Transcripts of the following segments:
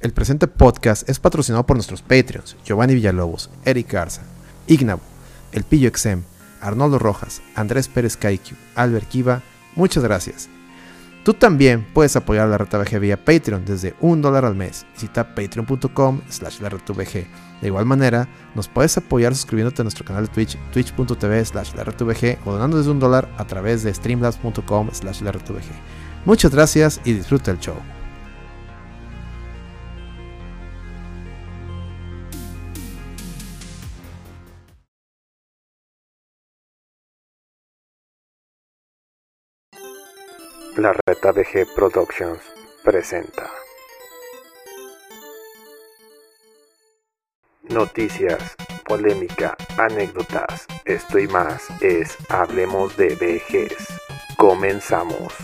El presente podcast es patrocinado por nuestros Patreons, Giovanni Villalobos, Eric Garza, Ignabo, El Pillo Exem, Arnoldo Rojas, Andrés Pérez Kaiku, Albert Kiva, muchas gracias. Tú también puedes apoyar a la RTVG vía Patreon desde un dólar al mes. Visita patreon.com slash la De igual manera, nos puedes apoyar suscribiéndote a nuestro canal de Twitch, twitch.tv slash la o donando desde un dólar a través de streamlabs.com slash la Muchas gracias y disfruta el show. La Reta VG Productions presenta Noticias, polémica, anécdotas, esto y más es Hablemos de VGs. Comenzamos.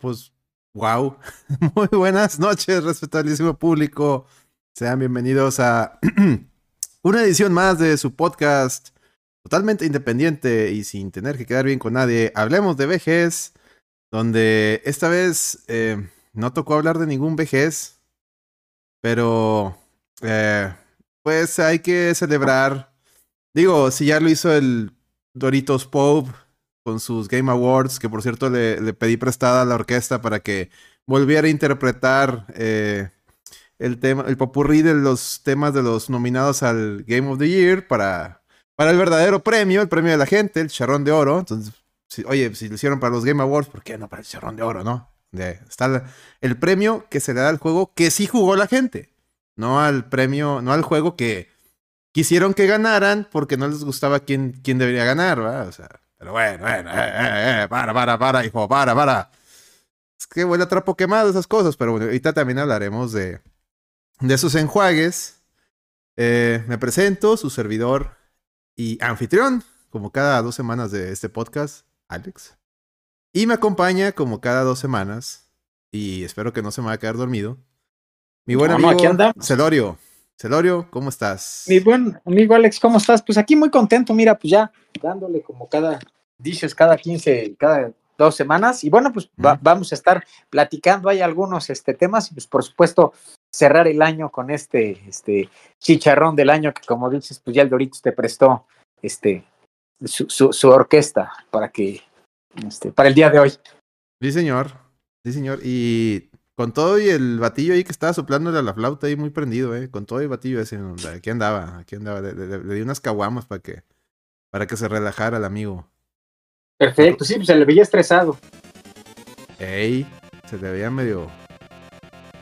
Pues, wow. Muy buenas noches, respetabilísimo público. Sean bienvenidos a una edición más de su podcast totalmente independiente y sin tener que quedar bien con nadie. Hablemos de vejez, donde esta vez eh, no tocó hablar de ningún vejez, pero eh, pues hay que celebrar. Digo, si ya lo hizo el Doritos Pope con sus Game Awards, que por cierto le, pedí prestada a la orquesta para que volviera a interpretar eh, el tema, el popurrí de los temas de los nominados al Game of the Year para, para el verdadero premio, el premio de la gente, el charrón de oro. Entonces, oye, si lo hicieron para los Game Awards, ¿por qué no para el charrón de oro, no? está el premio que se le da al juego que sí jugó la gente. No al premio, no al juego que quisieron que ganaran porque no les gustaba quién, quién debería ganar, ¿verdad? O sea, pero bueno, bueno, eh, eh, eh, para, para, para, hijo, para, para. Es que huele a trapo quemado esas cosas, pero bueno, ahorita también hablaremos de, de esos enjuagues. me presento, su servidor y anfitrión, como cada dos semanas de este podcast, Alex. Y me acompaña como cada dos semanas, y espero que no se me vaya a quedar dormido, mi buen amigo Celorio. Celorio, ¿cómo estás? Mi buen amigo Alex, ¿cómo estás? Pues aquí muy contento, mira, pues ya dándole como cada, dices, cada 15, cada dos semanas. Y bueno, pues vamos a estar platicando, hay algunos este, temas y pues por supuesto cerrar el año con este, este chicharrón del año que como dices, pues ya el Doritos te prestó este, su, su, orquesta para que, este, para el día de hoy. Sí, señor. Sí, señor. Y con todo y el batillo ahí que estaba soplándole a la flauta ahí muy prendido, ¿eh? Con todo y batillo ese. Aquí andaba, aquí andaba. Le, di unas caguamas para que, para que se relajara el amigo. Perfecto, sí, pues se le veía estresado. Ey, se le veía medio.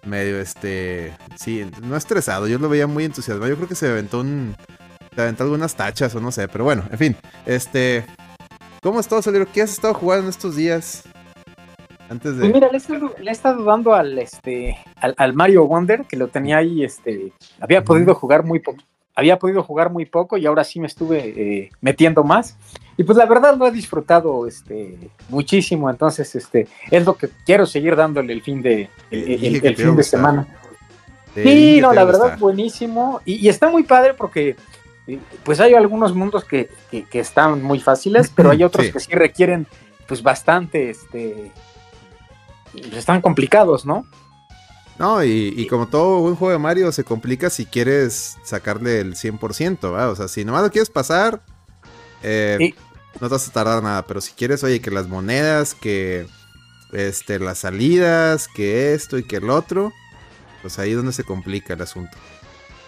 Medio este. Sí, no estresado, yo lo veía muy entusiasmado. Yo creo que se aventó un. Se aventó algunas tachas o no sé, pero bueno, en fin. Este. ¿Cómo estás, Solero? ¿Qué has estado jugando en estos días? Pues mira, le he, estado, dando al, este, al, Mario Wonder, que lo tenía ahí, este, había podido jugar muy poco, había podido jugar muy poco y ahora sí me estuve eh, metiendo más. Y pues la verdad lo he disfrutado este, muchísimo, entonces este, es lo que quiero seguir dándole el fin de, el, fin de semana. Sí, no, la verdad, buenísimo. Y, está muy padre porque eh, pues hay algunos mundos que, que, están muy fáciles, pero hay otros que sí requieren pues bastante este están complicados, ¿no? No, y, como todo buen juego de Mario, se complica si quieres sacarle el 100%, ¿verdad? O sea, si nomás lo quieres pasar, eh, no te vas a tardar nada. Pero si quieres, oye, que las monedas, que este, las salidas, que esto y que el otro, pues ahí es donde se complica el asunto.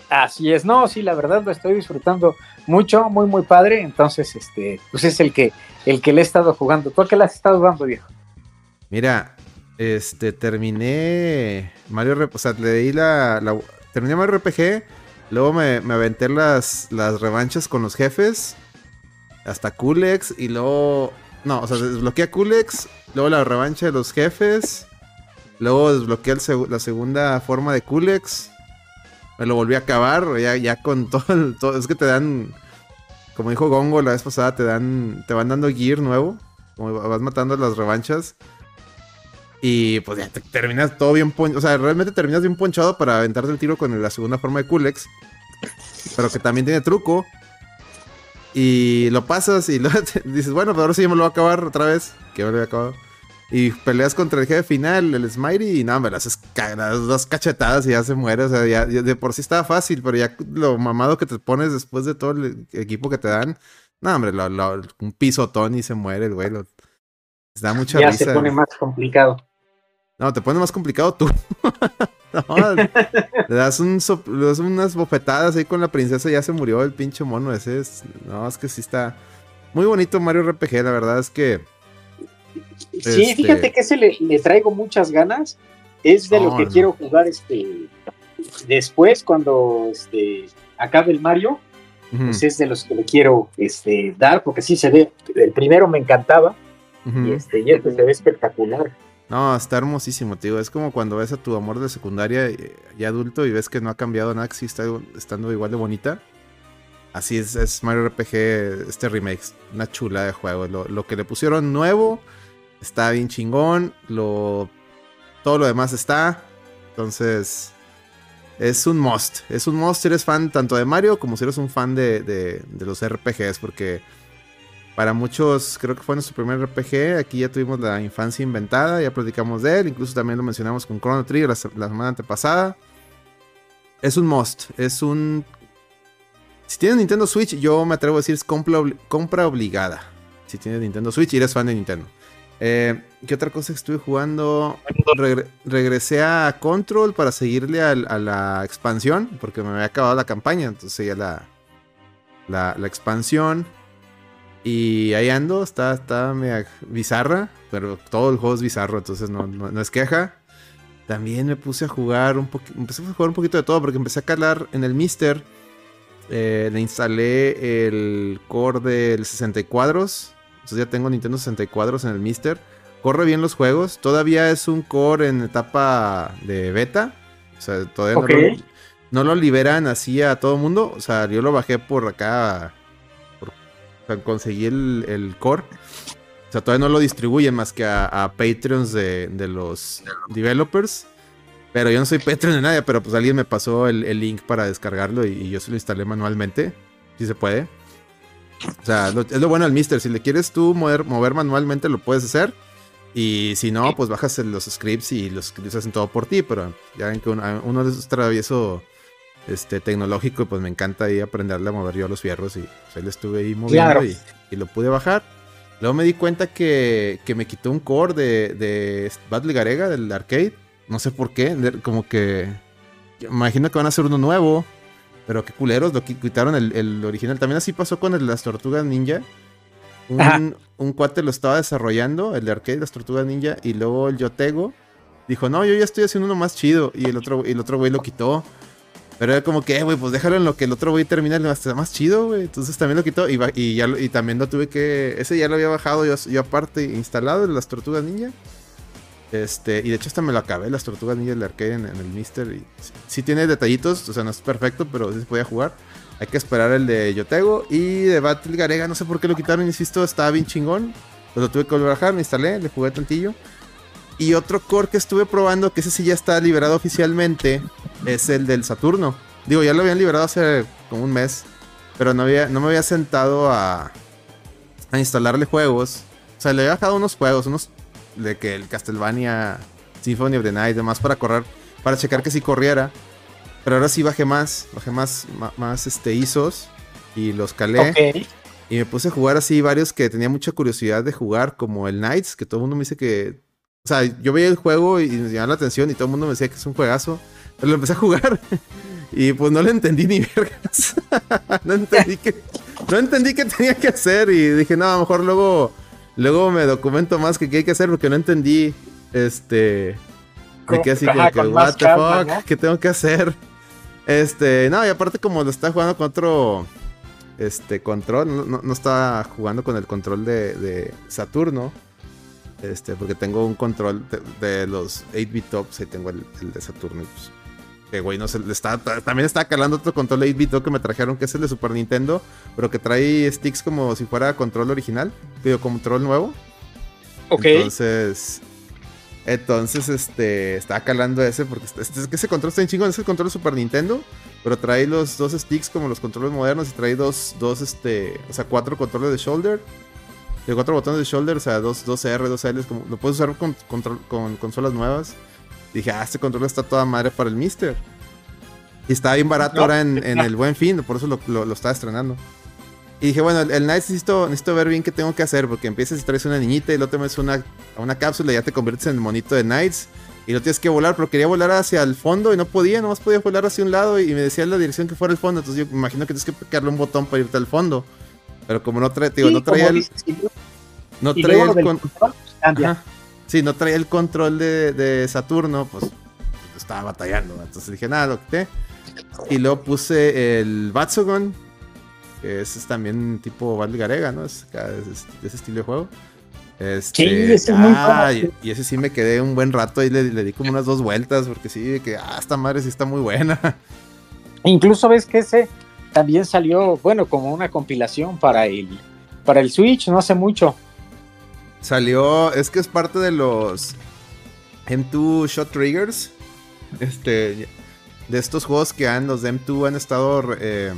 Así es, no, sí, la verdad lo estoy disfrutando mucho, muy, muy padre. Entonces, este, pues es el que, el que le he estado jugando. ¿Tú qué le has estado dando, viejo? Mira, este, terminé Mario o sea, leí la, terminé Mario RPG, luego me, me aventé las, las revanchas con los jefes, hasta Kulex, y luego, no, o sea, desbloqueé a Kulex, luego la revancha de los jefes, luego desbloqueé la segunda forma de Kulex, me lo volví a acabar, ya, ya con todo, el, todo, es que te dan, como dijo Gongo la vez pasada, te dan, te van dando gear nuevo, como vas matando las revanchas. Y pues ya te terminas todo bien ponchado. O sea, realmente terminas bien ponchado para aventarte el tiro con la segunda forma de Kulex. Pero que también tiene truco. Y lo pasas y dices, bueno, pero ahora sí ya me lo voy a acabar otra vez. Que me lo voy a acabar. Y peleas contra el jefe final, el Smiley, y nada, me las, dos cachetadas y ya se muere. O sea, ya, de por sí estaba fácil, pero ya lo mamado que te pones después de todo el equipo que te dan. No, hombre, un pisotón y se muere el güey. da mucha ya se pone más complicado. No, te pone más complicado tú. no, le das, un unas bofetadas ahí con la princesa y ya se murió el pinche mono ese. no, es que sí está muy bonito Mario RPG, la verdad es que... Sí, este fíjate que ese le, traigo muchas ganas. Es de lo que quiero jugar este después cuando este, acabe el Mario. Pues es de los que le quiero este, dar, porque sí se ve. El primero me encantaba. Y este, y este se ve espectacular. No, está hermosísimo, tío. Es como cuando ves a tu amor de secundaria eh, y adulto y ves que no ha cambiado nada, que sí está estando igual de bonita. Así es, es Mario RPG, este remake. Una chula de juego. Lo, que le pusieron nuevo está bien chingón. Lo, todo lo demás está. Entonces, es un must. Es un must si eres fan tanto de Mario como si eres un fan de, de, de los RPGs. Porque para muchos, creo que fue nuestro primer RPG. Aquí ya tuvimos la infancia inventada, ya platicamos de él. Incluso también lo mencionamos con Chrono Trigger la, semana antepasada. Es un must, es un. Si tienes Nintendo Switch, yo me atrevo a decir es compra, obligada. Si tienes Nintendo Switch y eres fan de Nintendo. Eh, ¿Qué otra cosa estuve jugando? regresé a Control para seguirle a, la expansión, porque me había acabado la campaña, entonces ya la, la, expansión. Y ahí ando, está, está bizarra, pero todo el juego es bizarro, entonces no, no, es queja. También me puse a jugar un poquito, empecé a jugar un poquito de todo porque empecé a calar en el Mister. Eh, le instalé el core del 60 cuadros. Entonces ya tengo Nintendo 60 cuadros en el Mister. Corre bien los juegos. Todavía es un core en etapa de beta. O sea, todavía no, lo, liberan así a todo mundo. O sea, yo lo bajé por acá. Conseguí el, core. O sea, todavía no lo distribuyen más que a, Patreons de, los developers. Pero yo no soy Patreon de nadie, pero pues alguien me pasó el, link para descargarlo y, yo se lo instalé manualmente. Si se puede. O sea, es lo bueno del Mister. Si le quieres tú mover, mover manualmente, lo puedes hacer. Y si no, pues bajas los scripts y los scripts hacen todo por ti, pero ya ven que uno, de esos travieso este, tecnológico, pues me encanta ahí aprenderle a mover yo los fierros y pues ahí le estuve ahí moviendo y, lo pude bajar. Luego me di cuenta que, me quitó un core de, de Battle Garega del arcade. No sé por qué, como que... Imagino que van a hacer uno nuevo, pero qué culeros, lo quitaron el, el original. También así pasó con el, las tortugas ninja un, cuate lo estaba desarrollando, el de arcade, las tortugas ninja, y luego el Yotego dijo, no, yo ya estoy haciendo uno más chido, y el otro, el otro güey lo quitó. Pero era como que, eh, güey, pues déjalo en lo que el otro güey termina el más chido, güey. Entonces también lo quitó y, y, ya, y también lo tuve que... Ese ya lo había bajado yo, yo aparte instalado en las tortugas ninja. Este, y de hecho hasta me lo acabé, las tortugas ninja del arcade en, el Mister. Y sí, tiene detallitos, o sea, no es perfecto, pero sí se podía jugar. Hay que esperar el de Yotego. Y de Battle Garega, no sé por qué lo quitaron, insisto, estaba bien chingón. Pues lo tuve que volver a bajar, me instalé, le jugué tantillo. Y otro core que estuve probando, que ese sí ya está liberado oficialmente, es el del Saturno. Digo, ya lo habían liberado hace como un mes. Pero no, había, no me había sentado a, a instalarle juegos. O sea, le había bajado unos juegos, unos de que el Castlevania Symphony of the Night, demás para correr, para checar que sí corriera. Pero ahora sí bajé más, bajé más, más, este, ISOs y los calé. Y me puse a jugar así varios que tenía mucha curiosidad de jugar, como el Knights, que todo el mundo me dice que... O sea, yo veía el juego y me llamaba la atención y todo el mundo me decía que es un juegazo. Lo empecé a jugar y pues no le entendí ni vergas. no entendí que... No entendí qué tenía que hacer y dije, no, a lo mejor luego... Luego me documento más que qué hay que hacer porque no entendí, este... Me quedé así como que, what the fuck, ¿qué tengo que hacer? Este, no, y aparte como lo está jugando con otro este control, no, no, está jugando con el control de, Saturno. Este, porque tengo un control de, los 8-bit tops, y tengo el, de Saturno. Pues, que güey, no se le está. También está calando otro control de 8-bit top que me trajeron, que es el de Super Nintendo, pero que trae sticks como si fuera control original, pero control nuevo. Ok. Entonces, entonces, este, estaba calando ese porque es que ese control está en chingón, es el control de Super Nintendo, pero trae los dos sticks como los controles modernos y trae dos, dos, este, o sea, cuatro controles de shoulder, de cuatro botones de shoulder, o sea, dos, dos R, dos L, como, lo puedes usar con, con, consolas nuevas. Dije, ah, este control está toda madre para el Mister. Y está bien barato ahora en, el buen fin, por eso lo, lo estaba estrenando. Y dije, bueno, el, Knights necesito, necesito ver bien qué tengo que hacer, porque empiezas y traes una niñita y luego te metes una, a una cápsula y ya te conviertes en el monito de Knights. Y lo tienes que volar, pero quería volar hacia el fondo y no podía, nomás podía volar hacia un lado y me decía la dirección que fuera el fondo. Entonces yo me imagino que tienes que picarle un botón para irte al fondo. Pero como no trae, digo, no traía el. No traía el control. Sí, no traía el control de, de Saturno, pues estaba batallando. Entonces dije, nada, lo quité. Y luego puse el Batsugon que ese es también tipo Val Garega, ¿no? Es de ese estilo de juego. Este, sí, ese ah, y, ese sí me quedé un buen rato ahí, le, le, di como unas dos vueltas, porque sí, que, ah, esta madre sí está muy buena. Incluso ves que ese también salió, bueno, como una compilación para el, para el Switch, no hace mucho. Salió, es que es parte de los M2 Shot Triggers, este, de estos juegos que han, los de M2 han estado... Eh,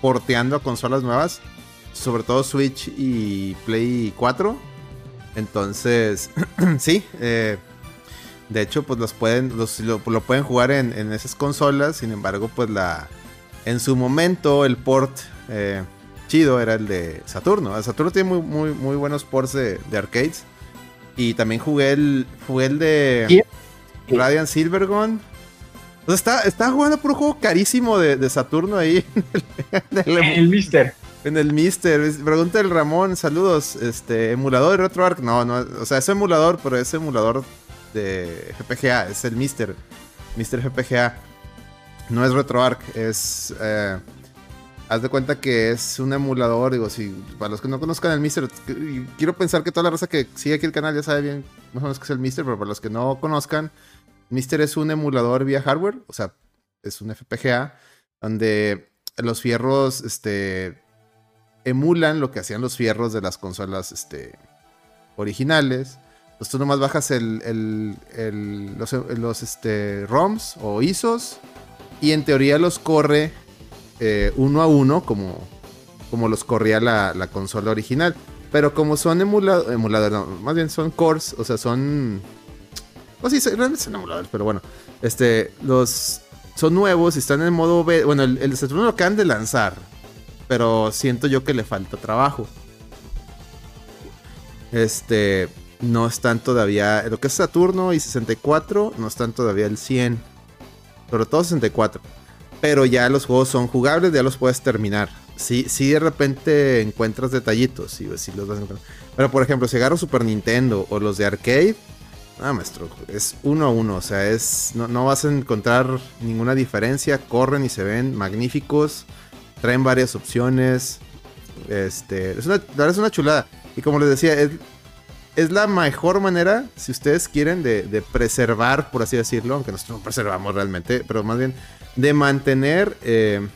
porteando a consolas nuevas, sobre todo Switch y Play 4. Entonces, sí, eh, de hecho, pues los pueden, lo, pueden jugar en, esas consolas. Sin embargo, pues la, en su momento el port eh, chido era el de Saturno. Saturno tiene muy, muy, muy buenos ports de, arcades. Y también jugué el, jugué el de Radiant Silvergun O sea, está, jugando por un juego carísimo de, Saturno ahí. En el, Mister. En el Mister. Pregunta el Ramón, saludos. Este, emulador de RetroArch. No, no, o sea, es emulador, pero es emulador de FPGA, es el Mister. Mister FPGA. No es RetroArch, es. Eh, haz de cuenta que es un emulador. Digo, si para los que no conozcan el Mister, quiero pensar que toda la raza que sigue aquí el canal ya sabe bien más o menos que es el Mister, pero para los que no conozcan, Mister es un emulador vía hardware, o sea, es un FPGA, donde los fierros este, emulan lo que hacían los fierros de las consolas este, originales. Pues tú nomás bajas el, los, este, ROMs o ISOs y en teoría los corre eh, uno a uno como, como los corría la, consola original. Pero como son emuladores, más bien son cores, o sea, son pues sí, realmente son emuladores, pero bueno. Este, los son nuevos y están en modo B. Bueno, el, el Saturno lo acaban de lanzar. Pero siento yo que le falta trabajo. Este, no están todavía. Lo que es Saturno y 64 no están todavía el 100. Sobre todo 64. Pero ya los juegos son jugables, ya los puedes terminar. Si, si de repente encuentras detallitos, si, si los vas a encontrar. Pero por ejemplo, si agarro Super Nintendo o los de arcade, Ah, maestro, es uno a uno, o sea, es no, vas a encontrar ninguna diferencia, corren y se ven magníficos, traen varias opciones, este, es una, es una chulada. Y como les decía, es, la mejor manera, si ustedes quieren, de, preservar, por así decirlo, aunque nosotros no preservamos realmente, pero más bien de mantener eh,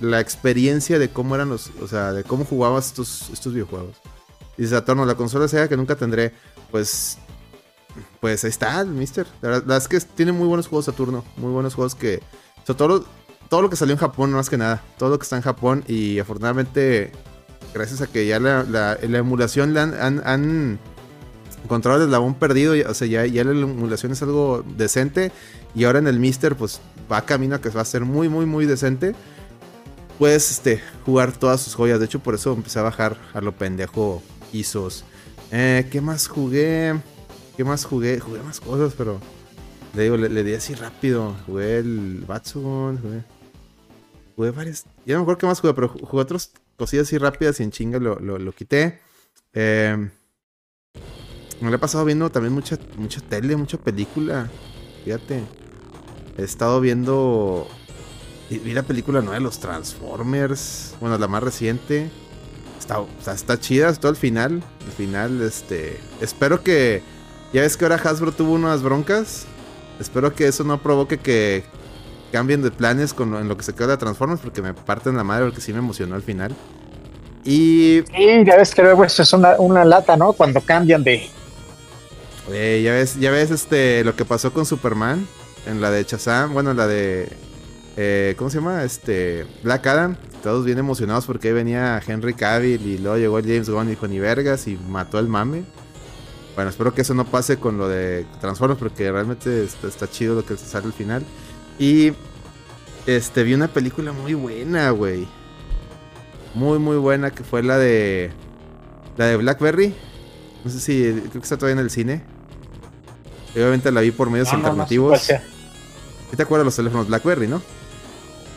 la experiencia de cómo eran los, o sea, de cómo jugabas estos, estos videojuegos. Y Saturno, la consola sea que nunca tendré, pues pues ahí está, Mister. La verdad es que tiene muy buenos juegos Saturno. Muy buenos juegos que. O todo lo, todo lo que salió en Japón, más que nada. Todo lo que está en Japón. Y afortunadamente, gracias a que ya la, emulación la han, encontrado el eslabón perdido. O sea, ya la emulación es algo decente. Y ahora en el Mister, pues va camino a que va a ser muy, muy, muy decente. Puedes este, jugar todas sus joyas. De hecho, por eso empecé a bajar a lo pendejo ISOs. Eh, ¿Qué más jugué? ¿Qué más jugué? Jugué más cosas, pero. Le digo, le, di así rápido. Jugué el Batsugon, jugué. Jugué varias. Ya no me qué más jugué, pero jugué otras cosillas así rápidas y en chinga lo, lo, quité. Eh, me lo he pasado viendo también mucha, mucha tele, mucha película. Fíjate. He estado viendo. Vi la película nueva de los Transformers. Bueno, la más reciente. Está, está chida, todo el final. El final, este. Espero que ya ves que ahora Hasbro tuvo unas broncas. Espero que eso no provoque que cambien de planes con en lo que se queda de Transformers porque me parten la madre porque sí me emocionó al final. Y. Sí, ya ves que luego eso es una, lata, ¿no? Cuando cambian de. ya ves, ya ves este lo que pasó con Superman en la de Shazam, bueno, la de eh, ¿cómo se llama? Este Black Adam. Todos bien emocionados porque ahí venía Henry Cavill y luego llegó James Gunn y dijo ni vergas y mató el mame. Bueno, espero que eso no pase con lo de Transformers porque realmente está, chido lo que sale al final. Y este vi una película muy buena, güey. Muy muy buena que fue la de la de Blackberry. No sé si creo que está todavía en el cine. Obviamente la vi por medios alternativos. No, te acuerdas de los teléfonos Blackberry, no?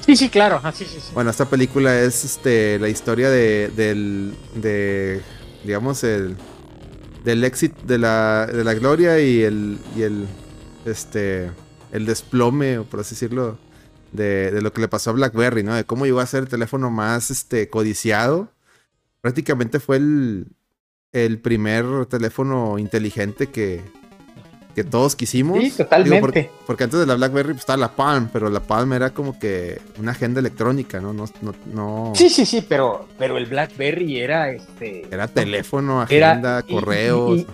Sí, sí, claro. Ah, sí, sí, Bueno, esta película es este la historia de del de digamos el del éxito, de la, de la gloria y el, y el, este, el desplome, por así decirlo, de, de, lo que le pasó a BlackBerry, ¿no? De cómo llegó a ser el teléfono más, este, codiciado. Prácticamente fue el, el primer teléfono inteligente que, que todos quisimos. Sí, totalmente. porque, antes de la BlackBerry pues, estaba la Palm, pero la Palm era como que una agenda electrónica, ¿no? No, no, Sí, sí, sí, pero, pero el BlackBerry era este. Era teléfono, agenda, correos.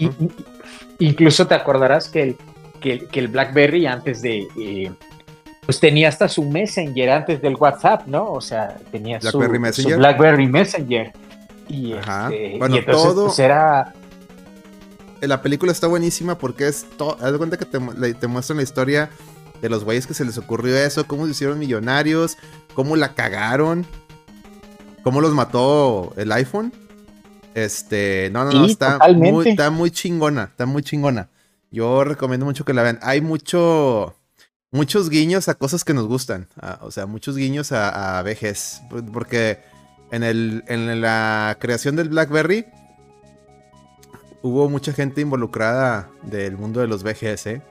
incluso te acordarás que el, que, el BlackBerry antes de. Eh, pues tenía hasta su Messenger antes del WhatsApp, ¿no? O sea, tenía su, BlackBerry Messenger. Y, este, bueno, entonces, todo... Pues, era la película está buenísima porque es todo. Haz de cuenta que te, te muestran la historia de los güeyes que se les ocurrió eso, cómo se hicieron millonarios, cómo la cagaron, cómo los mató el iPhone. Este, no, no, no, está muy, está muy chingona, está muy chingona. Yo recomiendo mucho que la vean. Hay mucho. muchos guiños a cosas que nos gustan. o sea, muchos guiños a, a VGs. Porque en, el, en la creación del BlackBerry hubo mucha gente involucrada del mundo de los VGS. ¿eh?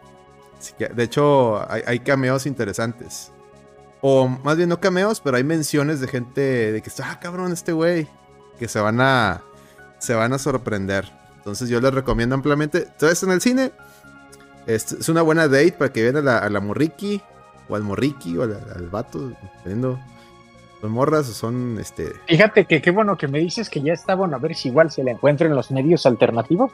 de hecho, hay, cameos interesantes. O más bien no cameos, pero hay menciones de gente de que está, ah, cabrón, este güey. Que se van a. Se van a sorprender. Entonces yo les recomiendo ampliamente. Entonces en el cine. Es, una buena date para que vean a la, a morriki. O al morriki. O al, al vato. Dependiendo. Son morras son este. Fíjate que qué bueno que me dices que ya está bueno a ver si igual se la encuentra en los medios alternativos.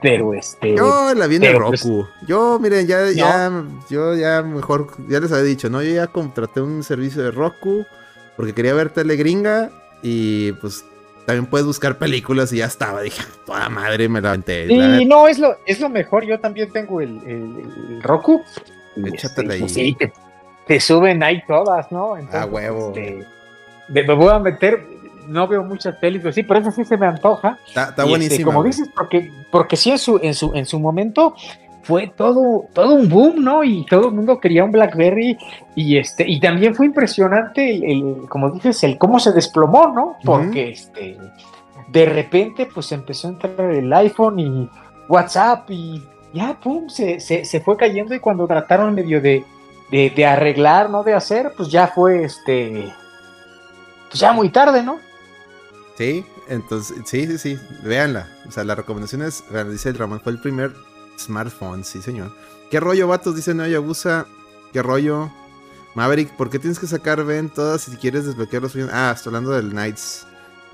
Pero este. Yo la vi en pues, Roku. yo, miren, ya, ya, yo ya mejor, ya les había dicho, ¿no? Yo ya contraté un servicio de Roku porque quería ver tele gringa y pues también puedes buscar películas y ya estaba. Dije, toda madre me la aventé. Y no, es lo, es lo mejor. Yo también tengo el, el, Roku. Échatela este, pues, ahí. sí, te, suben ahí todas, ¿no? Entonces, ah, huevo. Este, me voy a meter, no veo muchas películas, sí, pero eso sí se me antoja. Está, este, buenísimo. como dices, porque, porque sí en su, en su, en su momento fue todo, todo un boom, ¿no? Y todo el mundo quería un BlackBerry y este, y también fue impresionante el, como dices, el cómo se desplomó, ¿no? Porque este de repente pues empezó a entrar el iPhone y WhatsApp y ya, pum, se, se, fue cayendo y cuando trataron medio de, de, de, arreglar, ¿no? De hacer, pues ya fue este pues ya muy tarde, ¿no? Sí, entonces, sí, sí, sí, véanla. O sea, la recomendación es, dice el Ramón, fue el primer smartphone, sí, señor. ¿Qué rollo, vatos? Dice no abusa. ¿Qué rollo? Maverick, ¿por qué tienes que sacar ven todas si quieres desbloquear los Ah, estoy hablando del Knights.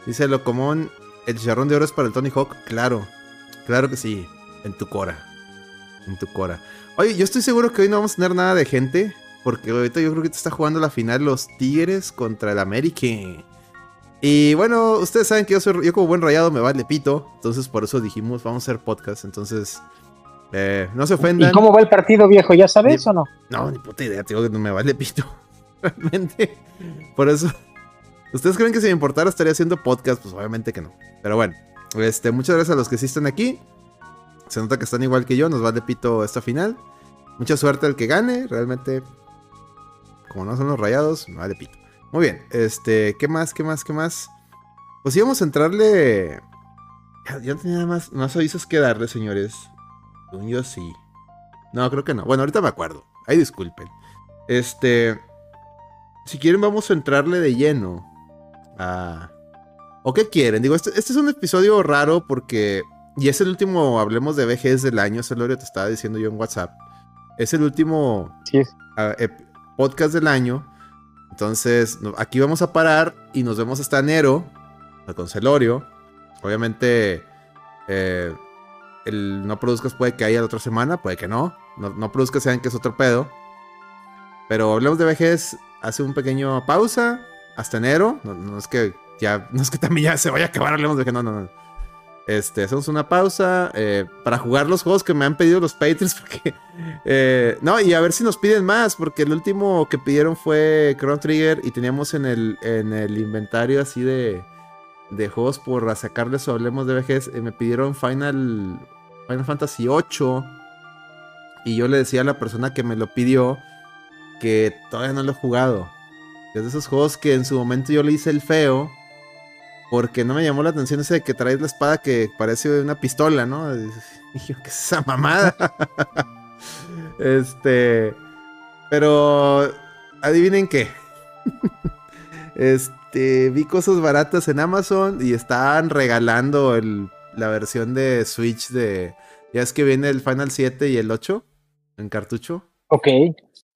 Dice lo común, el chicharrón de oro es para el Tony Hawk. Claro, claro que sí. En tu cora. En tu cora. Oye, yo estoy seguro que hoy no vamos a tener nada de gente. Porque ahorita yo creo que te está jugando la final los Tigres contra el América. Y bueno, ustedes saben que yo soy yo como buen rayado me vale pito. Entonces por eso dijimos, vamos a hacer podcast. Entonces, eh, no se ofendan. ¿Y cómo va el partido viejo? ¿Ya sabes o no? No, ni puta idea, tío, que no me vale pito. Realmente. Por eso. ¿Ustedes creen que si me importara estaría haciendo podcast? Pues obviamente que no. Pero bueno, este, muchas gracias a los que sí están aquí. Se nota que están igual que yo, nos vale pito esta final. Mucha suerte al que gane, realmente como no son los rayados, me vale pito. Muy bien, este, ¿qué más, qué más, qué más? Pues íbamos a entrarle... Ya no tenía más, más avisos que darle, señores. yo sí. No, creo que no. Bueno, ahorita me acuerdo. Ahí disculpen. Este... Si quieren vamos a entrarle de lleno a... ¿O qué quieren? Digo, este, este es un episodio raro porque... Y es el último, hablemos de VGs del año, Celorio te estaba diciendo yo en WhatsApp. Es el último sí es podcast del año. Entonces, aquí vamos a parar y nos vemos hasta enero con Celorio. Obviamente, eh, el no produzcas puede que haya la otra semana, puede que no. No, no produzcas sean que es otro pedo. Pero hablemos de vejez, hace un pequeño pausa hasta enero. No, es que ya, no es que también ya se vaya a acabar, hablemos de que no, no, no. Este, hacemos una pausa eh, para jugar los juegos que me han pedido los Patriots. Porque, eh, no, y a ver si nos piden más. Porque el último que pidieron fue Chrono Trigger. Y teníamos en el, en el inventario así de, de juegos por sacarles o hablemos de vejez. Eh, me pidieron Final, Final Fantasy VIII. Y yo le decía a la persona que me lo pidió que todavía no lo he jugado. Es de esos juegos que en su momento yo le hice el feo porque no me llamó la atención ese de que traes la espada que parece una pistola, ¿no? Dije, ¿qué es esa mamada? este. Pero. Adivinen qué. este. Vi cosas baratas en Amazon y estaban regalando la versión de Switch de. Ya es que viene el Final 7 y el 8 en cartucho. Ok.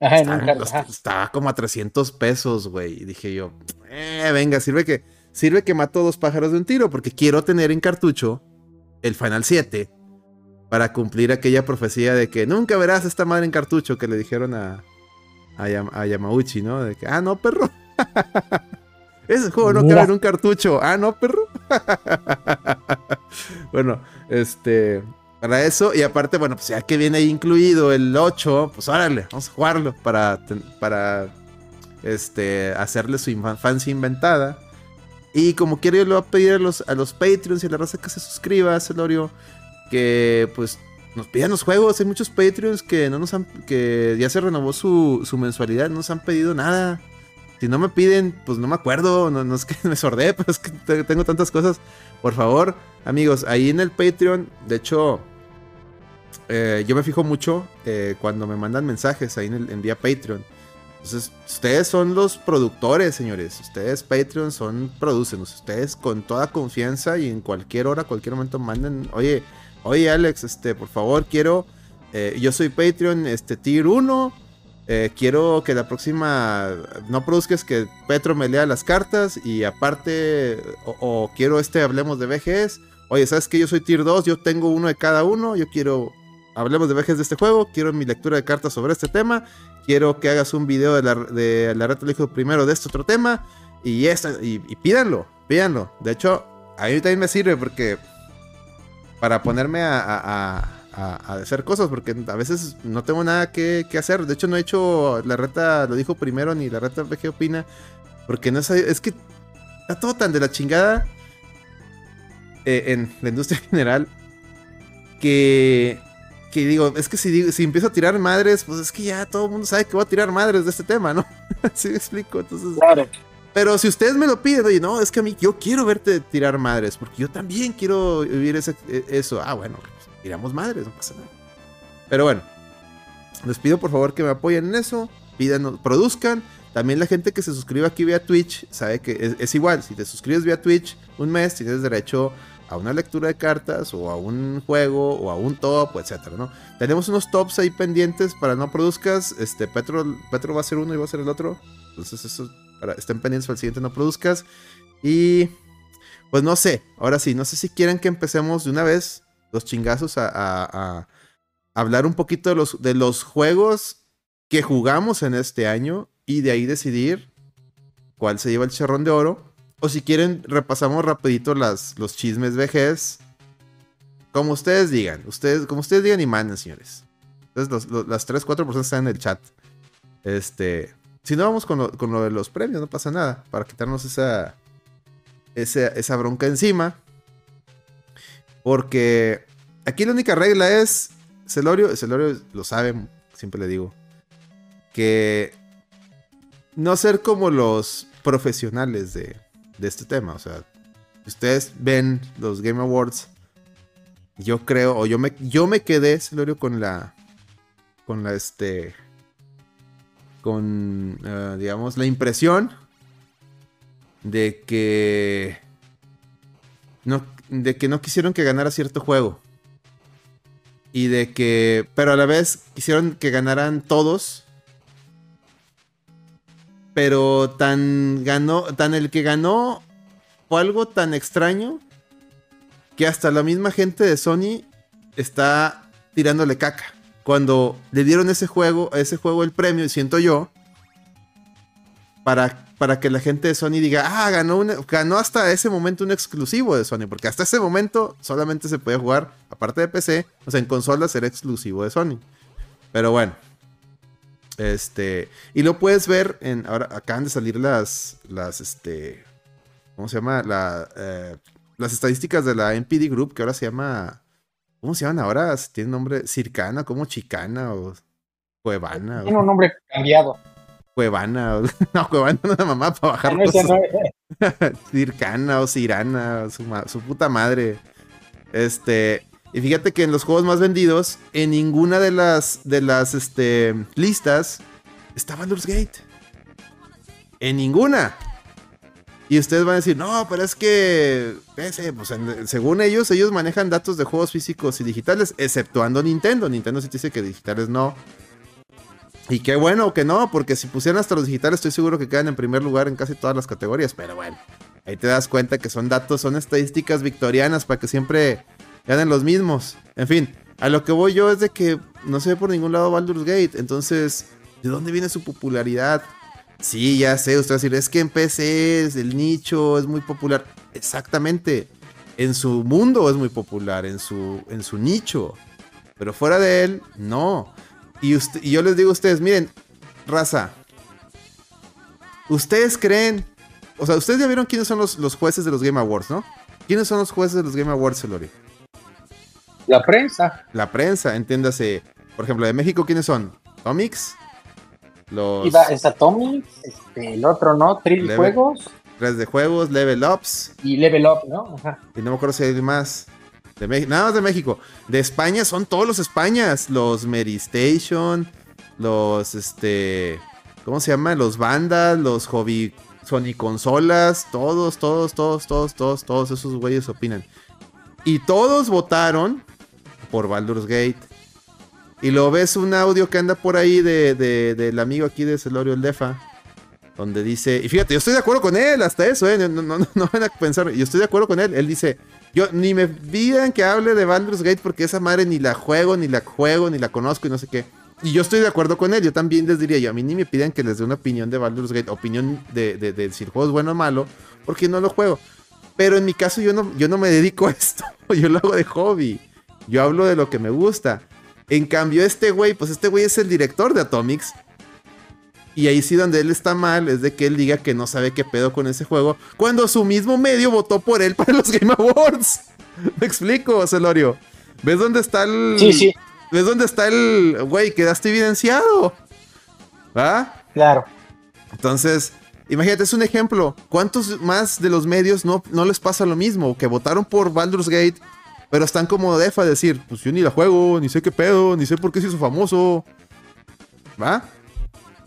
Ajá, en un Estaba como a 300 pesos, güey. Y dije yo, eh, venga, sirve que sirve que mato dos pájaros de un tiro, porque quiero tener en cartucho el Final 7 para cumplir aquella profecía de que nunca verás esta madre en cartucho que le dijeron a, a, Yamauchi, ¿no? De que, ah, no, perro. Ese juego no cabe en un cartucho. Ah, no, perro. bueno, este. Para eso, y aparte, bueno, pues ya que viene ahí incluido el 8, pues órale, vamos a jugarlo para, para este, hacerle su infancia inventada. Y como quiero, yo le voy a pedir a los, a los Patreons y a la raza que se suscriba, Celorio, que pues nos pidan los juegos. Hay muchos Patreons que no nos han, que ya se renovó su, su mensualidad, no nos han pedido nada. Si no me piden, pues no me acuerdo, no, es que me sordé, pero es que tengo tantas cosas. Por favor, amigos, ahí en el Patreon, de hecho, eh, yo me fijo mucho eh, cuando me mandan mensajes ahí en, el, en vía Patreon. Entonces, ustedes son los productores, señores. Ustedes, Patreon, son producen. Ustedes con toda confianza y en cualquier hora, cualquier momento manden. Oye, oye, Alex, este, por favor, quiero. Eh, yo soy Patreon, este, Tier 1. Eh, quiero que la próxima no produzcas que Petro me lea las cartas y aparte, o, quiero este, hablemos de VGs. Oye, ¿sabes que yo soy Tier 2? Yo tengo uno de cada uno. Yo quiero, hablemos de VGs de este juego. Quiero mi lectura de cartas sobre este tema quiero que hagas un video de la, de la red hijo primero de este otro tema. Y, y, pídanlo, pídanlo. De hecho, a mí también me sirve porque para ponerme a, hacer cosas, porque a veces no tengo nada que, hacer. De hecho, no he hecho la reta, lo dijo primero, ni la reta VG opina, porque no es, es que está todo tan de la chingada eh, en la industria general que que digo, es que si, si empiezo a tirar madres, pues es que ya todo el mundo sabe que voy a tirar madres de este tema, ¿no? Así me explico, entonces... Claro. Pero si ustedes me lo piden, oye, no, es que a mí yo quiero verte tirar madres, porque yo también quiero vivir ese, e, eso. Ah, bueno, pues, tiramos madres, no pasa nada. Pero bueno, les pido por favor que me apoyen en eso, pidan, produzcan. También la gente que se suscribe aquí vía Twitch sabe que es, es igual. Si te suscribes vía Twitch un mes, tienes derecho a una lectura de cartas o a un juego o a un top, etcétera, ¿no? Tenemos unos tops ahí pendientes para no produzcas. Este, Petro, Petro va a ser uno y va a ser el otro. Entonces, eso, para, estén pendientes para el siguiente no produzcas. Y pues no sé, ahora sí, no sé si quieren que empecemos de una vez los chingazos a, hablar un poquito de los, de los juegos que jugamos en este año y de ahí decidir cuál se lleva el charrón de oro o si quieren, repasamos rapidito las, los chismes VGs. Como ustedes digan. Ustedes, como ustedes digan y manden, señores. Entonces, las 3, 4 personas están en el chat. Este. Si no, vamos con lo, de los premios, no pasa nada. Para quitarnos esa, esa, esa bronca encima. Porque aquí la única regla es. Celorio, Celorio lo sabe, siempre le digo. Que no ser como los profesionales de, de este tema. O sea, ustedes ven los Game Awards, yo creo, o yo me, yo me quedé, Celorio, con la, con la, este, con, eh, digamos, la impresión de que, no, de que no quisieron que ganara cierto juego. Y de que, pero a la vez quisieron que ganaran todos pero tan ganó, tan el que ganó fue algo tan extraño que hasta la misma gente de Sony está tirándole caca. Cuando le dieron ese juego, ese juego el premio, y siento yo, para, para que la gente de Sony diga, ah, ganó, ganó hasta ese momento un exclusivo de Sony, porque hasta ese momento solamente se podía jugar, aparte de PC, o sea, en consolas era exclusivo de Sony. Pero bueno, este, y lo puedes ver en, ahora acaban de salir las, las, este, ¿cómo se llama? La, eh, las estadísticas de la NPD Group, que ahora se llama, ¿cómo se llaman ahora? Tiene nombre Circana, como Chicana o Cuevana. Tiene un nombre cambiado. Cuevana, no, Cuevana no es mamá para bajar Circana o Cirana, su, su puta madre. Este, y fíjate que en los juegos más vendidos, en ninguna de las, de las este, listas está Baldur's Gate. En ninguna. Y ustedes van a decir, no, pero es que, pues, según ellos, ellos manejan datos de juegos físicos y digitales, exceptuando Nintendo. Nintendo sí dice que digitales no. Y qué bueno que no, porque si pusieran hasta los digitales, estoy seguro que quedan en primer lugar en casi todas las categorías. Pero bueno, ahí te das cuenta que son datos, son estadísticas victorianas para que siempre ganen los mismos. En fin, a lo que voy yo es de que no se ve por ningún lado Baldur's Gate. Entonces, ¿de dónde viene su popularidad? Sí, ya sé, usted va a decir, es que en PC es el nicho, es muy popular. Exactamente. En su mundo es muy popular, en su, en su nicho. Pero fuera de él, no. Y, yo les digo a ustedes, miren, raza. Ustedes creen. O sea, ustedes ya vieron quiénes son los, los jueces de los Game Awards, ¿no? ¿Quiénes son los jueces de los Game Awards, Lori? La prensa. La prensa, entiéndase. Por ejemplo, de México, ¿quiénes son? Comics. Los... Iba, es Atomics, este, el otro, ¿no? 3 Juegos. 3 de Juegos, Level Ups. Y Level Up, ¿no? Ajá. Y no me acuerdo si hay más. De México, nada más de México. De España son todos los Españas. Los Mary Station, los, este, ¿cómo se llama? Los bandas, los hobby Sony consolas, todos, todos, todos, todos, todos, todos esos güeyes opinan. Y todos votaron por Baldur's Gate. Y lo ves un audio que anda por ahí de, del amigo aquí de Celorio el Defa. Donde dice, y fíjate, yo estoy de acuerdo con él, hasta eso, ¿eh? No, no, no, van a pensar, yo estoy de acuerdo con él. Él dice, yo ni me pidan que hable de Baldur's Gate porque esa madre ni la juego, ni la juego, ni la conozco y no sé qué. Y yo estoy de acuerdo con él. Yo también les diría yo, a mí ni me piden que les dé una opinión de Baldur's Gate, opinión de, de, si el juego es bueno o malo, porque no lo juego. Pero en mi caso yo no, yo no me dedico a esto. Yo lo hago de hobby. Yo hablo de lo que me gusta. En cambio, este güey, pues este güey es el director de Atomics. Y ahí sí donde él está mal es de que él diga que no sabe qué pedo con ese juego. Cuando su mismo medio votó por él para los Game Awards. ¿Me explico, Celorio? ¿Ves dónde está el... Sí, sí. ¿Ves dónde está el güey? Quedaste evidenciado. ¿Va? Claro. Entonces, imagínate, es un ejemplo. ¿Cuántos más de los medios no, no les pasa lo mismo? Que votaron por Baldur's Gate, pero están como defa de decir, pues yo ni la juego, ni sé qué pedo, ni sé por qué se hizo famoso. ¿Va?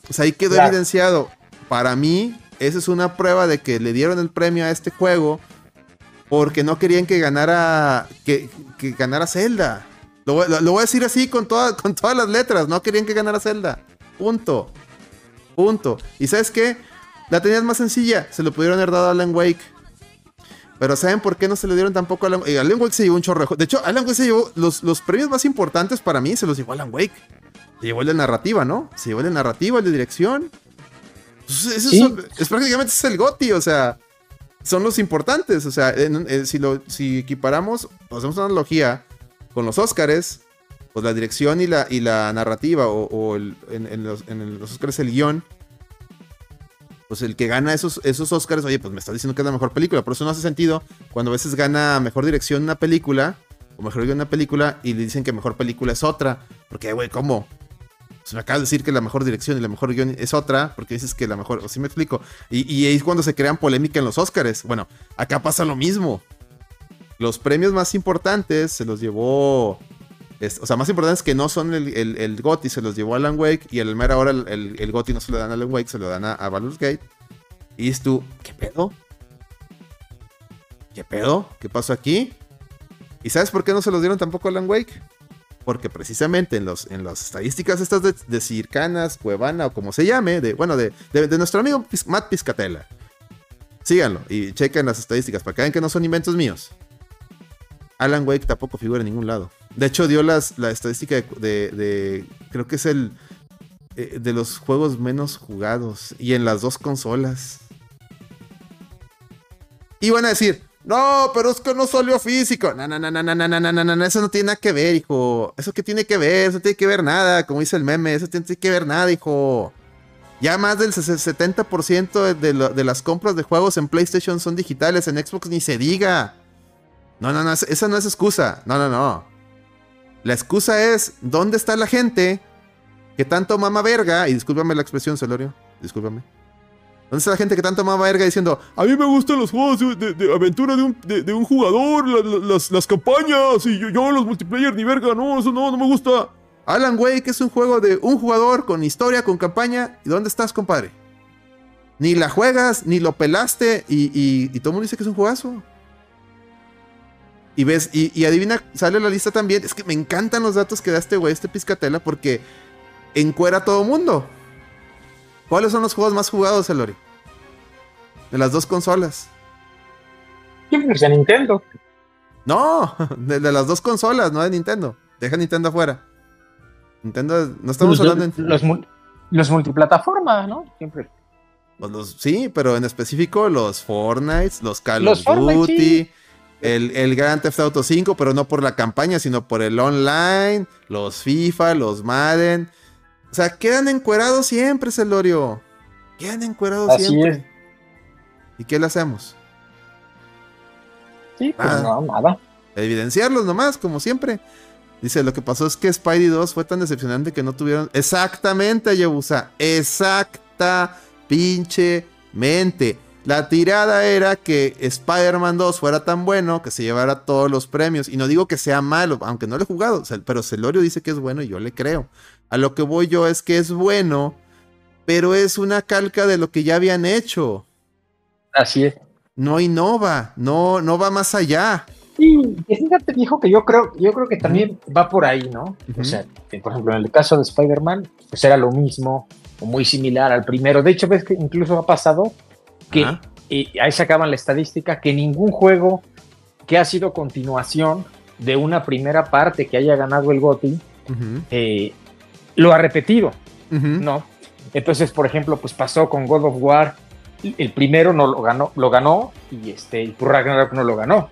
Pues ahí quedó evidenciado. Para mí, esa es una prueba de que le dieron el premio a este juego porque no querían que ganara que, que ganara Zelda. Lo, voy a decir así con, con todas las letras. No querían que ganara Zelda. Punto. Punto. ¿Y sabes qué? La tenías más sencilla. Se lo pudieron haber dado a Alan Wake. Pero ¿saben por qué no se le dieron tampoco a Alan Wake? Alan Wake se llevó un chorro. De hecho, Alan Wake se llevó los, los premios más importantes para mí. Se los llevó Alan Wake. Se llevó el de narrativa, ¿no? Se llevó el de narrativa, el de dirección. Pues, eso es, prácticamente es el GOTI, o sea, son los importantes. O sea, si, lo, si equiparamos, hacemos una analogía con los Oscars, pues la dirección y la, y la narrativa, o, en, los, en los Oscars el guion, pues el que gana esos, esos Oscars, oye, pues me estás diciendo que es la mejor película, pero eso no hace sentido cuando a veces gana mejor dirección una película, o mejor guion una película, y le dicen que mejor película es otra, porque, güey, ¿cómo? Pues me acabas de decir que la mejor dirección y la mejor guion es otra, porque dices que la mejor, o me explico. Y, y ahí es cuando se crean polémica en los Oscars. Bueno, acá pasa lo mismo. Los premios más importantes se los llevó. O sea, más importantes que no son el, el, GOTY, se los llevó Alan Wake. Y el mero ahora el, el, GOTY no se lo dan a Alan Wake, se lo dan a, a Gate. Y es ¿qué pedo? ¿Qué pedo? ¿Qué pasó aquí? ¿Y sabes por qué no se los dieron tampoco a Alan Wake? Porque precisamente en, los, en las estadísticas estas de, de Circanas, Cuevana o como se llame, de, bueno, de, de, nuestro amigo Matt Piscatella. Síganlo y chequen las estadísticas para que vean que no son inventos míos. Alan Wake tampoco figura en ningún lado. De hecho, dio las, la estadística de, Creo que es el. Eh, de los juegos menos jugados. Y en las dos consolas. Y van a decir. No, pero es que no salió físico. No, no, no, no, no, no, no, no, no, eso no tiene nada que ver, hijo. Eso que tiene que ver, eso tiene que ver nada, como dice el meme, eso tiene que ver nada, hijo. Ya más del 70% de, de las compras de juegos en PlayStation son digitales, en Xbox ni se diga. No, no, no, esa no es excusa. No, no, no. La excusa es, ¿dónde está la gente que tanto mama verga? Y discúlpame la expresión, Celorio. Discúlpame. ¿Dónde está la gente que tanto mama verga diciendo, a mí me gustan los juegos de, aventura de un, jugador, las, campañas, y yo, los multiplayer ni verga, no, eso no, no me gusta. Alan Wake es un juego de un jugador con historia, con campaña. ¿Y dónde estás, compadre? Ni la juegas, ni lo pelaste, y todo el mundo dice que es un juegazo. Y ves, y, adivina, sale la lista también. Es que me encantan los datos que da este güey, este Piscatela, porque encuera a todo mundo. ¿Cuáles son los juegos más jugados, Elori? De las dos consolas. de Nintendo. No, de, las dos consolas, no de Nintendo. Deja Nintendo afuera. Nintendo, no estamos hablando de... Los, los multiplataformas, ¿no? Siempre. Pues los, sí, pero en específico los Fortnite, los Call of Duty, el, el Grand Theft Auto 5, pero no por la campaña, sino por el online, los FIFA, los Madden. O sea, quedan encuerados siempre, Celorio. Quedan encuerados siempre. ¿Y qué le hacemos? Sí, pues no, nada. evidenciarlos nomás, como siempre. Dice, lo que pasó es que Spidey 2 fue tan decepcionante que no tuvieron... Exactamente, Yabusa. Exacta pinche mente. La tirada era que Spider-Man 2 fuera tan bueno que se llevara todos los premios. Y no digo que sea malo, aunque no lo he jugado, pero Celorio dice que es bueno y yo le creo. A lo que voy yo es que es bueno, pero es una calca de lo que ya habían hecho. Así es. No innova, no, no va más allá. Sí, fíjate, viejo, que yo creo, yo creo que también va por ahí, ¿no? O sea, por ejemplo, en el caso de Spider-Man, pues era lo mismo, o muy similar al primero. De hecho, ves que incluso ha pasado que, y ahí sacaban la estadística, que ningún juego que ha sido continuación de una primera parte que haya ganado el GOTY, eh, lo ha repetido, ¿no? Entonces, por ejemplo, pues pasó con God of War, el primero no lo ganó, lo ganó y este, el Ragnarok no lo ganó.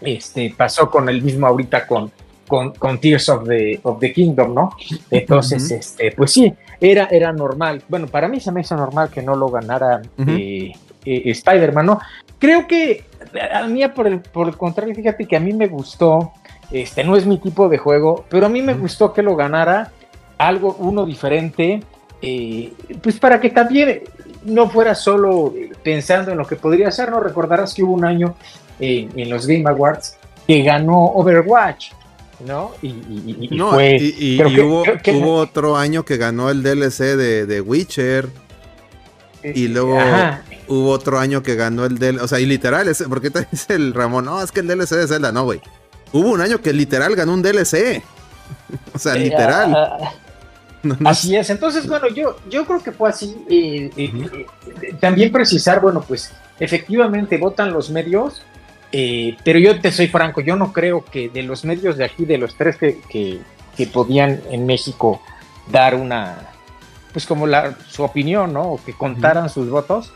Este pasó con el mismo ahorita con, con, con, Tears of the, of the Kingdom, ¿no? Entonces, este, pues sí, era, era normal. Bueno, para mí se me hizo normal que no lo ganara eh, eh, Spider-Man, ¿no? Creo que a mí, por el, por el contrario, fíjate que a mí me gustó, este no es mi tipo de juego, pero a mí me gustó que lo ganara algo, uno diferente, eh, pues para que también no fuera solo pensando en lo que podría ser, ¿no? Recordarás que hubo un año en los Game Awards que ganó Overwatch, ¿no? Y, fue, y, hubo, otro año que ganó el DLC de, de Witcher. Y luego hubo otro año que ganó el DLC. O sea, y literal, porque te dice el Ramón, no, es que el DLC de Zelda, no, güey. Hubo un año que literal ganó un DLC. o sea, literal. Así es, entonces, bueno, yo, yo creo que fue así. Eh, eh, eh, también precisar, bueno, pues efectivamente votan los medios, pero yo te soy franco, yo no creo que de los medios de aquí, de los tres que, que, podían en México dar una, pues como la, su opinión, ¿no? O que contaran sus votos,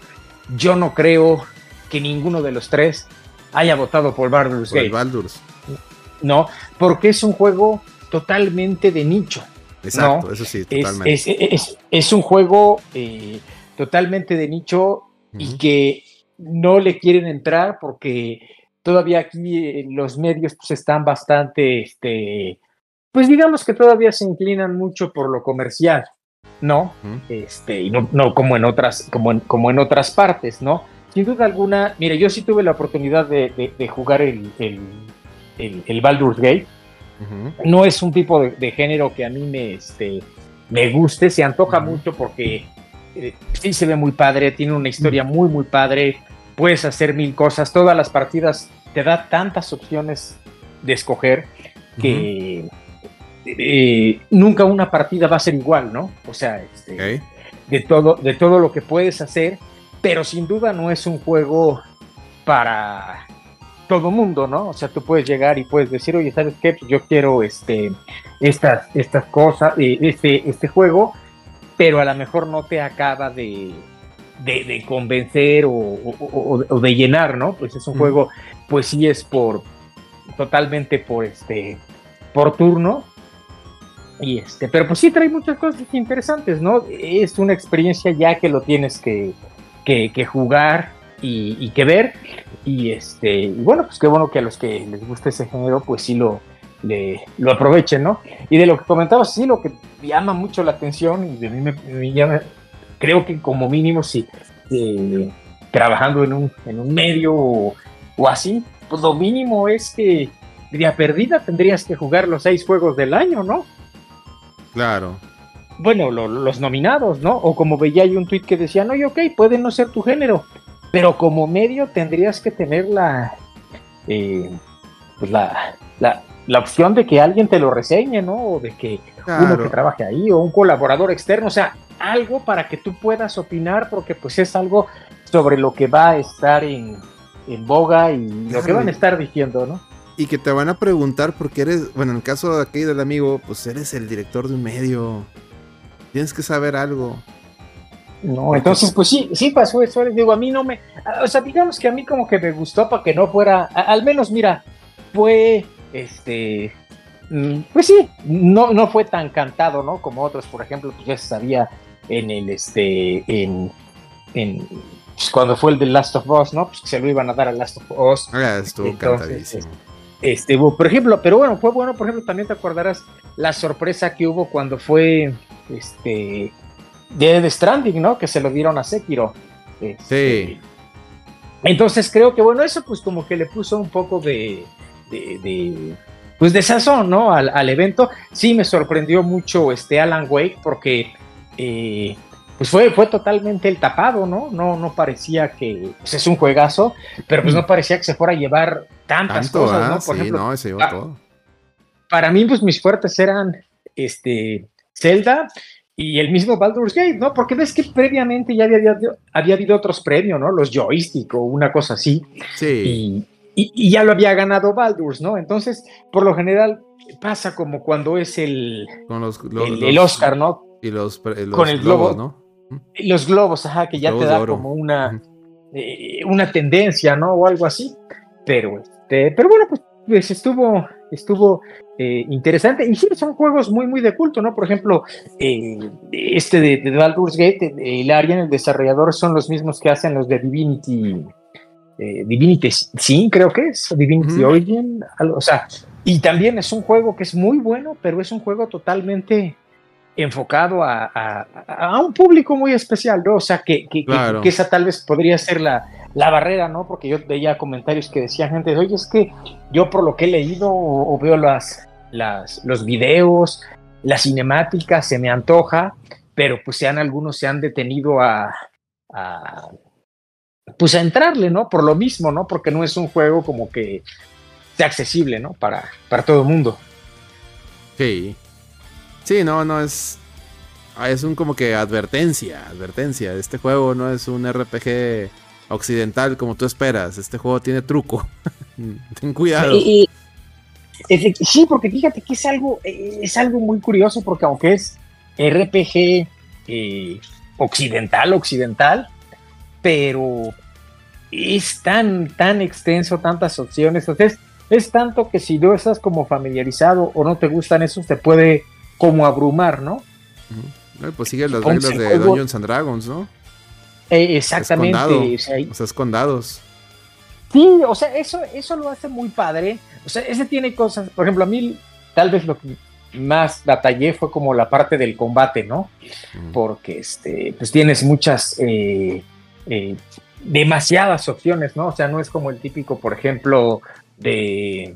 yo no creo que ninguno de los tres haya votado por Baldur's Gate. No, porque es un juego totalmente de nicho. Exacto, eso sí, totalmente. Es, un juego eh, totalmente de nicho y que no le quieren entrar porque todavía aquí eh, los medios pues, están bastante, este, pues digamos que todavía se inclinan mucho por lo comercial, ¿no? Este, y no, no, como en otras, como en, como en otras partes, ¿no? Sin duda alguna, mire, yo sí tuve la oportunidad de, jugar el, el, el Baldur's Gate. No es un tipo de, género que a mí me, este, me guste, se antoja mucho porque eh, sí se ve muy padre, tiene una historia muy, muy padre, puedes hacer mil cosas, todas las partidas te da tantas opciones de escoger que eh, nunca una partida va a ser igual, ¿no? O sea, este, de, todo, de todo lo que puedes hacer, pero sin duda no es un juego para todo mundo, ¿no? O sea, tú puedes llegar y puedes decir, oye, ¿sabes qué? Pues yo quiero este, estas, estas cosas, eh, este, este juego, pero a lo mejor no te acaba de, de, convencer o, de llenar, ¿no? Pues es un juego, pues sí es por, totalmente por este, por turno. Y este, pero pues sí trae muchas cosas interesantes, ¿no? Es una experiencia ya que lo tienes que, que, jugar y, que ver. Y este, bueno, pues qué bueno que a los que les guste ese género, pues sí lo, lo aprovechen, ¿no? Y de lo que comentabas, sí, lo que llama mucho la atención, y de mí me, llama, creo que como mínimo, sí, eh, trabajando en un, en un medio o, así, pues lo mínimo es que día perdida tendrías que jugar los seis juegos del año, ¿no? Claro. Bueno, los nominados, ¿no? O como veía hay un tweet que decía, no, y ok, puede no ser tu género, pero como medio tendrías que tener la, eh, pues la, la, la, opción de que alguien te lo reseñe, ¿no? O de que uno que trabaje ahí o un colaborador externo, o sea, algo para que tú puedas opinar, porque pues es algo sobre lo que va a estar en, en boga y lo que van a estar diciendo, ¿no? Y que te van a preguntar porque eres, bueno, en el caso de aquí del amigo, pues eres el director de un medio. Tienes que saber algo. No, entonces pues sí, sí pasó eso, digo, a mí no me, o sea, digamos que a mí como que me gustó para que no fuera, al menos mira, fue, este, mm, pues sí, no, no fue tan cantado, ¿no? Como otros, por ejemplo, pues ya se sabía en el, este, en, en pues, cuando fue el de Last of Us, ¿no? Pues que se lo iban a dar a Last of Us. Ah, estuvo Entonces, Este, por ejemplo, pero bueno, fue bueno, por ejemplo, también te acordarás la sorpresa que hubo cuando fue este de Stranding, ¿no? Que se lo dieron a Sekiro. Este, sí. Entonces creo que bueno, eso pues como que le puso un poco de, de, pues de sazón, ¿no? Al, evento. Sí me sorprendió mucho este Alan Wake porque eh, pues fue, fue totalmente el tapado, ¿no? No, no parecía que pues es un juegazo, pero pues no parecía que se fuera a llevar tantas cosas, ¿no? Por sí, ejemplo, no, se llevó todo. Para mí, pues mis fuertes eran este Zelda y el mismo Baldur's Gate, ¿no? Porque ves que previamente ya había, había, habido otros premios, ¿no? Los joystick o una cosa así. Sí. Y, ya lo había ganado Baldur's, ¿no? Entonces, por lo general, pasa como cuando es el, Con los, el, Oscar, ¿no? Y los, Con el globos, ¿no? Los globos, ajá, que ya te da como una, eh, una tendencia, ¿no? O algo así. Pero, este, pero bueno, pues, pues estuvo, estuvo eh, interesante. Y sí, son juegos muy, muy de culto, ¿no? Por ejemplo, eh, este de, de, Baldur's Gate, el área el desarrollador, son los mismos que hacen los de Divinity. Divinity sí, creo que es, Divinity Origin, o sea, y también es un juego que es muy bueno, pero es un juego totalmente enfocado a, un público muy especial, ¿no? O sea, que, que, esa tal vez podría ser la, la, barrera, ¿no? Porque yo veía comentarios que decían gente, oye, es que yo por lo que he leído o, veo las, las, los videos, la cinemática, se me antoja, pero pues sean algunos se han detenido a, a, pues a entrarle, ¿no? Por lo mismo, ¿no? Porque no es un juego como que sea accesible, ¿no? Para, para todo el mundo. Sí, Sí, no, no es. Ah, es un como que advertencia, advertencia. Este juego no es un RPG occidental como tú esperas. Este juego tiene truco. Ten cuidado. sí, porque fíjate que es algo, es algo muy curioso, porque aunque es RPG eh, occidental, occidental, pero es tan, tan extenso, tantas opciones. Entonces, es tanto que si no estás como familiarizado o no te gustan esos, te puede como abrumar, ¿no? Pues sigue las reglas de Dungeons and Dragons, ¿no? Eh, exactamente. o, sea, escondados. Sí, o sea, eso, eso lo hace muy padre. O sea, ese tiene cosas, por ejemplo, a mí tal vez lo que más batallé fue como la parte del combate, ¿no? Porque este, pues tienes muchas, eh, eh, demasiadas opciones, ¿no? O sea, no es como el típico, por ejemplo, de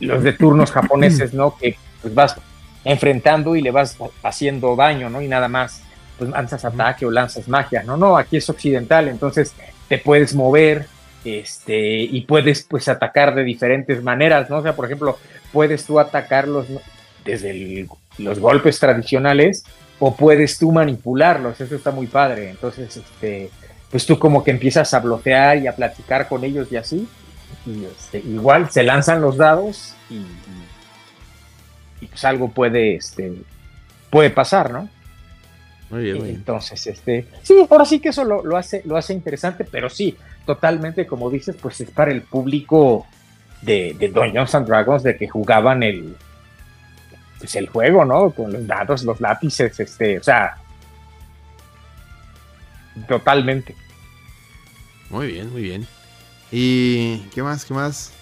los de turnos japoneses, ¿no? Que pues vas enfrentando y le vas haciendo daño, ¿no? Y nada más, pues lanzas ataque o lanzas magia, ¿no? No, aquí es occidental, entonces te puedes mover, este, y puedes pues atacar de diferentes maneras, ¿no? O sea, por ejemplo, puedes tú atacarlos desde los golpes tradicionales o puedes tú manipularlos, eso está muy padre, entonces, este, pues tú como que empiezas a bloquear y a platicar con ellos y así, y este, igual se lanzan los dados y y pues algo puede, este, puede pasar, ¿no? Muy bien, Entonces, este, sí, ahora sí que eso lo, hace, lo hace interesante, pero sí, totalmente, como dices, pues es para el público de, de Dungeons and Dragons, de que jugaban el, pues el juego, ¿no? Con los dados, los lápices, este, o sea, totalmente. Muy bien, muy bien. ¿Y qué más? ¿Qué más?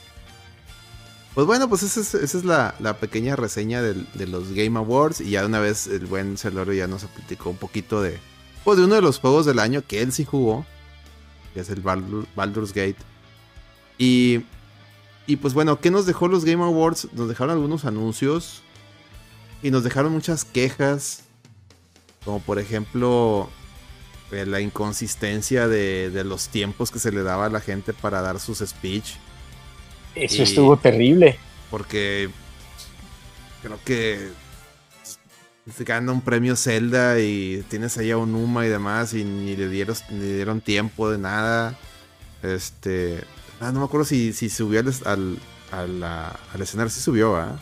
Pues bueno, pues esa es, la, pequeña reseña de los Game Awards. Y ya una vez el buen Celorio ya nos platicó un poquito de, pues de uno de los juegos del año que él sí jugó. Que es el Baldur's Gate. Y, y pues bueno, ¿qué nos dejó los Game Awards? Nos dejaron algunos anuncios. Y nos dejaron muchas quejas. Como por ejemplo eh, la inconsistencia de, de los tiempos que se le daba a la gente para dar sus speech. Eso estuvo terrible. Porque creo que se gana un premio Zelda y tienes ahí a Unuma y demás y ni le dieron, ni dieron tiempo de nada. Este. Ah, no me acuerdo si, si subió al, al, al, escenario. Sí subió, ¿ah?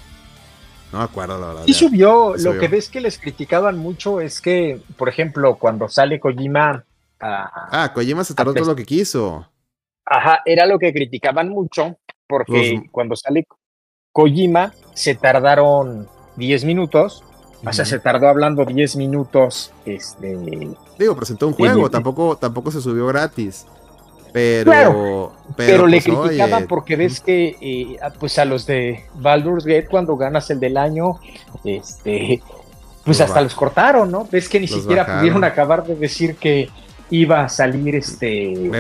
No me acuerdo, la verdad. Sí subió. Lo que ves que les criticaban mucho es que, por ejemplo, cuando sale Kojima. ah, Kojima se tardó todo lo que quiso. Ajá, era lo que criticaban mucho porque cuando sale Kojima se tardaron 10 minutos, o sea, se tardó hablando 10 minutos. Este, Digo, presentó un juego, tampoco, tampoco se subió gratis. Pero, pero, le pues, criticaban porque ves que eh, pues a los de Baldur's Gate cuando ganas el del año, este, pues hasta los cortaron, ¿no? Ves que ni siquiera pudieron acabar de decir que iba a salir este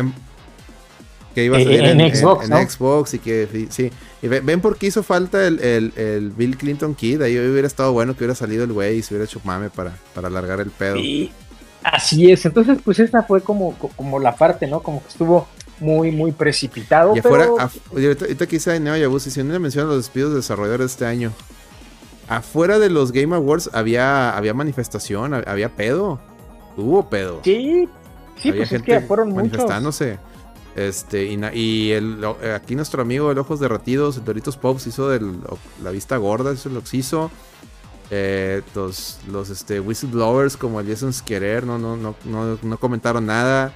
que iba a salir en, Xbox, en, Xbox y que sí. Y ven, por qué hizo falta el, el, Bill Clinton Kid. Ahí hubiera estado bueno que hubiera salido el güey y se hubiera hecho mame para, para alargar el pedo. así es. Entonces, pues esta fue como, como la parte, ¿no? Como que estuvo muy, muy precipitado. Y afuera, ahorita, que hice Neo Yabus, y si no le mencionan los despidos de desarrolladores este año. Afuera de los Game Awards había, había manifestación, había pedo. Hubo pedo. Sí, sí, pues es que fueron manifestándose. Este, y, el, aquí nuestro amigo el Ojos Derretidos, el Doritos Pops, hizo la vista gorda, eso lo hizo. Eh, los, los este, whistleblowers como el Jason Skerer no, no, no, no, comentaron nada.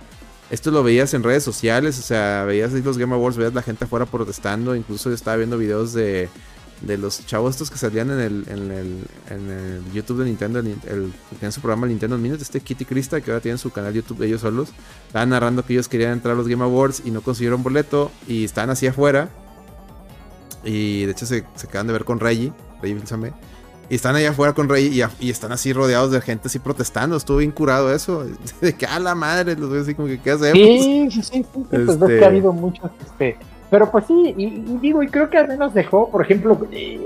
Esto lo veías en redes sociales, o sea, veías los Game Awards, veías la gente afuera protestando. Incluso yo estaba viendo videos de, de los chavos estos que salían en el, en el, en el YouTube de Nintendo, el, el, tenían su programa Nintendo Minutes, este Kitty Krista, que ahora tienen su canal YouTube ellos solos, estaban narrando que ellos querían entrar a los Game Awards y no consiguieron boleto y estaban así afuera. Y de hecho se, se quedan de ver con Reggie, Reggie Y están allá afuera con Reggie y, están así rodeados de gente así protestando. Estuvo bien curado eso. De que a la madre, los veo así como que qué hacemos. Sí, sí, sí. Pues ves que ha este habido muchos este, pero pues sí, y, digo, y creo que al menos dejó, por ejemplo, eh,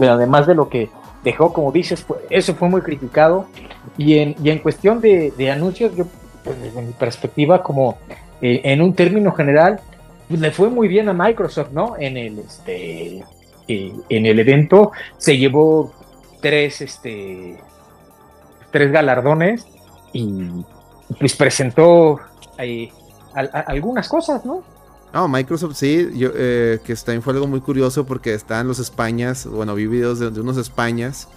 además de lo que dejó, como dices, eso fue muy criticado. Y en, y en cuestión de, anuncios, yo, pues, desde mi perspectiva, como eh, en un término general, pues, le fue muy bien a Microsoft, ¿no? En el, este, eh, en el evento se llevó tres, este, tres galardones y pues presentó algunas cosas, ¿no? No, Microsoft sí, yo, eh, que también fue algo muy curioso porque están los Españas, bueno, vi videos de, unos Españas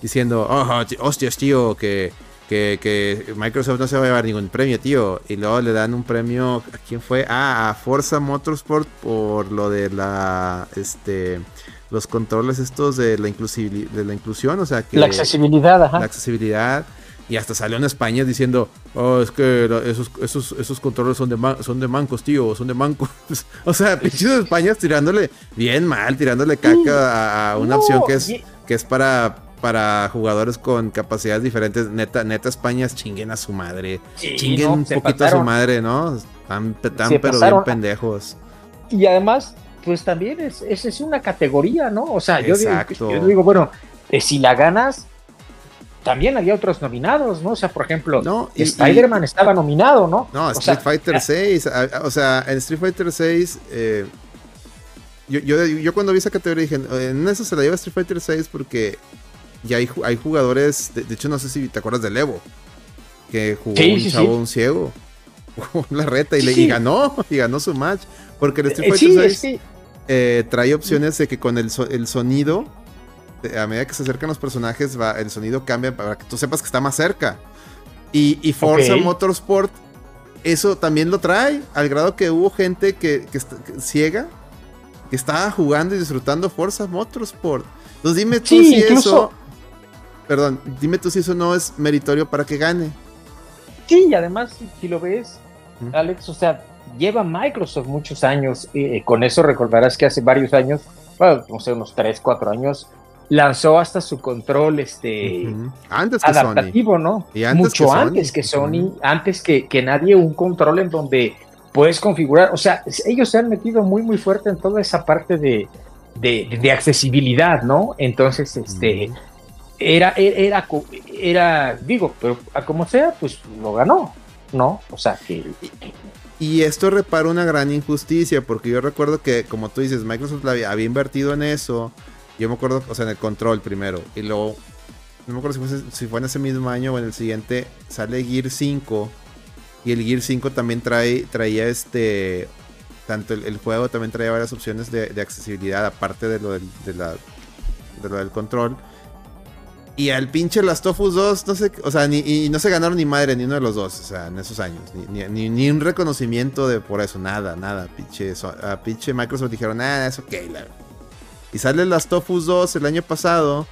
diciendo, oh, hostias, tío, que, que, Microsoft no se va a llevar ningún premio, tío. Y luego le dan un premio, ¿a quién fue? Ah, a Forza Motorsport por lo de la, este, los controles estos de la, de la inclusión, o sea que... La accesibilidad, ajá. La accesibilidad y hasta salió en España diciendo, oh, es que esos, esos, esos controles son de, son de mancos, tío, son de mancos. o sea, pinches de España tirándole bien mal, tirándole caca a, una opción que es, que es para, para jugadores con capacidades diferentes. Neta, neta, España chinguen a su madre. chinguen un poquito a su madre, ¿no? Están, pero bien pendejos. Y además, pues también es, es, una categoría, ¿no? O sea, yo digo, yo digo, bueno, eh, si la ganas, también había otros nominados, ¿no? O sea, por ejemplo, no, Spider-Man estaba nominado, ¿no? No, Street Fighter 6, o sea, en Street Fighter 6, eh, yo, yo, cuando vi esa categoría dije, en eso se la lleva Street Fighter 6 porque ya hay, hay jugadores, de, hecho no sé si te acuerdas de Evo, que jugó un chavo, un ciego, la reta y, le, y ganó, y ganó su match, porque el Street eh, Fighter 6 eh, trae opciones de que con el, el sonido a medida que se acercan los personajes, va, el sonido cambia para que tú sepas que está más cerca. Y, y Forza Motorsport, eso también lo trae, al grado que hubo gente que, ciega, que estaba jugando y disfrutando Forza Motorsport. Entonces dime tú si eso... Perdón, dime tú si eso no es meritorio para que gane. Sí, y además, si lo ves, Alex, o sea, lleva Microsoft muchos años, y con eso recordarás que hace varios años, bueno, no sé, unos 3, 4 años, lanzó hasta su control este antes adaptativo, ¿no? Y Mucho antes que Sony, antes que, que, nadie, un control en donde puedes configurar, o sea, ellos se han metido muy muy fuerte en toda esa parte de, de, accesibilidad, ¿no? Entonces, este, era, era, era, digo, pero a como sea, pues lo ganó, ¿no? O sea, que... Y esto repara una gran injusticia, porque yo recuerdo que, como tú dices, Microsoft había invertido en eso, yo me acuerdo, o sea, en el control primero. Y luego, no me acuerdo si fue, en ese mismo año o en el siguiente, sale Gear 5. Y el Gear 5 también trae, traía este. Tanto el, juego también traía varias opciones de, accesibilidad, aparte de lo del, de, la, lo del control. Y al pinche Last of Us 2, no sé, o sea, ni, y no se ganaron ni madre ni uno de los dos, o sea, en esos años. Ni, ni, un reconocimiento de por eso, nada, nada. Pinche, a pinche Microsoft dijeron, ah, es ok, la y sale Last of Us 2 el año pasado.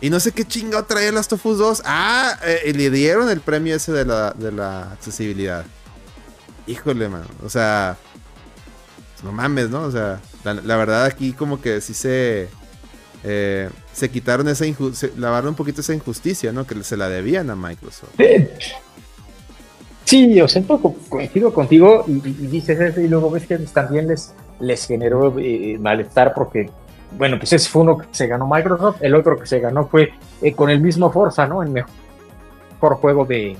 Y no sé qué chingado trae Last of Us 2. Ah, eh, le dieron el premio ese de la, de la accesibilidad. híjole, man. O sea, no mames, ¿no? O sea, la, verdad aquí como que sí se... Eh, se quitaron esa injusticia, lavaron un poquito esa injusticia, ¿no? Que se la debían a Microsoft. Sí, yo siento coincido contigo y, dices eso y luego ves que también les, les generó eh, malestar porque, bueno, pues ese fue uno que se ganó Microsoft, el otro que se ganó fue eh, con el mismo Forza, ¿no? El mejor juego de,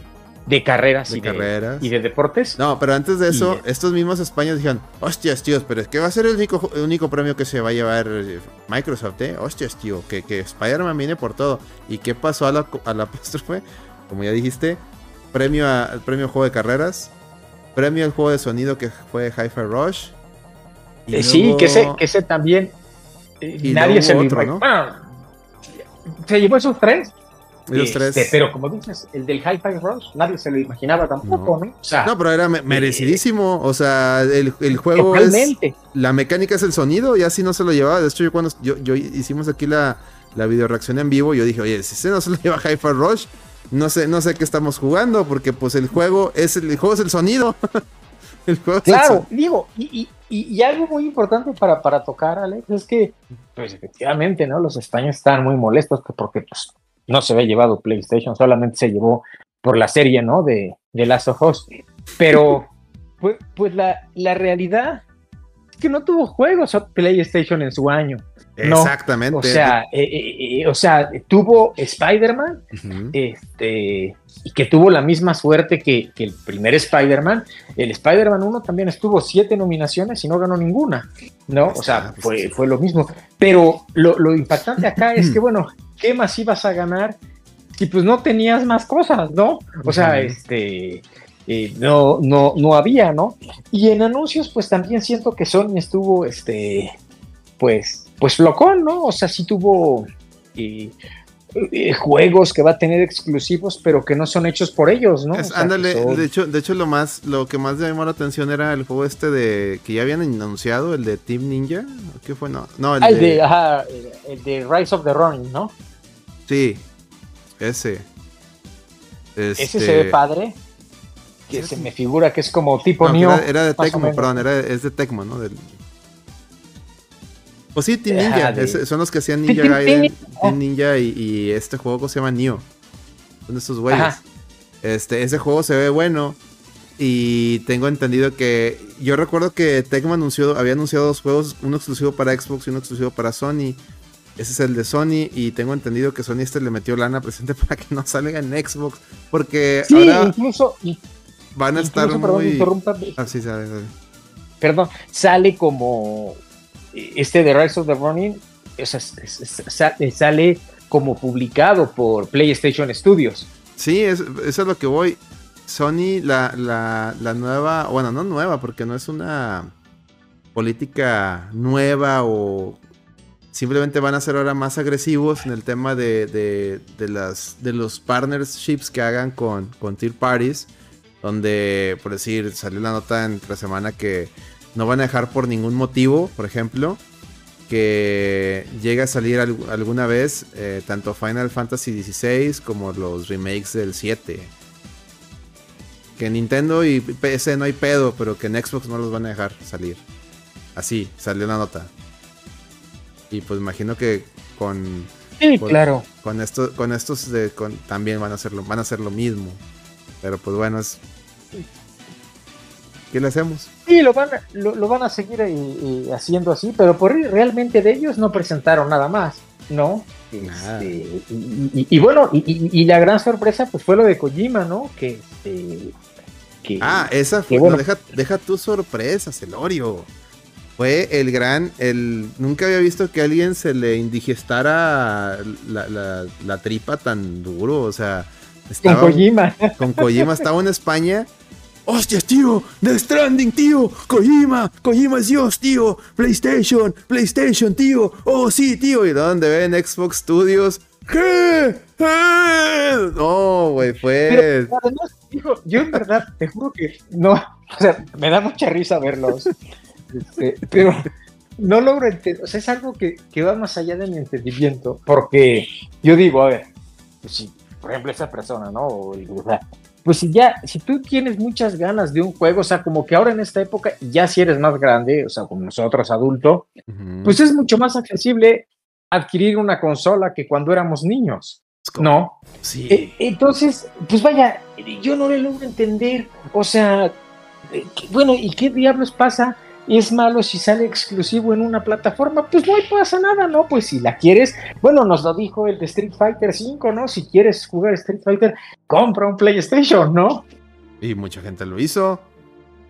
de carreras, y, De, y de deportes. No, pero antes de eso, estos mismos españoles dijeron, hostias, tíos, pero es que va a ser el único, único premio que se va a llevar eh, Microsoft, ¿eh? Hostias, tío, que, que Spider-Man viene por todo. ¿Y qué pasó a la, a la apóstrofe? Como ya dijiste, premio a premio juego de carreras, premio al juego de sonido que fue Hi-Fi Rush. Eh, sí, que ese, que ese también eh, nadie se lo ¿no? se llevó esos tres este, pero como dices, el del Hi-Fi Rush, nadie se lo imaginaba tampoco, ¿no? no, pero era eh, merecidísimo. O sea, el, el juego es. La mecánica es el sonido, y así no se lo llevaba. De hecho, yo cuando yo, yo hicimos aquí la, la video reacción en vivo, yo dije, oye, si ese no se lo lleva Hi-Fi Rush, no sé, no sé qué estamos jugando, porque pues el juego es el, juego es el sonido. el juego claro, digo, y, y, y, algo muy importante para, para tocar, Alex, es que, pues efectivamente, ¿no? Los españoles están muy molestos porque pues no se había llevado PlayStation, solamente se llevó por la serie, ¿no? De, de Last of Us. Pero, pues, pues la, la realidad que no tuvo juegos PlayStation en su año. Exactamente. O sea, eh, eh, eh, o sea, tuvo Spider-Man, este, y que tuvo la misma suerte que, el primer Spider-Man. El Spider-Man 1 también estuvo siete nominaciones y no ganó ninguna, ¿no? O sea, fue, fue lo mismo. Pero lo, lo impactante acá es que, bueno, ¿qué más ibas a ganar? Y pues no tenías más cosas, ¿no? O sea, este, eh, no, no, no había, ¿no? Y en anuncios, pues también siento que Sony estuvo, este, pues, pues flocón, ¿no? O sea, sí tuvo eh, eh, juegos que va a tener exclusivos, pero que no son hechos por ellos, ¿no? ándale, de hecho, de hecho lo más, lo que más llamó la atención era el juego este de que ya habían anunciado, el de Team Ninja, ¿qué fue? No, no el, ah, de, ajá, el de Rise of the Ronin, ¿no? Sí, ese. Ese se ve este, padre. Que se me figura que es como tipo no, Era, de Tecmo, perdón, era, es de Tecmo, ¿no? Del... Pues sí, Team Ninja. son los que hacían Ninja Gaiden, Team Ninja y, este juego se llama Nioh. Son estos güeyes. Este, ese juego se ve bueno. Y tengo entendido que. Yo recuerdo que Tecmo anunció, había anunciado dos juegos, uno exclusivo para Xbox y uno exclusivo para Sony. Ese es el de Sony y tengo entendido que Sony este le metió lana presente para que no salga en Xbox porque sí, incluso van a estar muy ah, Perdón, sale como este de Rise of the Running sale como publicado por PlayStation Studios. Sí, es, eso es lo que voy. Sony, la, la, la nueva, bueno, no nueva, porque no es una política nueva o Simplemente van a ser ahora más agresivos en el tema de, las, de los partnerships que hagan con, con tier parties. Donde, por decir, salió la nota entre semana que no van a dejar por ningún motivo, por ejemplo, que llegue a salir alguna vez eh, tanto Final Fantasy XVI como los remakes del 7. Que Nintendo y PC no hay pedo, pero que en Xbox no los van a dejar salir. Así, salió la nota. Y pues imagino que con. Sí, claro. Con, esto, con estos de, también van a, hacer lo, van a hacer lo mismo. Pero pues bueno, es. ¿Qué le hacemos? Sí, lo van a, lo, van a seguir eh, eh, haciendo así, pero por realmente de ellos no presentaron nada más, ¿no? Este, y, bueno, y, la gran sorpresa pues fue lo de Kojima, ¿no? Que, este, ah, esa fue, bueno, deja, deja tu sorpresa, Celorio fue el gran, el nunca había visto que a alguien se le indigestara la, tripa tan duro, o sea, estaba, con Kojima. Con Kojima estaba en España. ¡Hostias, tío! ¡The Stranding, tío! ¡Kojima! ¡Kojima es Dios, tío! ¡PlayStation! ¡PlayStation, tío! ¡Oh, sí, tío! ¿Y dónde ven Xbox Studios? ¿Qué? No, güey, fue. yo en verdad, te juro que no. O sea, me da mucha risa verlos. Este, pero no logro entender, o sea, es algo que, va más allá de mi entendimiento, porque yo digo, a ver, pues si, por ejemplo, esa persona, ¿no? Pues si ya, si tú tienes muchas ganas de un juego, o sea, como que ahora en esta época, ya si eres más grande, o sea, como nosotros adulto, pues es mucho más accesible adquirir una consola que cuando éramos niños. ¿No? Sí. E, entonces, pues vaya, yo no le logro entender, o sea, eh, bueno, ¿y qué diablos pasa? Es malo si sale exclusivo en una plataforma, pues no pasa nada, ¿no? Pues si la quieres, bueno, nos lo dijo el de Street Fighter 5, ¿no? Si quieres jugar Street Fighter, compra un PlayStation, ¿no? Y mucha gente lo hizo.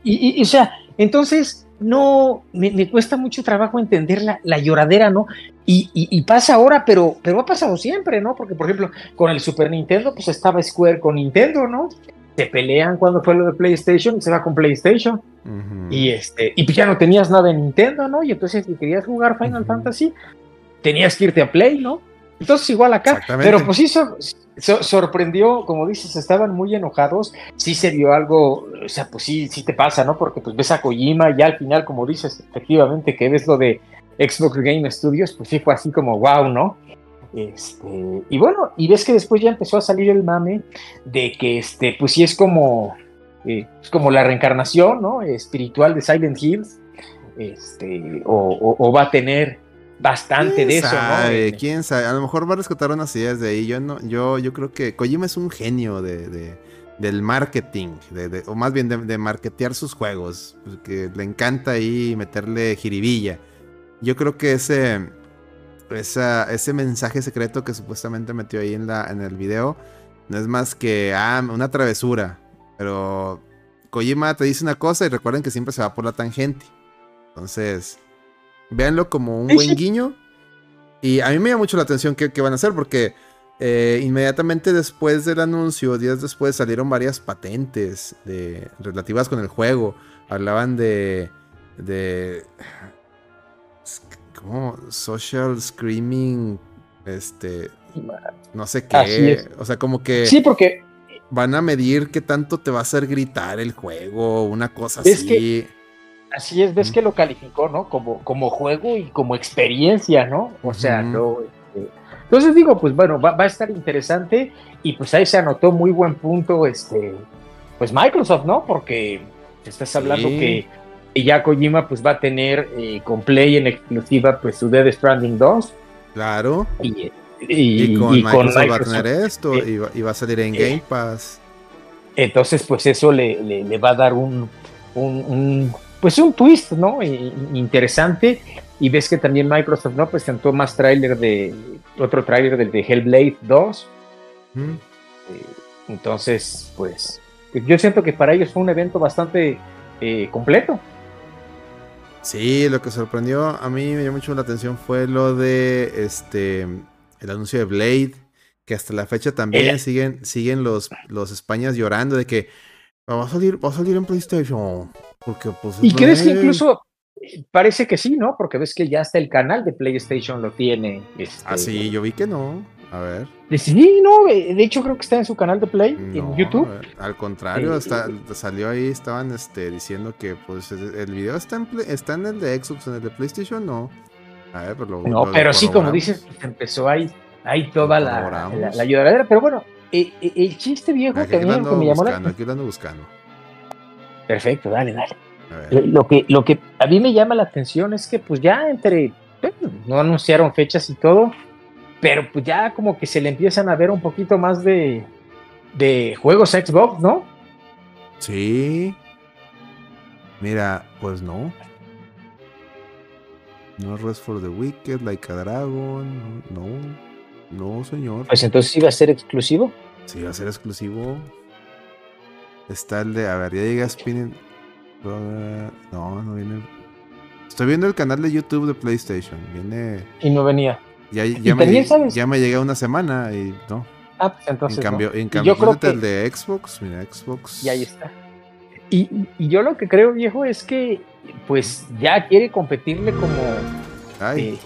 Y, o sea, entonces, no, me, cuesta mucho trabajo entender la, lloradera, ¿no? Y, y, pasa ahora, pero, pero ha pasado siempre, ¿no? Porque, por ejemplo, con el Super Nintendo, pues estaba Square con Nintendo, ¿no? Se pelean cuando fue lo de PlayStation y se va con PlayStation. Y este, y pues ya no tenías nada en Nintendo, ¿no? Y entonces si querías jugar Final Fantasy, tenías que irte a Play, ¿no? Entonces igual acá, pero pues sí sorprendió, como dices, estaban muy enojados, sí se vio algo, o sea, pues sí, sí te pasa, ¿no? Porque pues ves a Kojima y al final, como dices, efectivamente que ves lo de Xbox Game Studios, pues sí fue así como wow, ¿no? Este, y bueno, y ves que después ya empezó a salir el mame de que este, pues sí es como, eh, es como la reencarnación, ¿no? Espiritual de Silent Hills, este, o va a tener bastante de eso, ¿no? Este, quién sabe, a lo mejor va a rescatar unas ideas de ahí. Yo no, yo, yo creo que Kojima es un genio de, del marketing, de, o más bien de, marketear sus juegos, que le encanta ahí meterle jiribilla. Yo creo que ese, ese mensaje secreto que supuestamente metió ahí en, la, en el video no es más que ah, una travesura. Pero Kojima te dice una cosa y recuerden que siempre se va por la tangente. Entonces, Véanlo como un buen guiño. Y a mí me llama mucho la atención qué, van a hacer, porque eh, inmediatamente después del anuncio, días después, salieron varias patentes de, relativas con el juego. Hablaban de. de. ¿Cómo? Social Screaming. Este. No sé qué. O sea, como que. Sí, porque. Van a medir qué tanto te va a hacer gritar el juego, una cosa así. Así es, ves que lo calificó, ¿no? Como, como juego y como experiencia, ¿no? O sea, no. Este, entonces digo, pues bueno, va, a estar interesante y pues ahí se anotó muy buen punto, este, pues Microsoft, ¿no? Porque estás hablando que ya Kojima pues va a tener eh, con Play en exclusiva pues su Dead Stranding 2. Claro. Y, y, con, Microsoft va a tener esto eh, y, va, a salir en Game Pass. Entonces pues eso le, le, va a dar un, un pues un twist, ¿no? interesante. Y ves que también Microsoft, ¿no? Presentó más tráiler de, otro tráiler del de Hellblade 2. Mm. Eh, entonces, pues, yo siento que para ellos fue un evento bastante eh, completo. Sí, lo que sorprendió a mí me llamó mucho la atención fue lo de este el anuncio de Blade, que hasta la fecha también siguen, siguen los, los Españas llorando de que va a salir, va a salir en PlayStation. Porque, pues, ¿Y crees que incluso parece que sí, ¿no? Porque ves que ya hasta el canal de PlayStation lo tiene. Este, ah, sí, yo vi que no. A ver. Sí, no, de hecho creo que está en su canal de Play, en YouTube. Al contrario, salió ahí, estaban este, diciendo que pues el video está en, está en el de Xbox, en el de PlayStation no. A ver, pero lo, No, pero sí, como dices, pues, empezó ahí, ahí toda la, la, ayudadera. Pero bueno, eh, eh, el chiste viejo que, me llamó la... Aquí lo ando buscando. Perfecto, dale, dale. Lo que, lo que a mí me llama la atención es que pues ya entre, no anunciaron fechas y todo, pero pues ya como que se le empiezan a ver un poquito más de, de juegos Xbox, ¿no? Sí. Mira, pues no. No Rest for the Wicked, Like a Dragon, no, no, señor. Pues entonces iba a ser exclusivo. Sí, va a ser exclusivo. Está el de. A ver, ya llega Spinning. No, no viene. Estoy viendo el canal de YouTube de PlayStation. Viene. Y no venía. Ya, ya, me, ya me llega una semana y no. Ah, pues entonces. En cambio, en cambio yo creo que... el de Xbox. Mira, Xbox. Y ahí está. Y, y, yo lo que creo, viejo, es que pues ya quiere competirle como. Eh,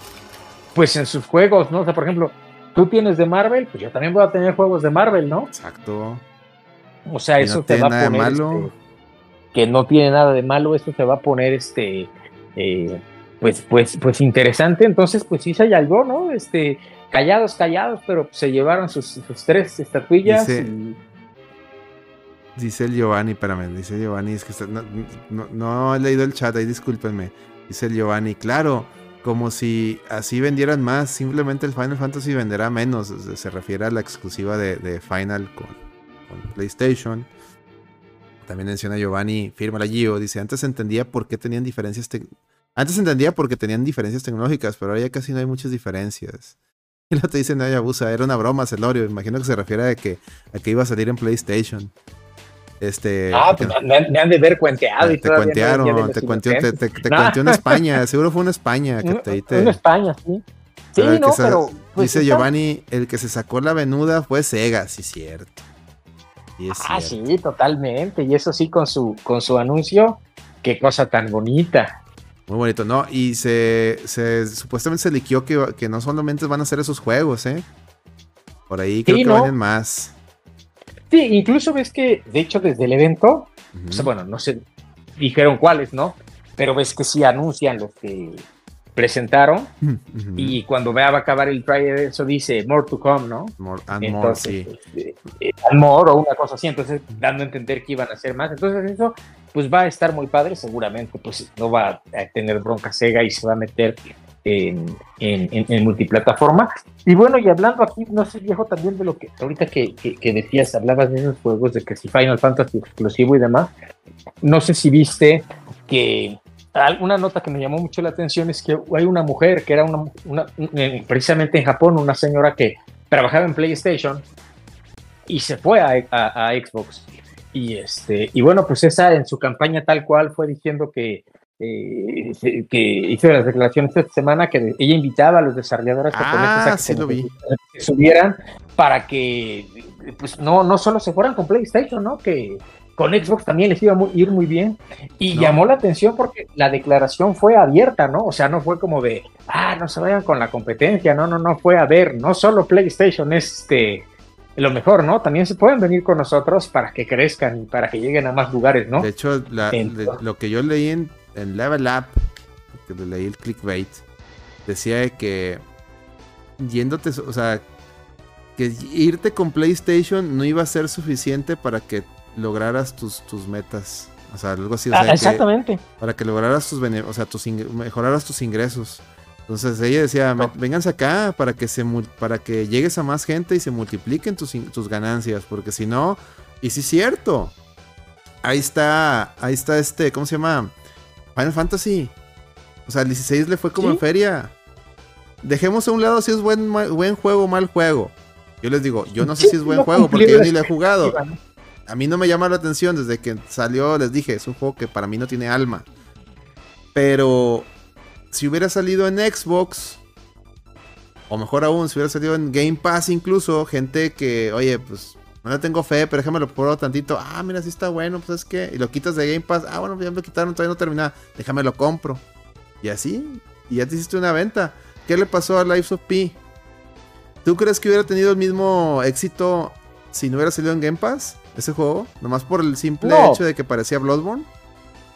pues en sus juegos, ¿no? O sea, por ejemplo, tú tienes de Marvel, pues yo también voy a tener juegos de Marvel, ¿no? Exacto. O sea, eso te va a poner. Malo. Este, que no tiene nada de malo, eso te va a poner este. Eh, pues, pues, pues interesante. Entonces, pues sí se algo, ¿no? Este, callados, callados, pero se llevaron sus, tres estatuillas. Dice el Giovanni, espérame, dice Giovanni, es que no, he leído el chat, ahí discúlpenme. Dice el Giovanni, claro, como si así vendieran más, simplemente el Final Fantasy venderá menos. Se refiere a la exclusiva de, Final con, PlayStation. También menciona Giovanni, firma la Gio, dice, antes entendía por qué tenían diferencias antes entendía porque tenían diferencias tecnológicas, pero ahora ya casi no hay muchas diferencias. Y lo te dice no abusa, era una broma, Celorio. Imagino que se refiere a que, a que iba a salir en PlayStation. Este, ah, pues me, han de ver cuenteado. Te, cuentearon, te, cuenteó, te, te, en España, seguro fue una España. Que te, Una España, sí. Sí, no, pero. Pues, dice Giovanni, el que se sacó la venuda fue Sega, sí, cierto. ah, sí, totalmente. Y eso sí, con su, con su anuncio, qué cosa tan bonita. Muy bonito, ¿no? Y se, se supuestamente se liquió que, que, no solamente van a ser esos juegos, ¿eh? Por ahí creo que vienen más. Sí, incluso ves que, de hecho, desde el evento, bueno, no sé, dijeron cuáles, ¿no? Pero ves que sí anuncian los que presentaron y cuando va a acabar el trailer eso dice more to come, ¿no? More and more, sí. Este, eh, more o una cosa así, entonces dando a entender que iban a hacer más. Entonces eso pues va a estar muy padre, seguramente pues no va a tener bronca Sega y se va a meter en, en, multiplataforma. Y bueno, y hablando aquí, no sé viejo también de lo que ahorita que, que, decías, hablabas de esos juegos de que si Final Fantasy exclusivo y demás, no sé si viste que una nota que me llamó mucho la atención es que hay una mujer que era una, eh, precisamente en Japón, una señora que trabajaba en PlayStation y se fue a Xbox y, este, y bueno, pues esa en su campaña tal cual fue diciendo que, eh, que hizo las declaraciones esta semana que ella invitaba a los desarrolladores ah, a que, se subieran para que pues no, no solo se fueran con PlayStation, ¿no? Que con Xbox también les iba a ir muy bien. Y llamó la atención porque la declaración fue abierta, ¿no? O sea, no fue como de, ah, no se vayan con la competencia, no, no, no, fue a ver, no solo PlayStation este lo mejor, ¿no? También se pueden venir con nosotros para que crezcan y para que lleguen a más lugares, ¿no? De hecho, lo que yo leí en, Level Up, que leí el clickbait, decía que yéndote, o sea, que irte con PlayStation no iba a ser suficiente para que lograras tus, tus metas. O sea, algo así. Ah, exactamente. para que lograras tus, o sea, tus mejoraras tus ingresos. Entonces ella decía, vénganse acá para que, se, para que llegues a más gente y se multipliquen tus, tus ganancias, porque si no, y si es cierto, ahí está, ahí está este, ¿cómo se llama? Final Fantasy. O sea, el 16 le fue como en feria. Dejemos a un lado si es buen, buen juego o mal juego. Yo les digo, yo no sé si es buen juego porque yo ni lo he jugado. A mí no me llama la atención desde que salió, les dije, es un juego que para mí no tiene alma. Pero si hubiera salido en Xbox, o mejor aún, si hubiera salido en Game Pass incluso, gente que, oye, pues no le tengo fe, pero déjame lo pruebo tantito. Ah, mira, sí está bueno, pues es que. Y lo quitas de Game Pass. Ah, bueno, ya me lo quitaron, todavía no termina. Déjame lo compro. Y así, y ya te hiciste una venta. ¿Qué le pasó a Lives of P? ¿Tú crees que hubiera tenido el mismo éxito si no hubiera salido en Game Pass ese juego? Nomás por el simple hecho de que parecía Bloodborne.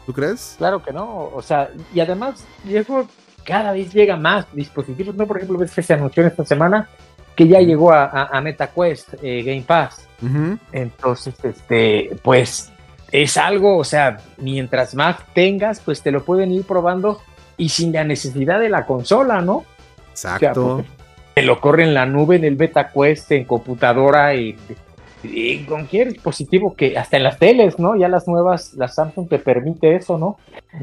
¿Tú crees? Claro que no. O sea, y además, eso cada vez llega más dispositivos. ¿no? Por ejemplo, ves que se anunció esta semana que ya llegó a, MetaQuest eh, Game Pass. Entonces, este, pues es algo, o sea, mientras más tengas, pues te lo pueden ir probando y sin la necesidad de la consola, ¿no? Exacto. te lo corre en la nube, en el MetaQuest, en computadora, y y con cualquier dispositivo que hasta en las teles, ¿no? Ya las nuevas, la Samsung te permite eso, ¿no?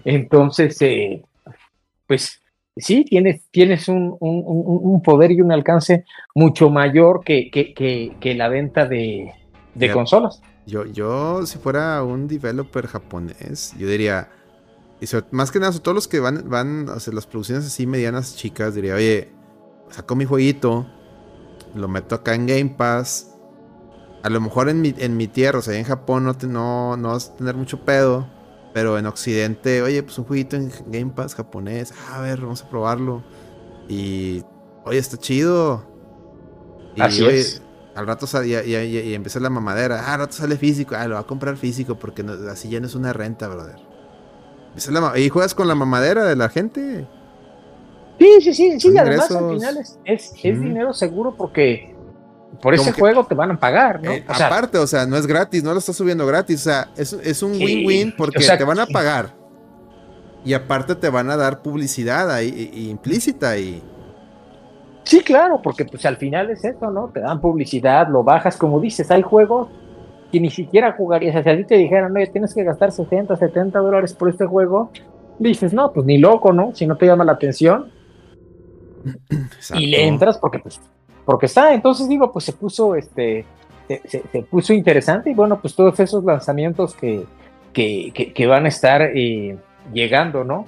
Entonces, eh, pues sí, tienes, tienes un, poder y un alcance mucho mayor que, que, la venta de, consolas. Yo, yo, si fuera un developer japonés, yo diría, más que nada, todos los que van, van a hacer las producciones así medianas, chicas, diría, oye, saco mi jueguito, lo meto acá en Game Pass, a lo mejor en mi, en mi tierra, o sea, en Japón no, no, no vas a tener mucho pedo. Pero en Occidente, oye, pues un jueguito en Game Pass japonés. Ah, a ver, vamos a probarlo. Y, oye, está chido. Y, Así es. Al rato sale, y, y, empieza la mamadera. Ah, al rato sale físico. Ah, lo va a comprar físico porque así ya no es una renta, brother. ¿Y juegas con la mamadera de la gente? Sí, sí, sí, sí. Además, al final es, es, dinero seguro porque por ese juego te van a pagar, ¿no? Eh, aparte, o sea, no es gratis, no lo estás subiendo gratis, o sea, es, un win-win porque te van a pagar. Y aparte te van a dar publicidad ahí, implícita y... Sí, claro, porque pues al final es eso, ¿no? Te dan publicidad, lo bajas, como dices, hay juegos que ni siquiera jugarías. O sea, si a ti te dijeran, oye, tienes que gastar 60, 70 dólares por este juego, dices, no, pues ni loco, ¿no? Si no te llama la atención. Y le entras porque, pues, porque está. Entonces digo, pues se puso, este, se, puso interesante y bueno, pues todos esos lanzamientos que, que, van a estar eh, llegando, ¿no?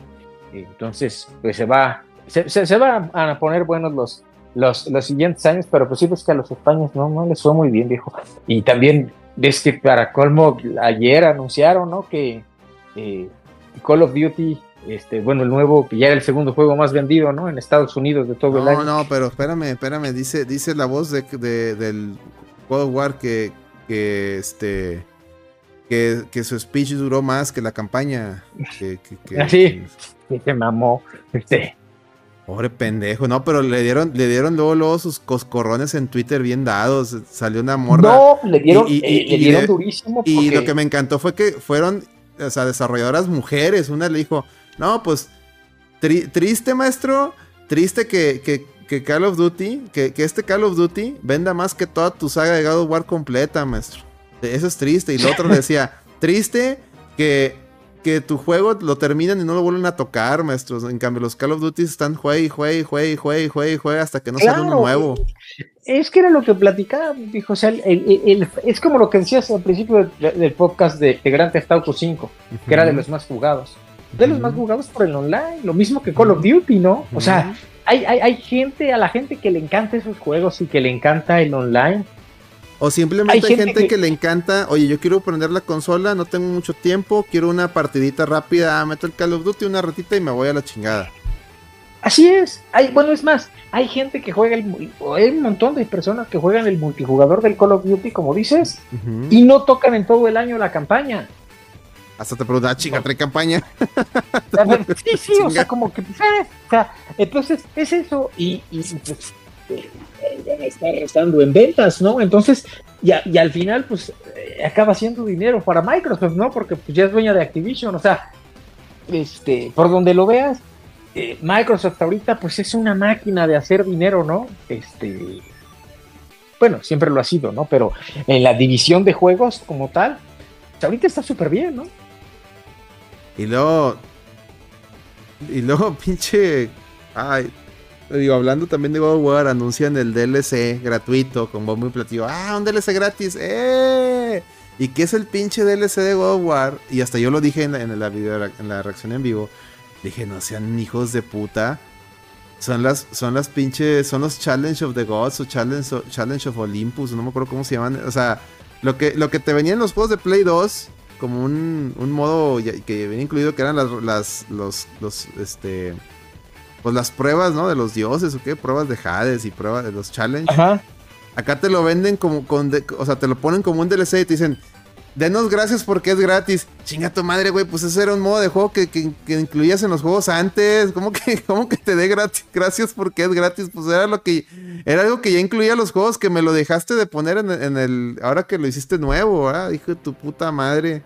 Entonces, pues se va, se, van a poner buenos los, los, los siguientes años, pero pues sí ves que a los españoles no, no les fue muy bien, viejo. Y también ves que para colmo ayer anunciaron, ¿no? Que eh, Call of Duty, este, bueno, el nuevo, que ya era el segundo juego más vendido, ¿no? En Estados Unidos de todo el año. No, no, pero espérame, espérame, dice, dice la voz de, del God of War que, que este que, que, su speech duró más que la campaña. Que, que, Así, que se mamó. Este, Pobre pendejo, no, pero le dieron, le dieron luego, luego sus coscorrones en Twitter bien dados. Salió una morra. No, le dieron, y, eh, le dieron durísimo. Y lo que me encantó fue que fueron, o sea, desarrolladoras mujeres. Una le dijo, no, pues, triste, maestro, triste que, que, que Call of Duty, que, que, este Call of Duty venda más que toda tu saga de God of War completa, maestro. Eso es triste. Y el otro le decía, triste que que tu juego lo terminan y no lo vuelven a tocar, maestros. En cambio, los Call of Duty están juegue, juegue, juegue, juegue, juegue, juegue hasta que no sale uno nuevo. Es que era lo que platicaba, dijo, o sea, es como lo que decías al principio del, podcast de, de, Grand Theft Auto 5, que era de los más jugados. De los más jugados por el online, lo mismo que Call of Duty, ¿no? O sea, hay, hay, hay gente, a la gente que le encanta esos juegos y que le encanta el online, o simplemente hay, gente, que... le encanta, oye, yo quiero prender la consola, no tengo mucho tiempo, quiero una partidita rápida, ah, meto el Call of Duty, una ratita y me voy a la chingada. Así es. Hay, bueno, es más, hay gente que juega el. Hay un montón de personas que juegan el multijugador del Call of Duty, como dices, y no tocan en todo el año la campaña. Hasta te preguntas, ah, chinga, trae campaña. sí, sí, o sea, como que. Pues, eh, o sea, entonces es eso. Y, y pues, está estando en ventas, ¿no? Entonces, y, y al final, pues, eh, acaba siendo dinero para Microsoft, ¿no? Porque pues ya es dueña de Activision, o sea, este, por donde lo veas, eh, Microsoft ahorita, pues es una máquina de hacer dinero, ¿no? Este, bueno, siempre lo ha sido, ¿no? Pero en la división de juegos como tal, pues, ahorita está súper bien, ¿no? Y luego, y luego, pinche, ay, Digo, hablando también de God of War, anuncian el DLC gratuito con bombo y platillo. ¡Ah, un DLC gratis! ¡Eh! ¿Y qué es el pinche DLC de God of War? Y hasta yo lo dije en la, en la, video, en la reacción en vivo. Dije, no sean hijos de puta. Son las, son las pinches, son los Challenge of the Gods o Challenge of, of Olympus, no me acuerdo cómo se llaman. O sea, lo que, lo que te venía en los juegos de Play 2, como un, un modo que venía incluido, que eran las, las los, los, este pues las pruebas, ¿no? De los dioses o qué, pruebas de Hades y pruebas de los challenge. Ajá. Acá te lo venden como con, o sea, te lo ponen como un DLC y te dicen, denos gracias porque es gratis. Chinga tu madre, güey, pues ese era un modo de juego que, incluías en los juegos antes. ¿Cómo que, cómo que te dé gratis, gracias porque es gratis? Pues era lo que, era algo que ya incluía los juegos que me lo dejaste de poner en, el, ahora que lo hiciste nuevo, ¿verdad? Hijo de tu puta madre.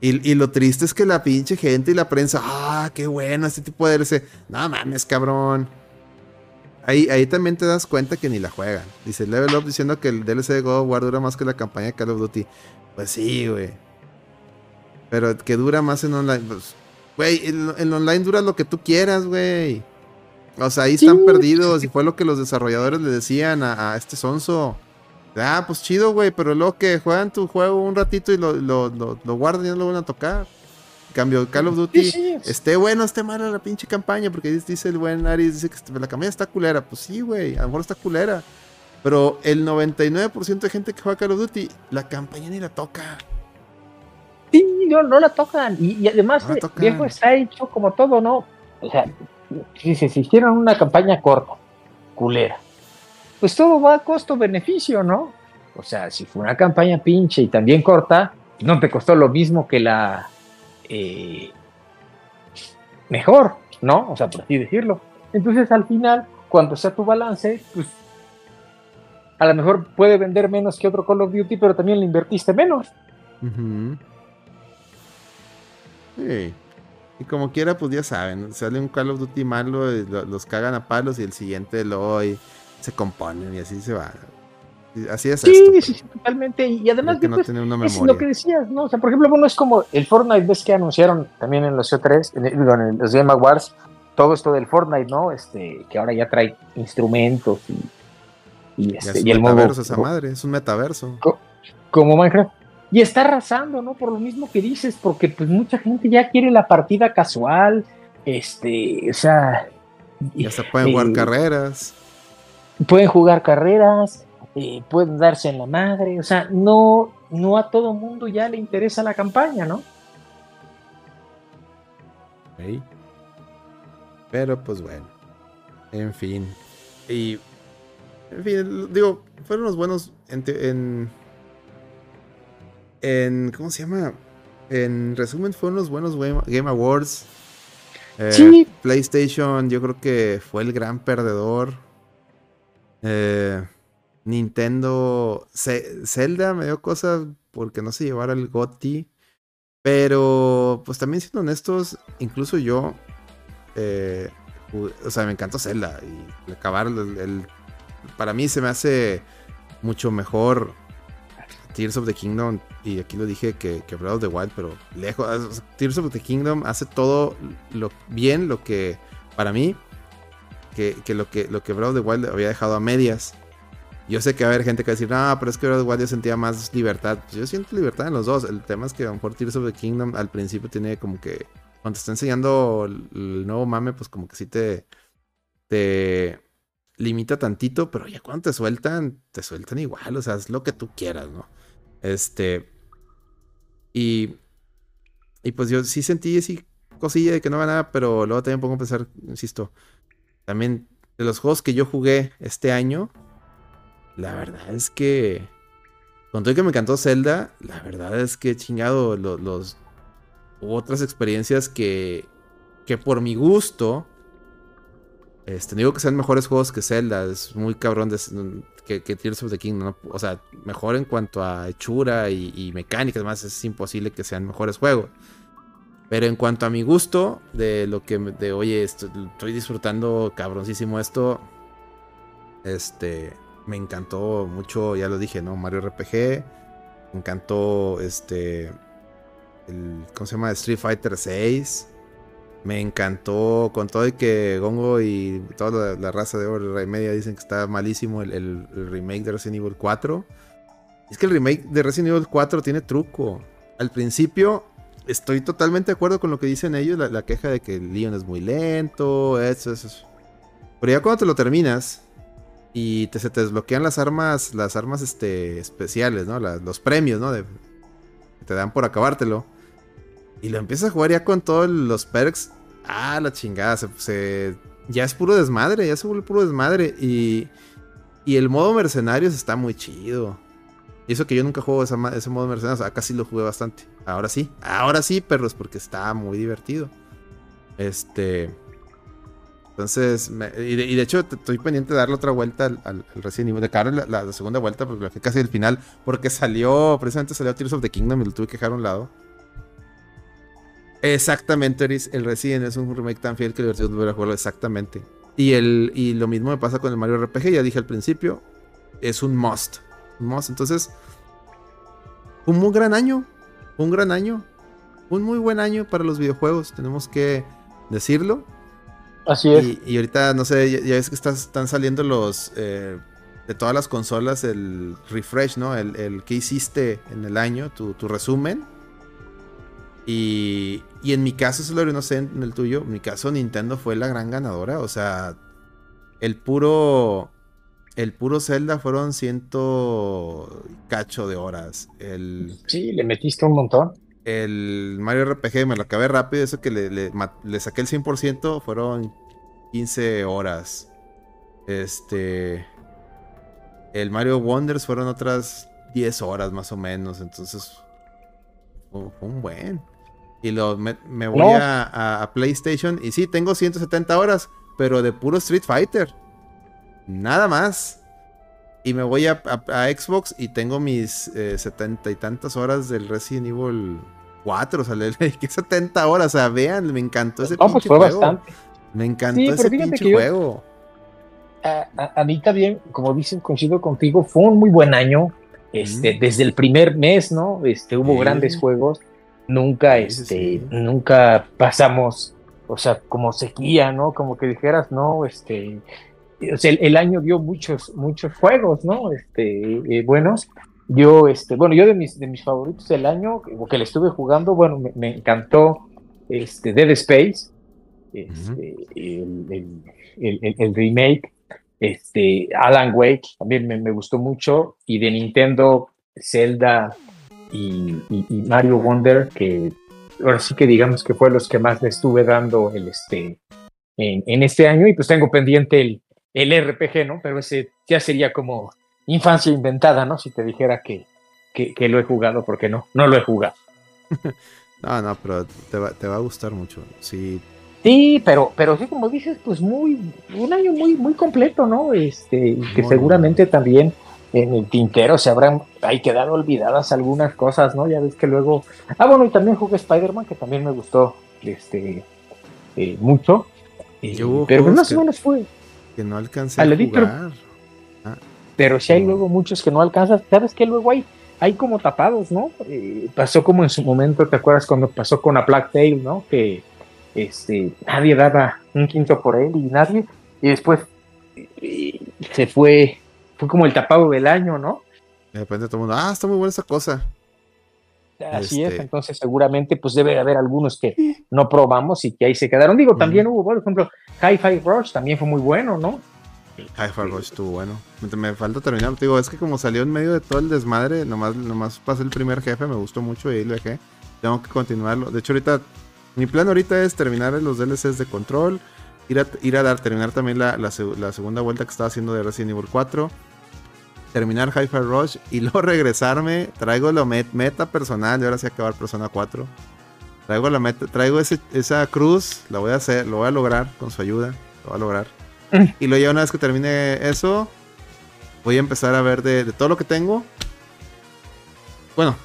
Y, lo triste es que la pinche gente y la prensa, ah, qué bueno, este tipo de DLC. No mames, cabrón. Ahí, ahí también te das cuenta que ni la juegan. Dice Level Up diciendo que el DLC de God of War dura más que la campaña de Call of Duty. Pues sí, güey. Pero que dura más en online. Pues, güey, en, online dura lo que tú quieras, güey. O sea, ahí están perdidos. Y fue lo que los desarrolladores le decían a, a este sonso. Ah, pues chido, güey, pero luego que juegan tu juego un ratito y lo, lo, lo, guardan y no lo van a tocar. Cambio, Call of Duty, esté bueno, esté mala la pinche campaña, porque dice el buen Aris, dice que la campaña está culera. Pues sí, güey, a lo mejor está culera. Pero el 99% de gente que juega Call of Duty, la campaña ni la toca. Sí, no, no la tocan. Y, además, el viejo está hecho como todo, ¿no? O sea, si se hicieron una campaña corta, culera pues todo va a costo-beneficio, ¿no? O sea, si fue una campaña pinche y también corta, no te costó lo mismo que la eh, mejor, ¿no? O sea, por así decirlo. Entonces, al final, cuando sea tu balance, pues a lo mejor puede vender menos que otro Call of Duty, pero también le invertiste menos. Sí. Y como quiera, pues ya saben, sale un Call of Duty malo, los cagan a palos y el siguiente lo hoy se componen y así se va. Así es sí, esto. Sí, sí, totalmente. Y además, que pues, es lo que decías, ¿no? O sea, por ejemplo, bueno, es como el Fortnite, ves que anunciaron también en los CO3, en, en los Game Awards, todo esto del Fortnite, ¿no? Este, que ahora ya trae instrumentos y, y, este, y el metaverso esa madre, es un metaverso. Como Minecraft. Y está arrasando, ¿no? Por lo mismo que dices, porque pues mucha gente ya quiere la partida casual, este, o sea... Ya se pueden jugar carreras. Pueden jugar carreras, eh, pueden darse en la madre, o sea, no, no a todo mundo ya le interesa la campaña, ¿no? Pero pues bueno, en fin. Y, en fin, digo, fueron los buenos en en ¿cómo se llama? En resumen, fueron los buenos Game Awards. Eh, PlayStation, yo creo que fue el gran perdedor. Eh, Nintendo, Zelda me dio cosas porque no se llevara el GOTY. Pero, pues también siendo honestos, incluso yo, eh, o sea, me encantó Zelda y acabar el, para mí se me hace mucho mejor Tears of the Kingdom, y aquí lo dije que, que Breath of the Wild, pero lejos. Tears of the Kingdom hace todo lo bien lo que, para mí, que, lo que lo que Breath of the Wild había dejado a medias. Yo sé que va a haber gente que va a decir, no, pero es que Breath of the yo sentía más libertad. Pues yo siento libertad en los dos. El tema es que a lo mejor Tears of the Kingdom al principio tiene como que, cuando te está enseñando el nuevo mame, pues como que sí te, te limita tantito, pero ya cuando te sueltan, te sueltan igual, o sea, es lo que tú quieras, ¿no? Este. Y. Y pues yo sí sentí así cosilla de que no va nada, pero luego también pongo a pensar, insisto. También de los juegos que yo jugué este año, la verdad es que. Con todo que me encantó Zelda, la verdad es que chingado los. hubo otras experiencias que. Que por mi gusto. Este, digo que sean mejores juegos que Zelda. Es muy cabrón de, que, que, Tears of the Kingdom. O sea, mejor en cuanto a hechura y, mecánica. Además, es imposible que sean mejores juegos. Pero en cuanto a mi gusto, de lo que, de oye, estoy, disfrutando cabroncísimo esto. Este, me encantó mucho, ya lo dije, ¿no? Mario RPG. Me encantó, este, el, ¿cómo se llama? Street Fighter 6. Me encantó con todo el que Gongo y toda la, raza de Oro y Media dicen que está malísimo el, remake de Resident Evil 4. Es que el remake de Resident Evil 4 tiene truco. Al principio estoy totalmente de acuerdo con lo que dicen ellos, la, queja de que Leon es muy lento, eso, eso, Pero ya cuando te lo terminas y te, se te desbloquean las armas, las armas este, especiales, ¿no? los premios, ¿no? que te dan por acabártelo y lo empiezas a jugar ya con todos los perks. Ah, la chingada. Se, ya es puro desmadre. Ya se vuelve puro desmadre. Y, y el modo mercenarios está muy chido. Y eso que yo nunca juego ese modo mercenarios. Acá sí lo jugué bastante. Ahora sí. Ahora sí, perros. Porque está muy divertido. Este. Entonces, y, de, hecho estoy pendiente de darle otra vuelta al, al, Resident Evil. De cara la, la, segunda vuelta, porque fue casi el final. Porque salió, precisamente salió Tears of the Kingdom y lo tuve que dejar a un lado. Exactamente, El Resident es un remake tan fiel que divertido volver a jugarlo exactamente. Y, el, y lo mismo me pasa con el Mario RPG, ya dije al principio. Es un must. Un must. Entonces, un muy gran año. Un gran año. Un muy buen año para los videojuegos. Tenemos que decirlo. Así es. Y, ahorita, no sé, ya, ves que están saliendo los. Eh, de todas las consolas, el refresh, ¿no? El, el que hiciste en el año, tu, tu resumen. Y, y en mi caso, Solorio, no sé en el tuyo, en mi caso Nintendo fue la gran ganadora. O sea, el puro. El puro Zelda fueron ciento cacho de horas. El, sí, le metiste un montón. El Mario RPG me lo acabé rápido. Eso que le, le, saqué el 100% fueron 15 horas. Este. El Mario Wonders fueron otras 10 horas más o menos. Entonces. fue un buen. Y lo, me, voy a, PlayStation. Y sí, tengo 170 horas, pero de puro Street Fighter. Nada más. Y me voy a, Xbox y tengo mis eh, setenta y tantas horas del Resident Evil 4. O sea, le dediqué 70 horas. O sea, vean, me encantó ese no, pues fue juego. Bastante. Me encantó ese pinche juego. a, mí también, como dicen, coincido contigo, fue un muy buen año. Este, Desde el primer mes, ¿no? Este, hubo grandes juegos. Nunca, este, nunca pasamos, o sea, como sequía, ¿no? Como que dijeras, no, este, o sea, el, año dio muchos, muchos juegos, ¿no? Este, eh, buenos. Yo, este, bueno, yo de mis, de mis favoritos del año, que le estuve jugando, bueno, me, encantó este, Dead Space, este, el, el, remake, este, Alan Wake, también me, me, gustó mucho, y de Nintendo, Zelda y, y, Mario Wonder, que ahora sí que digamos que fue los que más le estuve dando el, este, en, en este año, y pues tengo pendiente el, el RPG, ¿no? Pero ese ya sería como infancia inventada, ¿no? Si te dijera que, que, lo he jugado, porque no, no lo he jugado. no, no, pero te va, te va a gustar mucho. Sí. Sí, pero, pero sí, como dices, pues muy, un año muy, muy completo, ¿no? Este, que seguramente también en el tintero se habrán, hay quedado olvidadas algunas cosas, ¿no? Ya ves que luego, ah, bueno, y también jugué Spider-Man, que también me gustó, este, eh, mucho. Eh, pero más o menos fue, que no alcancé a, jugar. Ah. Pero, si hay luego muchos que no alcanzas, ¿sabes qué? Luego hay, hay como tapados, ¿no? Eh, pasó como en su momento, ¿te acuerdas cuando pasó con a Black Tail, ¿no? Que este, nadie daba un quinto por él y nadie, y después eh, se fue, fue como el tapado del año, ¿no? De repente todo el mundo, ah, está muy buena esa cosa. Así es, este entonces seguramente pues debe haber algunos que no probamos y que ahí se quedaron. Digo, también hubo, por ejemplo, Hi-Fi Rush también fue muy bueno, ¿no? Hi-Fi Rush estuvo bueno. Me, falta terminar, digo, es que como salió en medio de todo el desmadre, nomás, nomás pasé el primer jefe, me gustó mucho y ahí lo dejé. Tengo que continuarlo. De hecho, ahorita, mi plan ahorita es terminar los DLCs de control, ir a, ir a dar, terminar también la, la segunda vuelta que estaba haciendo de Resident Evil 4 terminar Hi-Fi Rush y luego regresarme. Traigo la meta personal y ahora sí acabar Persona 4. Traigo la meta, traigo esa cruz, la voy a hacer, lo voy a lograr con su ayuda, lo voy a lograr. Mm. Y luego ya una vez que termine eso, voy a empezar a ver de, todo lo que tengo. Bueno,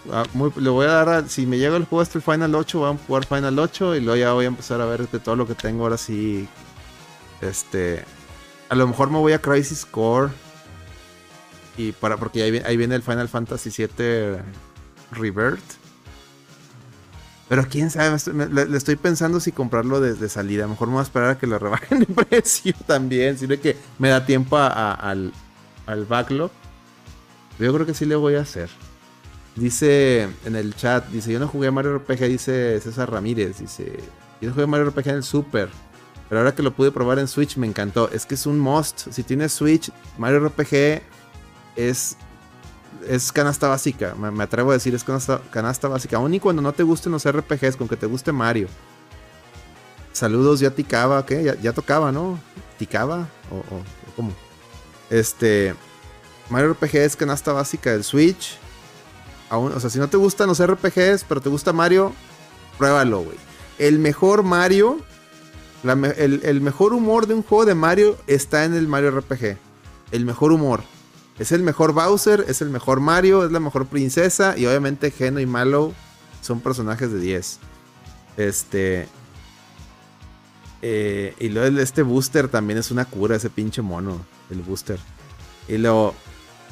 le voy a dar, si me llega el juego hasta el Final 8, voy a jugar Final 8 y luego ya voy a empezar a ver de todo lo que tengo ahora sí. Este, a lo mejor me voy a Crisis Core y para, porque ahí, viene el Final Fantasy VII Rebirth. Pero quién sabe, le, estoy pensando si comprarlo desde salida. A mejor me voy a esperar a que lo rebajen de precio también. Sino que me da tiempo al, al backlog. Yo creo que sí le voy a hacer. Dice en el chat, dice, yo no jugué Mario RPG, dice César Ramírez. Dice, yo no jugué Mario RPG en el Super. Pero ahora que lo pude probar en Switch me encantó. Es que es un must. Si tienes Switch, Mario RPG es, es canasta básica. Me, atrevo a decir, es canasta, básica. Aún y cuando no te gusten los RPGs, con que te guste Mario. Saludos, ya ticaba, ¿qué? Ya, tocaba, ¿no? ¿Ticaba? ¿O, cómo? Este. Mario RPG es canasta básica del Switch. O sea, si no te gustan los RPGs, pero te gusta Mario, pruébalo, güey. El mejor Mario, el, el, mejor humor de un juego de Mario está en el Mario RPG. El mejor humor. Es el mejor Bowser, es el mejor Mario, es la mejor princesa y obviamente Geno y Malo son personajes de 10. Este... Eh, y luego este booster también es una cura, ese pinche mono, el booster. Y luego,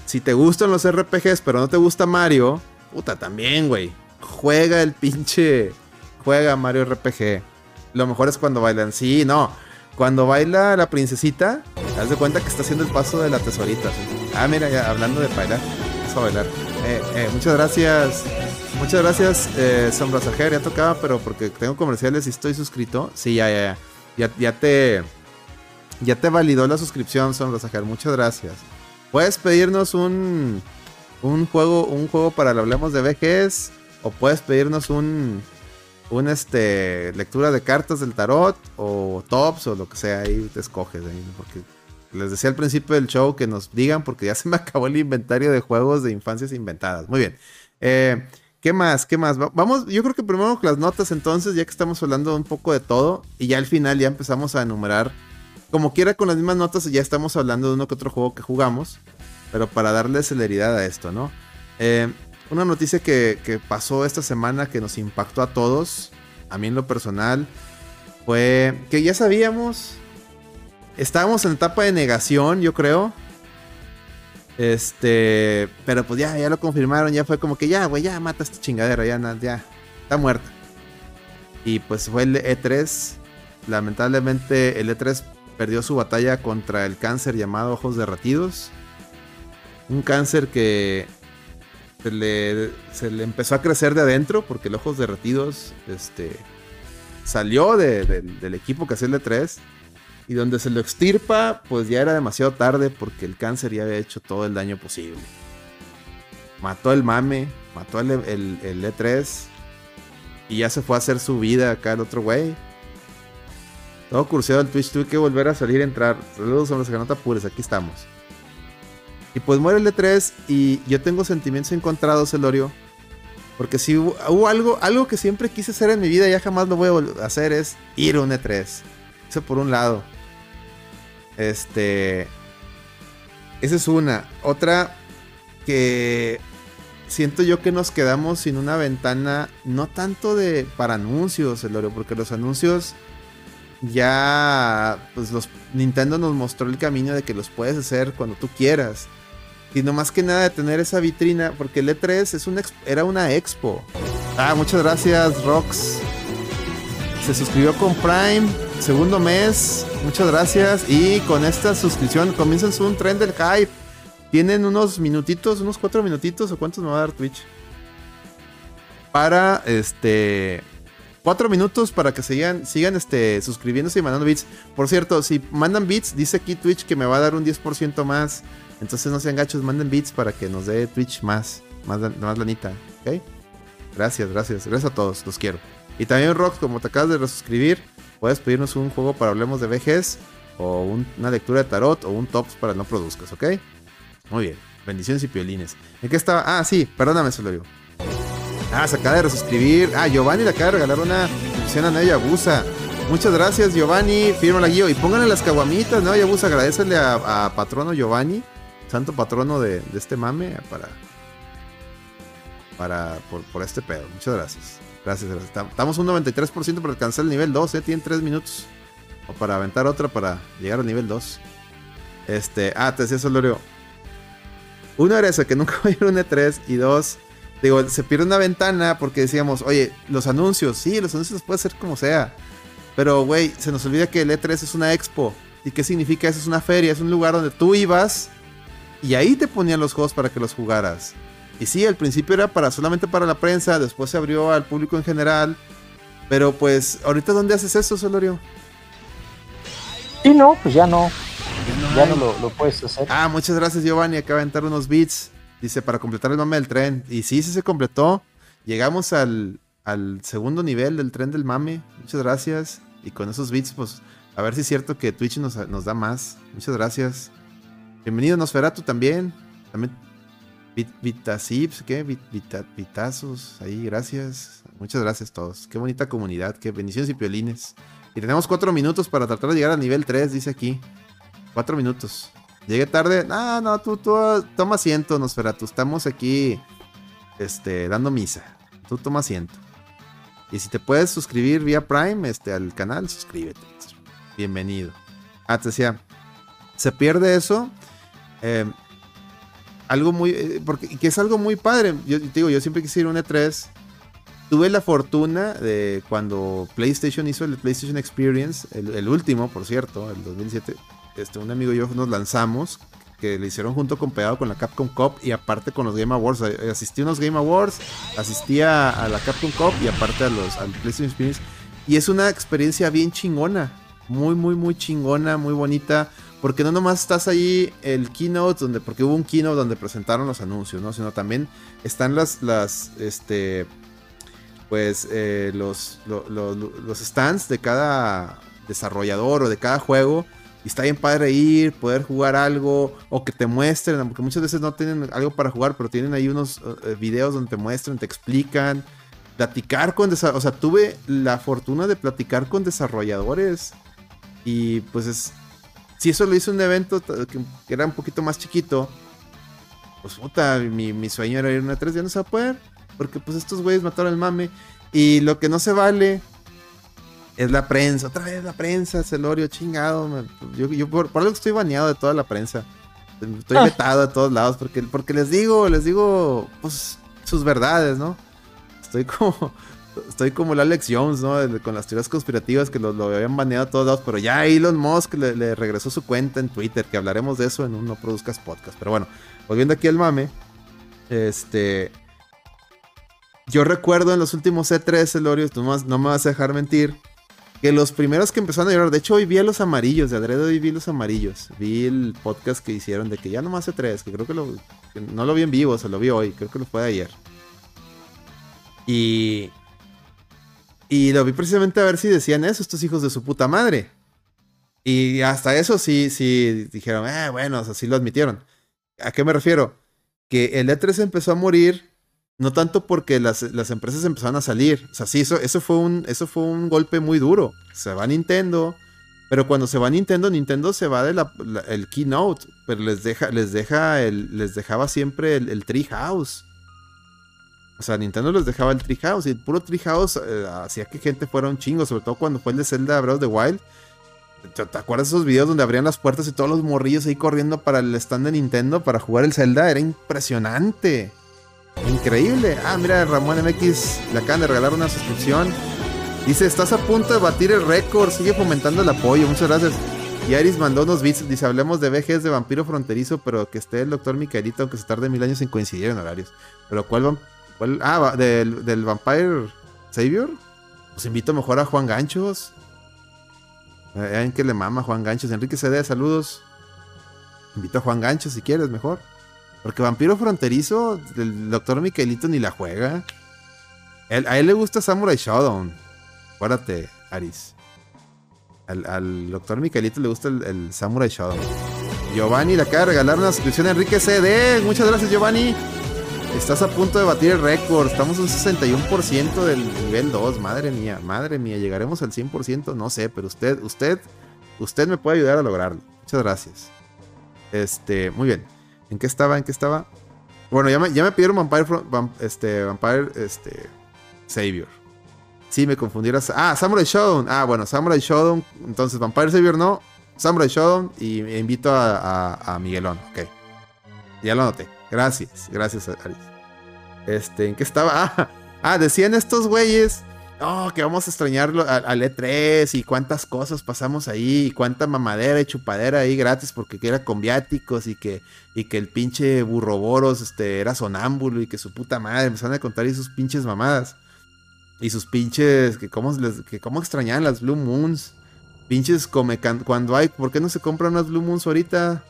si te gustan los RPGs pero no te gusta Mario, puta también, güey. Juega el pinche... Juega Mario RPG. Lo mejor es cuando bailan. Sí, no. Cuando baila la princesita, haz de cuenta que está haciendo el paso de la tesorita. Ah, mira, ya hablando de bailar, vamos a bailar. Eh, eh, muchas gracias. Muchas gracias, eh. Ya tocaba, pero porque tengo comerciales y estoy suscrito. Sí, ya, ya, ya. Ya, te. Ya te validó la suscripción, Sombra. Muchas gracias. Puedes pedirnos un. Un juego, un juego para lo hablemos de VGs. O puedes pedirnos un. Un este. lectura de cartas del tarot. O tops o lo que sea. Ahí te escoges. Ahí, porque les decía al principio del show que nos digan porque ya se me acabó el inventario de juegos de infancias inventadas. Muy bien. Eh, ¿Qué más? ¿Qué más? Vamos, yo creo que primero las notas entonces, ya que estamos hablando un poco de todo y ya al final ya empezamos a enumerar, como quiera con las mismas notas, ya estamos hablando de uno que otro juego que jugamos. pero para darle celeridad a esto, ¿no? Eh, una noticia que, pasó esta semana que nos impactó a todos, a mí en lo personal, fue que ya sabíamos, estábamos en etapa de negación, yo creo. Este, pero pues ya, ya lo confirmaron, ya fue como que ya, güey, ya mata esta chingadera, ya, ya, está muerta. Y pues fue el E3. Lamentablemente el E3 perdió su batalla contra el cáncer llamado ojos derretidos. Un cáncer que se le, se le empezó a crecer de adentro porque el ojos derretidos este, salió del equipo que hacía el E3. Y donde se lo extirpa, pues ya era demasiado tarde porque el cáncer ya había hecho todo el daño posible. Mató el mame, mató el, el E3 y ya se fue a hacer su vida acá el otro güey. Todo cursiado el Twitch, tuve que volver a salir a entrar. Saludos los que no aquí estamos. Y pues muere el E3 y yo tengo sentimientos encontrados, Elorio. Porque si hubo, algo, algo que siempre quise hacer en mi vida y ya jamás lo voy a hacer es ir un E3. Eso por un lado. Este. Esa es una. Otra que siento yo que nos quedamos sin una ventana, no tanto de para anuncios, Elorio, porque los anuncios ya, pues los Nintendo nos mostró el camino de que los puedes hacer cuando tú quieras. Y no más que nada de tener esa vitrina, porque el E3 es una, era una expo. Ah, muchas gracias, Rox. Se suscribió con Prime, segundo mes. Muchas gracias. Y con esta suscripción comienzan un tren del hype. Tienen unos minutitos, unos cuatro minutitos o cuántos me va a dar Twitch. Para este. Cuatro minutos para que sigan, sigan este, suscribiéndose y mandando bits. Por cierto, si mandan bits, dice aquí Twitch que me va a dar un 10% más. Entonces no sean gachos, manden bits para que nos dé Twitch más, más, más lanita. ¿Ok? Gracias, gracias. Gracias a todos, los quiero. Y también Rox, como te acabas de resuscribir, puedes pedirnos un juego para hablemos de VGs, o una lectura de tarot, o un tops para no produzcas, ¿ok? Muy bien. Bendiciones y piolines. ¿En qué estaba? Ah, sí, perdóname, se lo digo. Ah, se acaba de resuscribir. Ah, Giovanni le acaba de regalar una suscripción a Naya Abusa. Muchas gracias, Giovanni. Firma la guía. Y pónganle las caguamitas, ¿no? Abusa. Agradecele a, patrono Giovanni, santo patrono de, este mame, para. Para. Por, este pedo. Muchas gracias. Gracias, gracias. Estamos un 93% para alcanzar el nivel 2, ¿eh? Tienen 3 minutos. O para aventar otra para llegar al nivel 2. Este. Ah, te decía Solorio. Uno era eso, que nunca va a ir un E3. Y dos, digo, se pierde una ventana porque decíamos, oye, los anuncios, sí, los anuncios puede ser como sea. Pero, güey, se nos olvida que el E3 es una expo. ¿Y qué significa eso? Es una feria, es un lugar donde tú ibas y ahí te ponían los juegos para que los jugaras. Y sí, al principio era para solamente para la prensa, después se abrió al público en general. Pero pues, ¿ahorita dónde haces eso, Solorio? Sí, no, pues ya no. Ya no lo, puedes hacer. Ah, muchas gracias, Giovanni. Acaba de entrar unos beats. Dice, para completar el mame del tren. Y sí, sí se completó. Llegamos al, segundo nivel del tren del mame. Muchas gracias. Y con esos beats, pues, a ver si es cierto que Twitch nos, da más. Muchas gracias. Bienvenido, Nosferatu también. También Vitasips, ¿qué? vitazos, ahí, gracias. Muchas gracias a todos. Qué bonita comunidad, qué bendiciones y piolines. Y tenemos cuatro minutos para tratar de llegar al nivel 3, dice aquí. Cuatro minutos. Llegué tarde. No, no, tú, tú toma asiento, Nosferatu. Estamos aquí este, dando misa. Tú toma asiento. Y si te puedes suscribir vía Prime este, al canal, suscríbete. Bienvenido. Ah, te decía, se pierde eso. Eh, algo muy. Eh, porque, que es algo muy padre. Yo te digo, yo siempre quise ir a un E3. Tuve la fortuna de cuando PlayStation hizo el PlayStation Experience, el, último, por cierto, el 2007 este, un amigo y yo nos lanzamos, que le hicieron junto con pegado con la Capcom Cup y aparte con los Game Awards. Eh, asistí a unos Game Awards, asistí a, la Capcom Cup y aparte a los, PlayStation Experience. Y es una experiencia bien chingona, muy, muy, muy chingona, muy bonita. Porque no nomás estás ahí el keynote, donde, porque hubo un keynote donde presentaron los anuncios, ¿no? Sino también están las, las, este, pues, eh, los, los stands de cada desarrollador o de cada juego y está bien padre ir, poder jugar algo o que te muestren, porque muchas veces no tienen algo para jugar, pero tienen ahí unos eh, videos donde te muestran, te explican, platicar con, o sea, tuve la fortuna de platicar con desarrolladores y pues es, si eso lo hizo un evento que era un poquito más chiquito, pues puta, mi, mi sueño era ir a una 3, ya no se va a poder. Porque pues estos güeyes mataron el mame. Y lo que no se vale es la prensa. Otra vez la prensa, Celorio, chingado. Yo, yo por, algo estoy baneado de toda la prensa. Estoy ah. vetado de todos lados porque, porque les digo, les digo, pues, sus verdades, ¿no? Estoy como, estoy como la Alex Jones, ¿no? Con las teorías conspirativas que lo, habían baneado a todos lados, pero ya Elon Musk le, regresó su cuenta en Twitter, que hablaremos de eso en un No Produzcas Podcast. Pero bueno, volviendo aquí al mame, este... Yo recuerdo en los últimos C3, Elorio, tú no me vas a dejar mentir, que los primeros que empezaron a llorar, de hecho hoy vi a los amarillos, de Adredo hoy vi los amarillos, vi el podcast que hicieron de que ya nomás C3, que creo que, lo, no lo vi en vivo, se lo vi hoy, creo que lo fue de ayer. Y, y lo vi precisamente a ver si decían eso, estos hijos de su puta madre. Y hasta eso sí, sí dijeron, eh, bueno, así lo admitieron. ¿A qué me refiero? Que el E3 empezó a morir no tanto porque las, empresas empezaron a salir. O sea, sí, eso, eso, fue un, eso fue un golpe muy duro. Se va Nintendo. Pero cuando se va Nintendo, Nintendo se va del el keynote. Pero les deja, les deja el, les dejaba siempre el, el Treehouse. O sea, Nintendo les dejaba el Treehouse. Y el puro Treehouse eh, hacía que gente fuera un chingo. Sobre todo cuando fue el de Zelda Breath of the Wild. ¿Te acuerdas de esos videos donde abrían las puertas y todos los morrillos ahí corriendo para el stand de Nintendo para jugar el Zelda? Era impresionante. Increíble. Ah, mira, Ramón MX le acaban de regalar una suscripción. Dice, estás a punto de batir el récord. Sigue fomentando el apoyo. Muchas gracias. Y Aris mandó unos bits. Dice, hablemos de VGs de vampiro fronterizo, pero que esté el doctor Micaelito, aunque se tarde mil años en coincidir en horarios. Pero ¿cuál? Ah, del, del Vampire Savior. Pues invito mejor a Juan Ganchos. Vean que le mama Juan Ganchos. Enrique CD, saludos. Invito a Juan Ganchos si quieres, mejor. Porque Vampiro Fronterizo, el doctor Miquelito ni la juega. a él le gusta Samurai Shodown. Acuérdate, Aris. Al, doctor Miquelito le gusta el, Samurai Shodown. Giovanni le acaba de regalar una suscripción a Enrique CD. Muchas gracias, Giovanni. Estás a punto de batir el récord. Estamos un 61% del nivel 2. Madre mía, madre mía. ¿Llegaremos al 100%? No sé, pero usted, usted, usted me puede ayudar a lograrlo. Muchas gracias. Este, muy bien. ¿En qué estaba? ¿En qué estaba? Bueno, ya me, ya me pidieron Vampire, este, Vampire este, Savior. Sí, me confundieras. Ah, Samurai Shodown. Ah, bueno, Samurai Shodown. Entonces, Vampire Savior no. Samurai Shodown. Y invito a, Miguelón. Ok. Ya lo anoté. Gracias. Gracias. Este, ¿en qué estaba? Ah, ah decían estos güeyes oh, que vamos a extrañarlo al E3 y cuántas cosas pasamos ahí y cuánta mamadera y chupadera ahí gratis porque era con viáticos y que, y que el pinche burroboros este, era sonámbulo y que su puta madre empezaron a contar ahí sus pinches mamadas. Y sus pinches, que cómo, les, que cómo extrañaban las Blue Moons. Pinches come cuando hay, ¿por qué no se compran unas Blue Moons ahorita?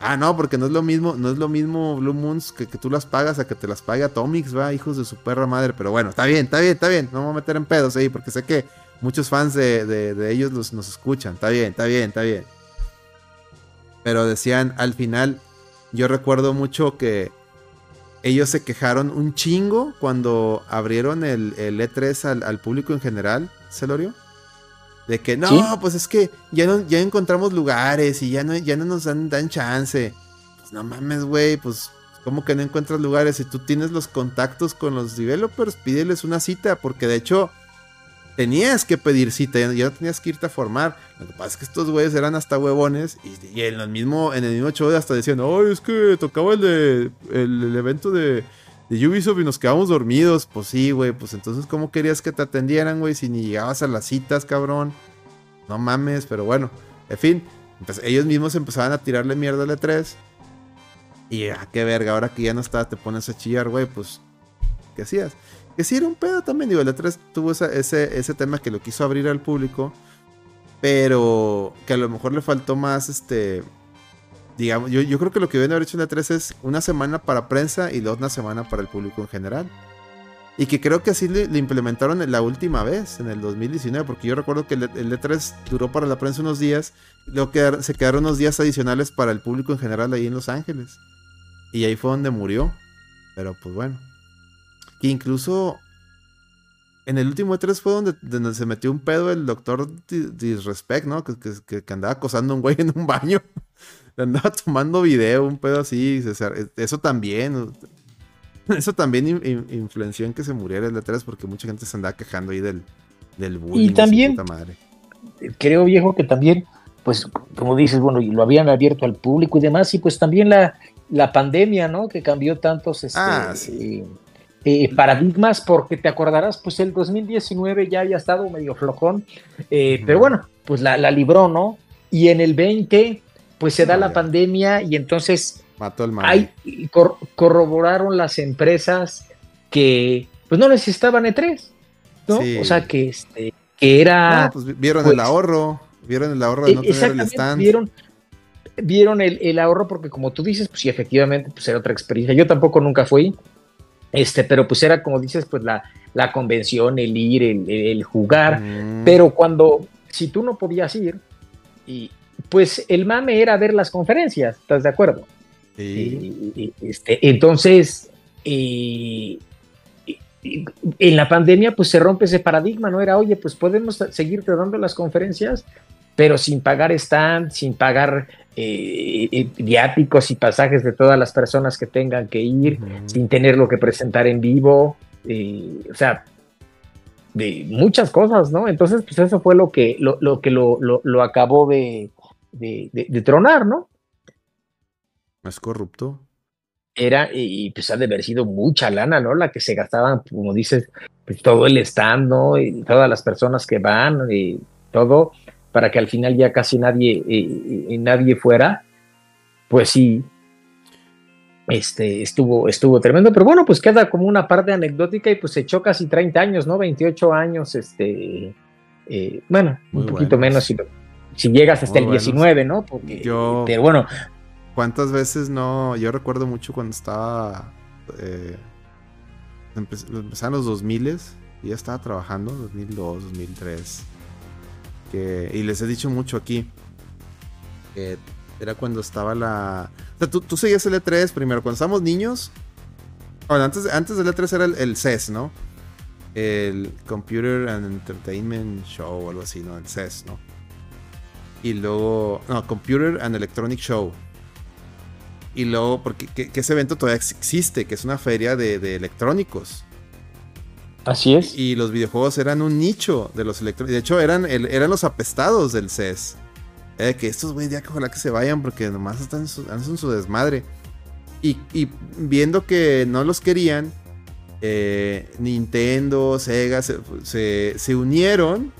Ah, no, porque no es lo mismo, no es lo mismo Blue Moons que, que tú las pagas a que te las pague Atomics, va, hijos de su perra madre. Pero bueno, está bien, está bien, está bien. No me voy a meter en pedos ahí, porque sé que muchos fans de, ellos los, nos escuchan. Está bien, está bien, está bien. Pero decían al final, yo recuerdo mucho que ellos se quejaron un chingo cuando abrieron el, E3 al, al público en general, Celorio. De que no, pues es que ya no, ya encontramos lugares y ya no, ya no nos dan, dan chance. Pues no mames, güey, pues ¿cómo que no encuentras lugares? Si tú tienes los contactos con los developers, pídeles una cita, porque de hecho tenías que pedir cita, ya no tenías que irte a formar. Lo que pasa es que estos güeyes eran hasta huevones y, en el mismo, en el mismo show hasta decían, ay, es que tocaba el de el, evento de, de Ubisoft y nos quedamos dormidos. Pues sí, güey, pues entonces, ¿cómo querías que te atendieran, güey? Si ni llegabas a las citas, cabrón. No mames, pero bueno. En fin, pues ellos mismos empezaban a tirarle mierda al E3. Y ah, qué verga, ahora que ya no está, te pones a chillar, güey, pues, ¿qué hacías? Que sí era un pedo también, digo, el E3 tuvo ese, ese tema que lo quiso abrir al público, pero que a lo mejor le faltó más, este, digamos, yo, yo creo que lo que deben haber hecho en el E3 es una semana para prensa y luego una semana para el público en general. Y que creo que así le, implementaron la última vez, en el 2019, porque yo recuerdo que el, E3 duró para la prensa unos días, luego se quedaron unos días adicionales para el público en general ahí en Los Ángeles. Y ahí fue donde murió. Pero pues bueno. Que incluso en el último E3 fue donde, se metió un pedo el doctor Disrespect, ¿no? Que, que, andaba acosando a un güey en un baño. andaba tomando video, un pedo así. Eso también. Eso también influenció en que se muriera el E3 porque mucha gente se andaba quejando ahí del, del bullying. Y también, madre. creo viejo que también, pues como dices, bueno, lo habían abierto al público y demás, y pues también la, la pandemia, ¿no? Que cambió tantos este, ah, eh, paradigmas, porque te acordarás, pues el 2019 ya había estado medio flojón, eh, pero bueno, pues la, la libró, ¿no? Y en el 20 pues se da la pandemia y entonces Mató el hay, corroboraron las empresas que pues no necesitaban E3, ¿no? O sea que este que era pues, vieron el pues, ahorro, vieron el ahorro de no tener el stand. Vieron, vieron el, ahorro porque como tú dices, pues sí, efectivamente, pues era otra experiencia. Yo tampoco nunca fui, este, pero pues era como dices, pues la, la convención, el ir, el, jugar, mm. pero cuando, si tú no podías ir, y, pues el mame era ver las conferencias, ¿estás de acuerdo? Sí. este, entonces, en la pandemia, pues se rompe ese paradigma, ¿no? Era, oye, pues podemos seguir dando las conferencias, pero sin pagar stand, sin pagar eh, eh, viáticos y pasajes de todas las personas que tengan que ir, sin tener lo que presentar en vivo, eh, o sea, de muchas cosas, ¿no? Entonces, pues eso fue lo que lo, lo que lo, lo acabó de, de, tronar, ¿no? Es corrupto. Era, y pues ha de haber sido mucha lana, ¿no? La que se gastaban, como dices, pues todo el stand, ¿no? Y todas las personas que van y todo, para que al final ya casi nadie, y, nadie fuera. Pues sí, este, estuvo, estuvo tremendo, pero bueno, pues queda como una parte anecdótica y pues se echó casi 30 años, ¿no? 28 años, este, eh, bueno, un poquito menos si si llegas hasta el 19, ¿no? Porque, yo, pero bueno. ¿Cuántas veces no? Yo recuerdo mucho cuando estaba. Eh, empezaron los 2000 y ya estaba trabajando, 2002, 2003. Y les he dicho mucho aquí. Que era cuando estaba la. O sea, tú, seguías el E3 primero, cuando estábamos niños. Bueno, antes, antes del E3 era el, CES, ¿no? El Computer and Entertainment Show o algo así, ¿no? El CES, ¿no? Y luego, no, Computer and Electronic Show. Y luego, porque que, ese evento todavía existe, que es una feria de, electrónicos. Así es. Y los videojuegos eran un nicho de los electrónicos. De hecho, eran, eran los apestados del CES. Eh, que estos güeyes ya que ojalá que se vayan porque nomás están en su, desmadre. Y, viendo que no los querían, eh, Nintendo, Sega se, se unieron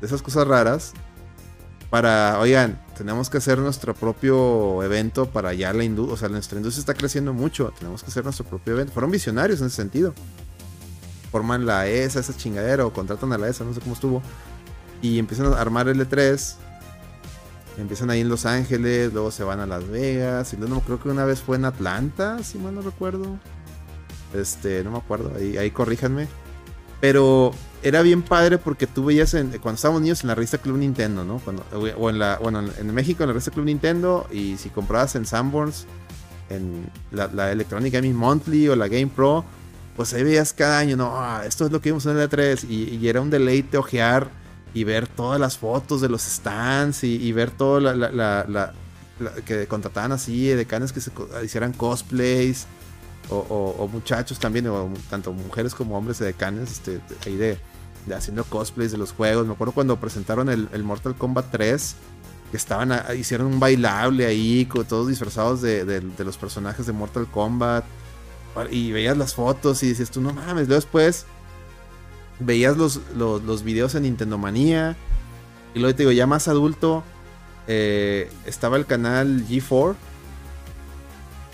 de esas cosas raras para, oigan, tenemos que hacer nuestro propio evento para ya la industria, o sea, nuestra industria está creciendo mucho, tenemos que hacer nuestro propio evento. Fueron visionarios en ese sentido. Forman la ESA, esa chingadera, o contratan a la ESA, no sé cómo estuvo. Y empiezan a armar el E3. Empiezan ahí en Los Ángeles, luego se van a Las Vegas. Y luego creo que una vez fue en Atlanta, si mal no recuerdo. Este, no me acuerdo, ahí, ahí corríjanme. Pero era bien padre porque tú veías cuando estábamos niños en la revista Club Nintendo, ¿no? Cuando, o en la, bueno, en México en la revista Club Nintendo y si comprabas en Sanborns, en la, la Electronic Gaming Monthly o la Game Pro, pues ahí veías cada año, no, ah, esto es lo que vimos en el E3 y, era un deleite ojear y ver todas las fotos de los stands y, ver todo la, que contrataban así, de canes que se hicieran cosplays o, muchachos también, o tanto mujeres como hombres de canes, este, ahí de, haciendo cosplays de los juegos. Me acuerdo cuando presentaron el, Mortal Kombat 3, que estaban, hicieron un bailable ahí, todos disfrazados de, los personajes de Mortal Kombat. Y veías las fotos y decías tú, no mames, luego después veías los, los, videos en Nintendo Manía. Y luego te digo, ya más adulto, eh, estaba el canal G4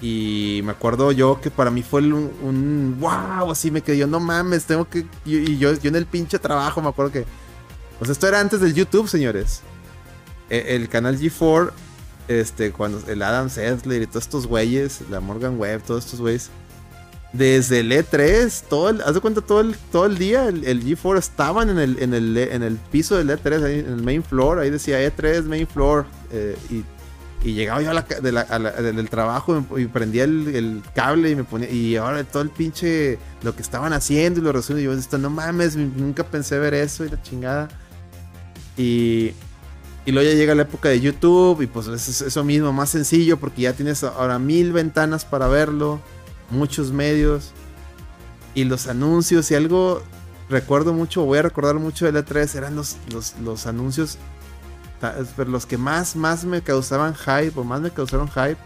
y me acuerdo yo que para mí fue un, wow, así me quedé yo, no mames, tengo que. Y, yo, yo en el pinche trabajo me acuerdo que. Pues esto era antes del YouTube, señores. E, el, canal G4, este, cuando el Adam Sandler y todos estos güeyes, la Morgan Webb, todos estos güeyes. Desde el E3, todo el, haz de cuenta todo el, todo el día, el, G4 estaban en el, en el, en el piso del E3, ahí, en el main floor, ahí decía E3 main floor, eh, y y llegaba yo a la, del trabajo y prendía el, cable y me ponía. Y ahora todo el pinche. Lo que estaban haciendo y lo resumen. Y yo, esto, no mames, nunca pensé ver eso y la chingada. Y. Y luego ya llega la época de YouTube y pues es eso mismo, más sencillo porque ya tienes ahora mil ventanas para verlo, muchos medios y los anuncios y algo recuerdo mucho, voy a recordar mucho de E3, eran los, los, anuncios, pero los que más, más me causaban hype o más me causaron hype.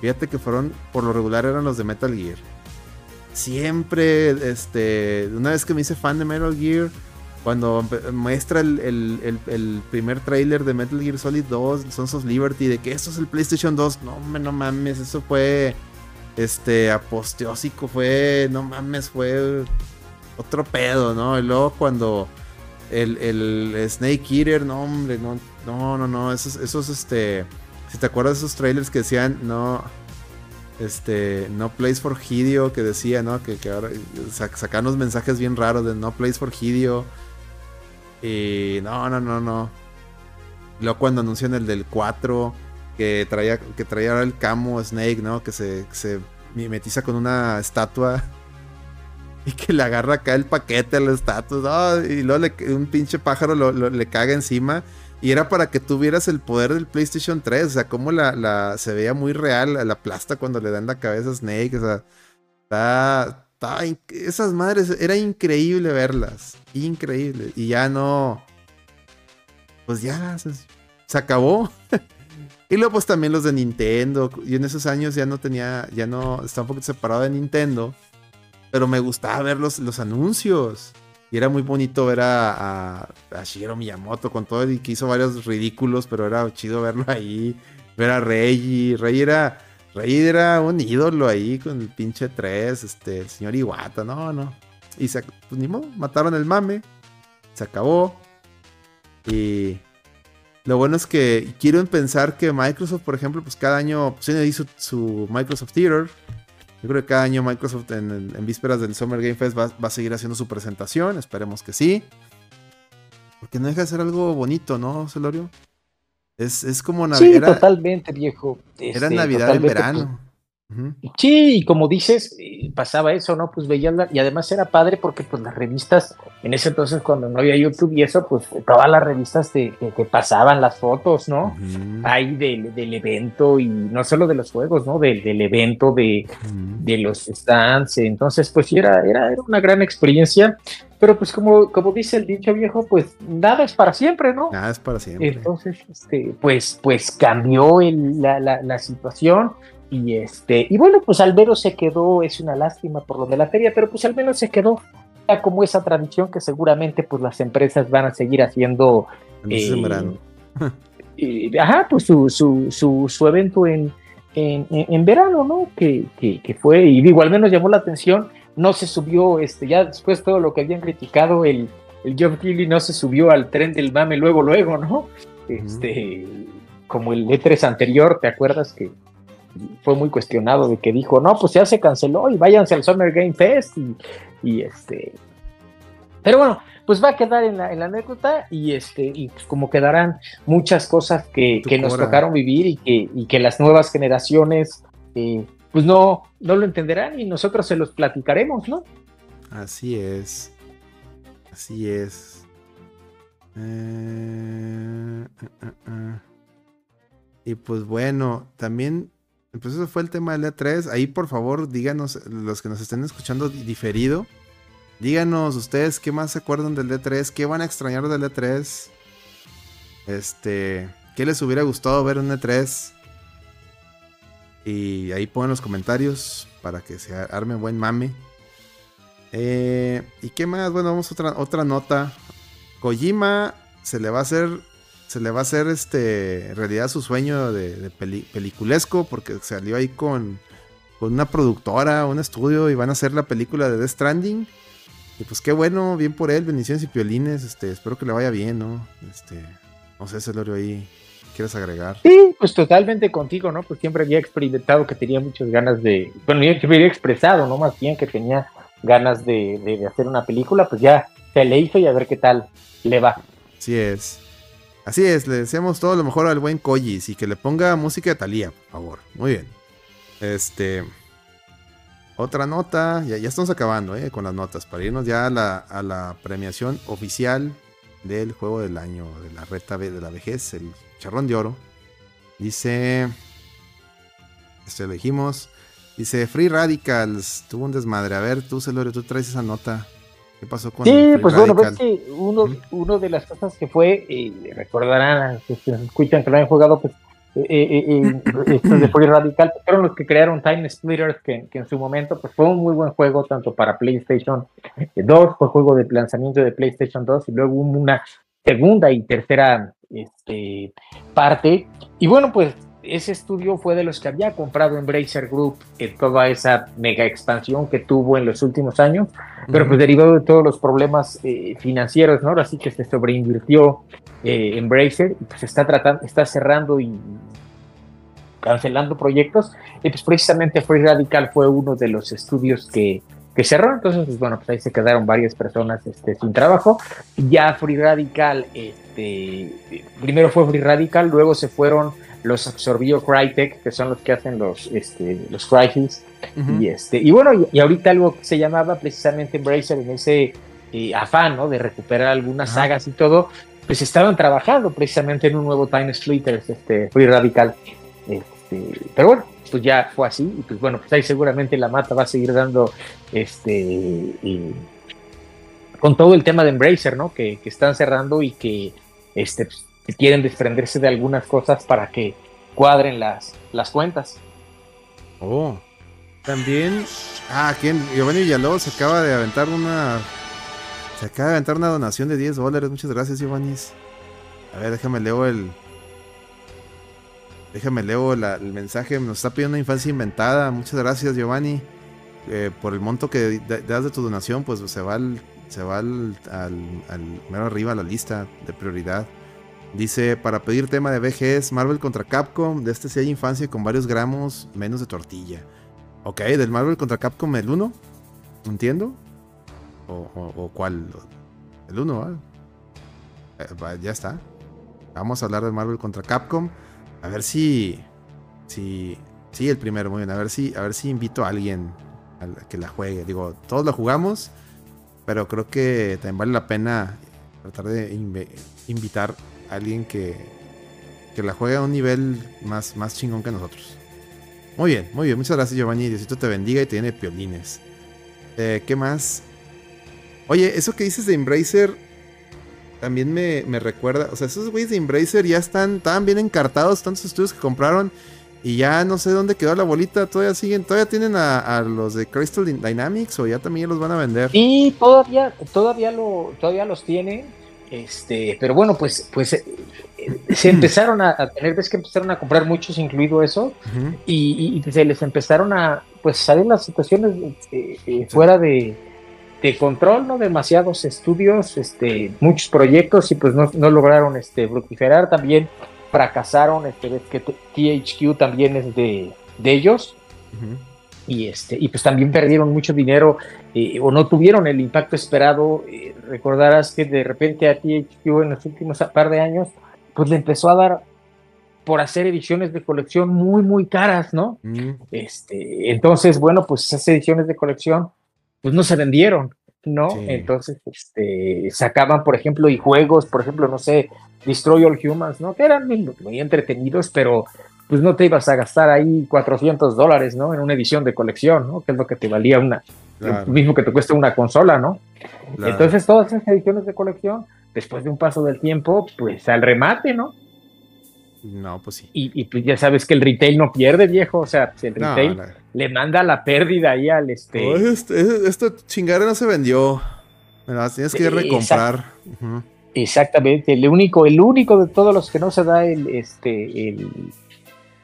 Fíjate que fueron, por lo regular eran los de Metal Gear. Siempre, este, una vez que me hice fan de Metal Gear, cuando muestra el, primer trailer de Metal Gear Solid 2, Sons of Liberty, de que esto es el PlayStation 2, no, no mames, eso fue este aposteósico, fue, no mames, fue otro pedo, ¿no? Y luego cuando el, el Snake Eater, no, hombre, no, no, no, no, esos, esos, este, si te acuerdas de esos trailers que decían, no, este, no place for Hideo, que decía, ¿no? Que, que ahora sacan los mensajes bien raros de no place for Hideo. Y no, no, no, no. Luego cuando anuncian el del 4, que traía, que traía el camo Snake, ¿no? Que se, se mimetiza con una estatua y que le agarra acá el paquete a la estatua. Y luego un pinche pájaro le caga encima. Y era para que tuvieras el poder del PlayStation 3. O sea, como la, se veía muy real la plasta cuando le dan la cabeza a Snake. O sea, esas madres, era increíble verlas. Increíble. Y ya no. Pues ya se acabó. y luego, pues también los de Nintendo. Y en esos años ya no tenía, ya no, estaba un poquito separado de Nintendo. Pero me gustaba ver los, los anuncios. Y era muy bonito ver a, a, Shigeru Miyamoto con todo y que hizo varios ridículos, pero era chido verlo ahí. Ver a Reggie. Rey era, Rey era un ídolo ahí con el pinche 3, este, el señor Iwata, no, no. Y se, pues ni modo, mataron el mame. Se acabó. Y lo bueno es que quiero pensar que Microsoft, por ejemplo, pues cada año pues, tiene ahí su, Microsoft Theater yo creo que cada año Microsoft en, vísperas del Summer Game Fest va, a seguir haciendo su presentación. Esperemos que sí. Porque no deja de ser algo bonito, ¿no, Celorio? Es, es como Navidad. Sí, totalmente, viejo. era este, Navidad en verano. Sí, y como dices, eh, pasaba eso, ¿no? Pues veían, y además era padre porque pues las revistas, en ese entonces cuando no había YouTube y eso, pues todas las revistas te, pasaban las fotos, ¿no? Ahí del, evento y no solo de los juegos, ¿no? Del, evento, de, los stands, entonces pues sí, era, era, era una gran experiencia, pero pues como, como dice el dicho viejo, pues nada es para siempre, ¿no? Nada es para siempre. Entonces, este, pues, pues cambió la, la, la situación y este, y bueno, pues al menos se quedó, es una lástima por lo de la feria, pero pues al menos se quedó ya como esa tradición que seguramente pues las empresas van a seguir haciendo. En verano. Eh, ajá, pues su, su, su, su evento en, en, en, verano, ¿no? Que, que, que, fue, y digo, al menos llamó la atención, no se subió, este, ya después todo lo que habían criticado, el, el Geoff Keighley no se subió al tren del mame luego, luego, ¿no? Este, como el E3 anterior, ¿te acuerdas que fue muy cuestionado de que dijo, no, pues ya se canceló y váyanse al Summer Game Fest y, este... Pero bueno, pues va a quedar en la, en la anécdota y este y pues como quedarán muchas cosas que, nos tocaron vivir y que, y que las nuevas generaciones eh, pues no, no lo entenderán y nosotros se los platicaremos, ¿no? Así es. Así es. Eh, eh, y pues bueno, también pues eso fue el tema del E3. Ahí por favor díganos, los que nos estén escuchando diferido, díganos ustedes qué más se acuerdan del E3, qué van a extrañar del E3. Este, qué les hubiera gustado ver en E3. Y ahí pongan los comentarios para que se arme buen mame. Eh, ¿Y qué más? Bueno, vamos a otra, otra nota. Kojima se le va a hacer se le va a hacer este realidad su sueño de, peliculesco porque salió ahí con, con una productora, un estudio y van a hacer la película de Death Stranding. Y pues qué bueno, bien por él, bendiciones y piolines, este, espero que le vaya bien, ¿no? Este, no sé, Celorio ahí, ¿quieres agregar? Sí, pues totalmente contigo, ¿no? Pues siempre había experimentado que tenía muchas ganas de, bueno, yo había expresado, ¿no? Más bien que tenía ganas de, de hacer una película, pues ya se le hizo y a ver qué tal le va. Sí es. Así es, le deseamos todo lo mejor al buen Koyis y que le ponga música de Talía, por favor. Muy bien. Este. Otra nota, ya, ya estamos acabando eh, con las notas, para irnos ya a la, premiación oficial del juego del año, de la reta de la vejez, el charrón de oro. Dice, esto lo dijimos, dice Free Radicals, tuvo un desmadre. A ver, tú, Celorio, tú traes esa nota. ¿Qué pasó con Sí, pues bueno, ves que uno, uno de las cosas que fue, eh, recordarán, que escuchan que lo han jugado, pues eh, eh, estos de Free Radical pues, fueron los que crearon Time Splitters, que, en su momento pues, fue un muy buen juego, tanto para PlayStation 2, fue juego de lanzamiento de PlayStation 2, y luego una segunda y tercera este, parte. Y bueno, pues ese estudio fue de los que había comprado Embracer Group en toda esa mega expansión que tuvo en los últimos años, pero pues derivado de todos los problemas eh, financieros, ¿no? Así que se sobreinvirtió eh, Embracer y pues está tratando, está cerrando y cancelando proyectos. Y pues precisamente Free Radical fue uno de los estudios que, que cerró, entonces pues bueno, pues ahí se quedaron varias personas este, sin trabajo, ya Free Radical, este, primero fue Free Radical, luego se fueron los absorbió Crytek, que son los que hacen los, este, los Crysis. y, este, y bueno, y, ahorita algo que se llamaba precisamente Embracer en ese eh, afán ¿no? de recuperar algunas sagas y todo, pues estaban trabajando precisamente en un nuevo Time Splitters, este, Free Radical. Este, pero bueno, pues ya fue así, y pues bueno, pues ahí seguramente la mata va a seguir dando este con todo el tema de Embracer, ¿no? Que, que están cerrando y que este, pues, que quieren desprenderse de algunas cosas para que cuadren las, las cuentas. Oh, también, ah, ¿quién? Giovanni Villalobos se acaba de aventar una, se acaba de aventar una donación de 10 dólares, muchas gracias Giovanni. A ver, déjame leo el, déjame leo el mensaje, nos está pidiendo una infancia inventada, muchas gracias Giovanni. Eh, por el monto que das de tu donación, pues se va al, se va al, al, al mero arriba a la lista de prioridad. Dice, para pedir tema de VGS, Marvel contra Capcom, de este sí hay infancia con varios gramos menos de tortilla. Ok, del Marvel contra Capcom el 1, entiendo. O, cuál? El 1, eh, ya está. Vamos a hablar de Marvel contra Capcom. A ver si. Si. Sí, el primero, muy bien. A ver si, a ver si invito a alguien que la juegue. Digo, todos la jugamos. Pero creo que también vale la pena tratar de invitar alguien que, que la juegue a un nivel más, más chingón que nosotros. Muy bien, muy bien. Muchas gracias, Giovanni. Diosito te bendiga y te tiene piolines. Eh, ¿Qué más? Oye, eso que dices de Embracer también me, recuerda. O sea, esos güeyes de Embracer ya están tan bien encartados, tantos estudios que compraron. Y ya no sé dónde quedó la bolita. Todavía siguen, todavía tienen a, los de Crystal Dynamics o ya también los van a vender. Y todavía, todavía lo, todavía los tienen este, pero bueno, pues, pues eh, se empezaron a, tener, ves que empezaron a comprar muchos, incluido eso, y, se les empezaron a pues salir las situaciones eh, eh, fuera de, control, ¿no? Demasiados estudios, este, muchos proyectos, y pues no, lograron este, fructiferar, también fracasaron, este, ves que THQ también es de, ellos y este y pues también perdieron mucho dinero eh, o no tuvieron el impacto esperado eh, recordarás que de repente a THQ en los últimos par de años pues le empezó a dar por hacer ediciones de colección muy muy caras no mm. este entonces bueno pues esas ediciones de colección pues no se vendieron no entonces este sacaban por ejemplo y juegos por ejemplo no sé Destroy All Humans no que eran muy entretenidos pero pues no te ibas a gastar ahí 400 dólares, ¿no? En una edición de colección, ¿no? Que es lo que te valía una, lo mismo que te cuesta una consola, ¿no? Entonces todas esas ediciones de colección, después de un paso del tiempo, pues al remate, ¿no? No, pues sí. Y, pues ya sabes que el retail no pierde, viejo. O sea, el retail le manda la pérdida ahí al este. este esta chingada no se vendió. Tienes que recomprar. Exactamente. El único, el único de todos los que no se da el, este, el,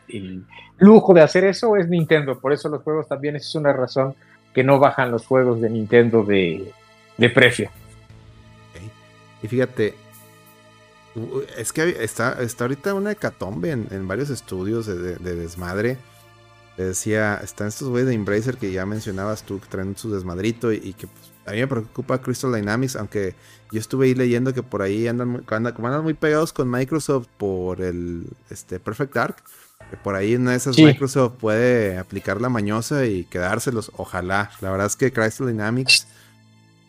el lujo de hacer eso es Nintendo. Por eso los juegos también es una razón que no bajan los juegos de Nintendo de, precio. Y fíjate, es que está, está ahorita una hecatombe en, varios estudios de, desmadre. Decía, están estos güeyes de Embracer que ya mencionabas tú, que traen su desmadrito y, que pues, a mí me preocupa Crystal Dynamics, aunque yo estuve ahí leyendo que por ahí andan, andan, andan muy pegados con Microsoft por el este, Perfect Dark por ahí una de esas Microsoft puede aplicar la mañosa y quedárselos. Ojalá. La verdad es que Crystal Dynamics,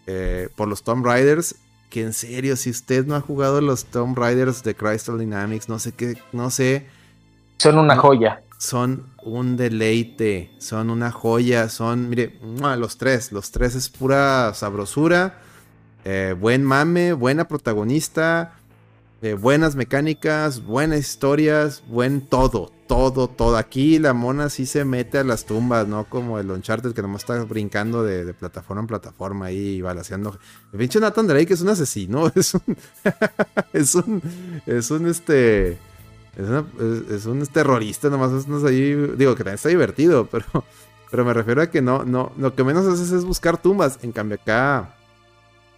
eh, por los Tomb Raiders, que en serio, si usted no ha jugado los Tomb Raiders de Crystal Dynamics, no sé qué, no sé. Son una joya. Son un deleite, son una joya, son, mire, los tres, los tres es pura sabrosura, eh, buen mame, buena protagonista, buenas mecánicas, buenas historias, buen todo, todo, todo. Aquí la mona sí se mete a las tumbas, ¿no? Como el Uncharted que nomás está brincando de, plataforma en plataforma y balaseando. El pinche Nathan Drake es un asesino, es un. es un. Es un este. Es, un terrorista, nomás es ahí. Digo que también está divertido, pero. Pero me refiero a que no, no. Lo que menos haces es buscar tumbas. En cambio, acá.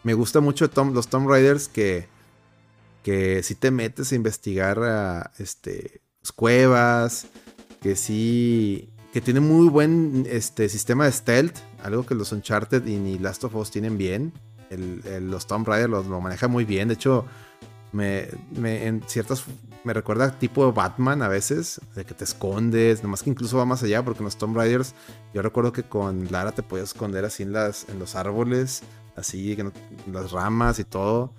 Me gusta mucho los Tomb Raiders que. Que si te metes a investigar este pues, cuevas, que sí, que tiene muy buen este, sistema de stealth, algo que los Uncharted y ni Last of Us tienen bien. los Tomb Raider lo, maneja muy bien, de hecho, me, en ciertas me recuerda tipo Batman a veces, de que te escondes, nomás que incluso va más allá, porque en los Tomb Raiders, yo recuerdo que con Lara te podías esconder así en, las, en los árboles, así, en las ramas y todo.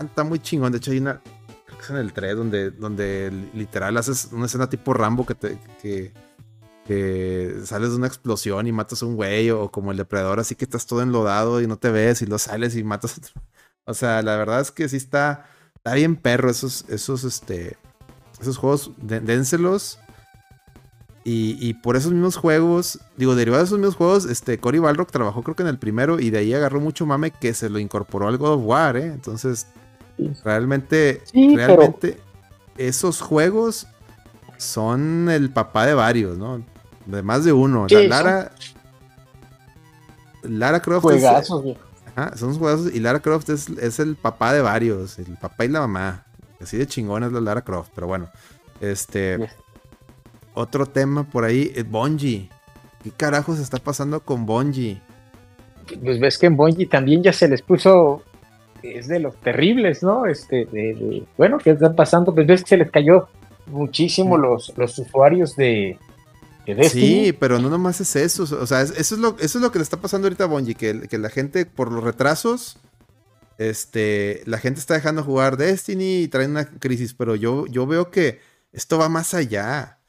Está muy chingón, de hecho hay una, es en el 3, donde, donde literal haces una escena tipo Rambo que te. Que, sales de una explosión y matas a un güey, o como el depredador, así que estás todo enlodado y no te ves y lo sales y matas a otro. O sea, la verdad es que sí está, está bien perro esos, esos, este, esos juegos, dénselos. Y, y, por esos mismos juegos, digo, derivados de esos mismos juegos, este, Cory Balrock trabajó creo que en el primero y de ahí agarró mucho mame que se lo incorporó al God of War, ¿eh? Entonces, Realmente, realmente esos juegos son el papá de varios, ¿no? De más de uno. Lara. Lara Croft. Juegazos, es, ajá, son juegazos. Y Lara Croft es, el papá de varios. El papá y la mamá. Así de chingón es la Lara Croft. Pero bueno. Este. Otro tema por ahí es Bungie. ¿Qué carajos está pasando con Bungie? Pues ves que en Bungie también ya se les puso es de los terribles, ¿no? Este, de, bueno, ¿qué están pasando? Pues ves que se les cayó muchísimo los, los usuarios de, Sí, pero no nomás es eso. O sea, eso es lo, eso es lo que le está pasando ahorita a Bungie, que, que la gente, por los retrasos, este, la gente está dejando jugar Destiny y trae una crisis, pero yo, yo veo que esto va más allá.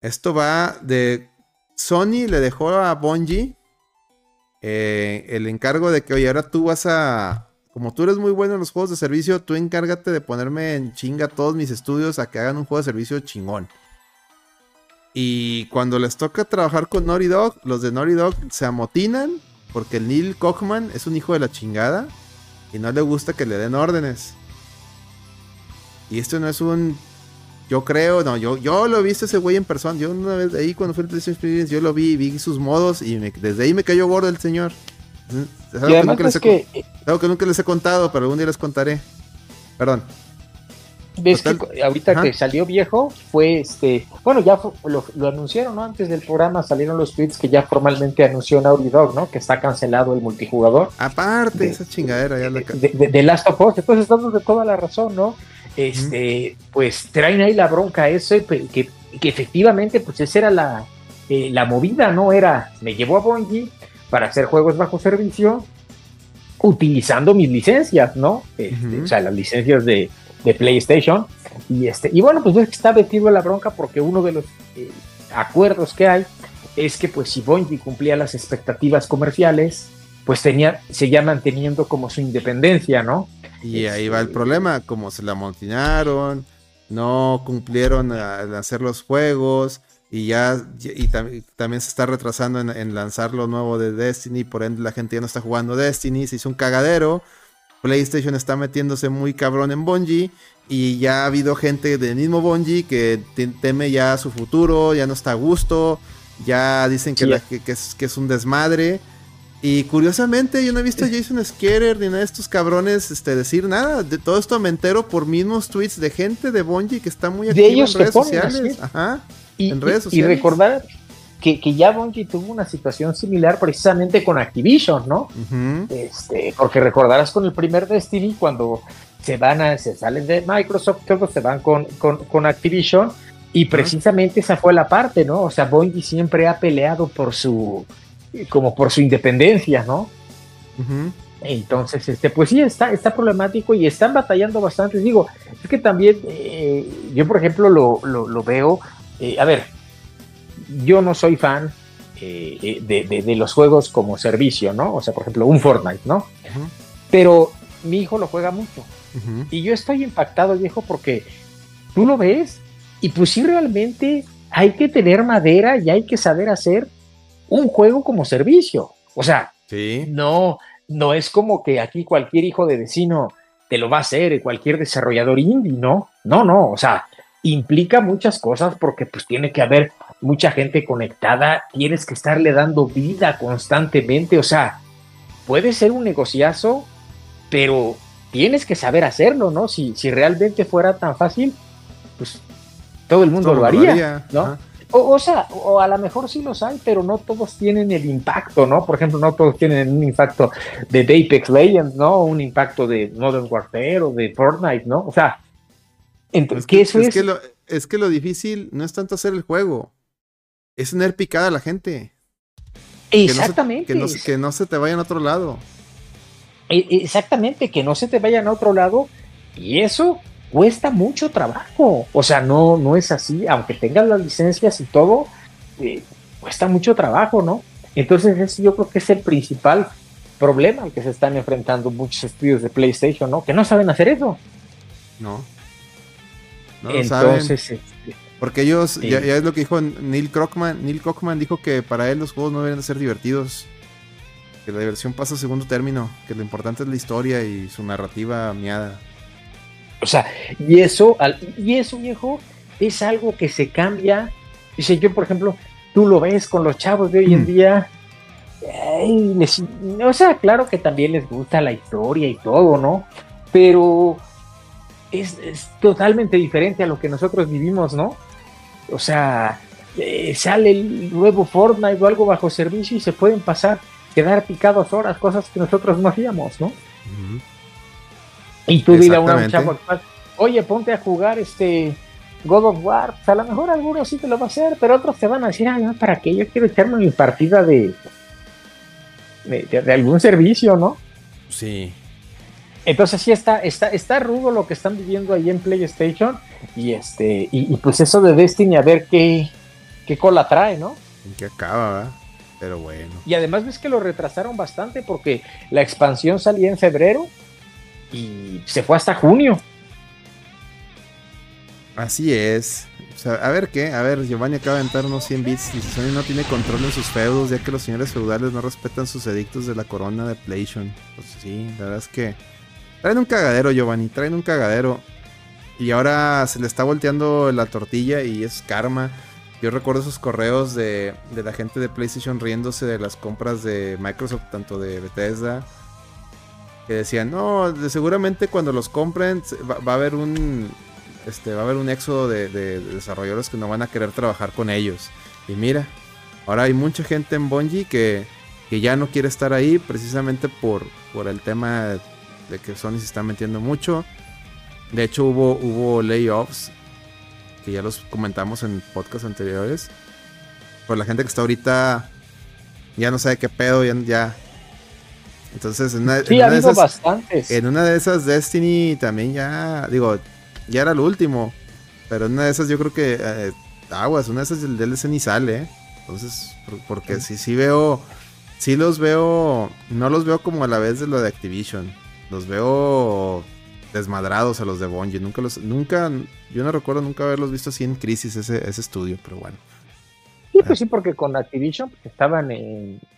Esto va de... Sony le dejó a Bungie eh, el encargo de que, oye, ahora tú vas a, como tú eres muy bueno en los juegos de servicio, tú encárgate de ponerme en chinga todos mis estudios a que hagan un juego de servicio chingón. Y cuando les toca trabajar con Naughty Dog, los de Naughty Dog se amotinan porque el Neil Kochman es un hijo de la chingada y no le gusta que le den órdenes. Y esto no es un. Yo creo, no, yo, yo lo visto ese güey en persona. Yo una vez ahí cuando fui al PlayStation Experience, yo lo vi, vi sus modos y desde ahí me cayó gordo el señor. Es algo, que nunca, les he, que, que nunca les he contado, pero algún día les contaré. Perdón. Ves que ahorita que salió viejo, fue este. Bueno, ya lo, anunciaron, ¿no? Antes del programa salieron los tweets que ya formalmente anunció Naughty Dog, ¿no? Que está cancelado el multijugador. Aparte, esa chingadera ya de, de, de, Last of Us. Entonces, estamos de toda la razón, ¿no? Este, pues traen ahí la bronca ese, que, que efectivamente, pues esa era la, eh, la movida, ¿no? Era, me llevó a Bungie para hacer juegos bajo servicio utilizando mis licencias, ¿no? Este, o sea, las licencias de, PlayStation. Y, este, y bueno, pues que está metido en la bronca porque uno de los eh, acuerdos que hay es que pues si Bungie cumplía las expectativas comerciales, pues tenía, seguía manteniendo como su independencia, ¿no? Y ahí va el este, problema, como se la amotinaron, no cumplieron al hacer los juegos, y ya y también se está retrasando en, lanzar lo nuevo de Destiny, por ende la gente ya no está jugando Destiny, se hizo un cagadero. PlayStation está metiéndose muy cabrón en Bungie y ya ha habido gente del mismo Bungie que teme ya su futuro, ya no está a gusto, ya dicen que, es, que es un desmadre. Y curiosamente yo no he visto a Jason Skerer ni nada de estos cabrones este, decir nada. De todo esto me entero por mismos tweets de gente de Bungie que está muy activa en redes sociales. Ajá. Y, recordar que, ya Bungie tuvo una situación similar precisamente con Activision, ¿no? este, porque recordarás con el primer Destiny cuando se van a, se salen de Microsoft, todos se van con, con, Activision y precisamente esa fue la parte, ¿no? O sea, Bungie siempre ha peleado por su, como por su independencia, ¿no? Entonces, este, pues sí, está, está problemático y están batallando bastante. Digo, es que también eh, yo, por ejemplo, lo, lo, veo. Eh, a ver, yo no soy fan eh, de, de, los juegos como servicio, ¿no? O sea, por ejemplo, un Fortnite, ¿no? Pero mi hijo lo juega mucho. Y yo estoy impactado, viejo, porque tú lo ves y pues sí, realmente hay que tener madera y hay que saber hacer un juego como servicio. O sea, no, no es como que aquí cualquier hijo de vecino te lo va a hacer, cualquier desarrollador indie, no, no, no, o sea, implica muchas cosas porque pues tiene que haber mucha gente conectada, tienes que estarle dando vida constantemente, o sea, puede ser un negociazo, pero tienes que saber hacerlo, ¿no? Si, si realmente fuera tan fácil, pues todo el mundo lo haría, ¿no? O, sea, o a lo mejor sí los hay, pero no todos tienen el impacto, ¿no? Por ejemplo, no todos tienen un impacto de Apex Legends, ¿no? Un impacto de Modern Warfare o de Fortnite, ¿no? O sea, entonces, ¿qué eso es? Es que, lo, es que lo difícil no es tanto hacer el juego, es tener picada a la gente. Exactamente. Que no, se, que no, se te vayan a otro lado. E, exactamente, que no se te vayan a otro lado. Y eso cuesta mucho trabajo. O sea, no, no es así, aunque tengas las licencias y todo, eh, cuesta mucho trabajo, ¿no? Entonces, yo creo que es el principal problema al que se están enfrentando muchos estudios de PlayStation, ¿no? Que no saben hacer eso. No. No Entonces, saben. Este, porque ellos, ya, es lo que dijo Neil Crockman. Neil Crockman dijo que para él los juegos no deben ser divertidos. Que la diversión pasa a segundo término. Que lo importante es la historia y su narrativa miada. O sea, y eso, y eso, viejo, es algo que se cambia. Dice, yo, por ejemplo, tú lo ves con los chavos de hoy en mm. día. o sea, claro que también les gusta la historia y todo, ¿no? Pero es, totalmente diferente a lo que nosotros vivimos, ¿no? O sea, eh, sale el nuevo Fortnite o algo bajo servicio y se pueden pasar, quedar picados horas, cosas que nosotros no hacíamos, ¿no? Y tú dile a un chavo actual, oye, ponte a jugar este God of War. a lo mejor algunos sí te lo va a hacer, pero otros te van a decir, ay, no, ¿para qué? Yo quiero echarme mi partida de, de, algún servicio, ¿no? Sí. Entonces sí está, está, está rudo lo que están viviendo ahí en PlayStation. Y este, y, pues eso de Destiny, a ver qué, qué cola trae, ¿no? En qué acaba, ¿verdad? Pero bueno. Y además ves que lo retrasaron bastante porque la expansión salía en febrero y se fue hasta junio. Así es. O sea, a ver qué, a ver, Giovanni acaba de entrar unos 100 bits. y Sony no tiene control en sus feudos, ya que los señores feudales no respetan sus edictos de la corona de PlayStation. Pues sí, la verdad es que. Traen un cagadero, Giovanni, traen un cagadero. Y ahora se le está volteando la tortilla y es karma. Yo recuerdo esos correos de, de la gente de PlayStation riéndose de las compras de Microsoft, tanto de Bethesda que decían, no, seguramente cuando los compren va, a haber un este va a haber un éxodo de, desarrolladores que no van a querer trabajar con ellos. Y mira, ahora hay mucha gente en Bungie que, que ya no quiere estar ahí precisamente por, por el tema de que Sony se está metiendo mucho. De hecho hubo, hubo layoffs, que ya los comentamos en podcasts anteriores. Por la gente que está ahorita ya no sabe qué pedo, ya entonces, en una, sí, ha habido bastantes. En una de esas, Destiny también ya, digo, ya era lo último. Pero en una de esas, yo creo que eh, aguas, una de esas el DLC ni sale. ¿eh? Entonces, porque sí. sí, veo, sí los veo, no los veo como a la vez de lo de Activision. Los veo desmadrados a los de Bungie. Nunca los, nunca, yo no recuerdo nunca haberlos visto así en crisis ese, ese estudio, pero bueno. Sí, pues sí, porque con Activision pues, estaban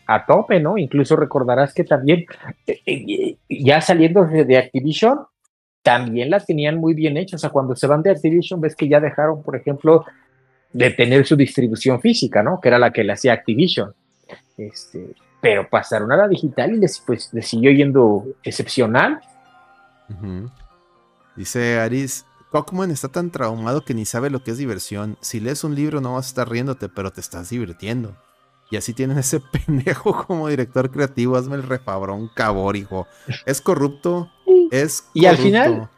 a tope, ¿no? Incluso recordarás que también, eh, eh, ya saliendo de, Activision, también la tenían muy bien hecha. O sea, cuando se van de Activision, ves que ya dejaron, por ejemplo, de tener su distribución física, ¿no? Que era la que le hacía Activision. Este, pero pasaron a la digital y les, pues, les siguió yendo excepcional. Dice Aris, Cockman está tan traumado que ni sabe lo que es diversión. Si lees un libro no vas a estar riéndote, pero te estás divirtiendo. Y así tienen ese pendejo como director creativo. Hazme el refabrón cabor, hijo. Es corrupto. Es Y al final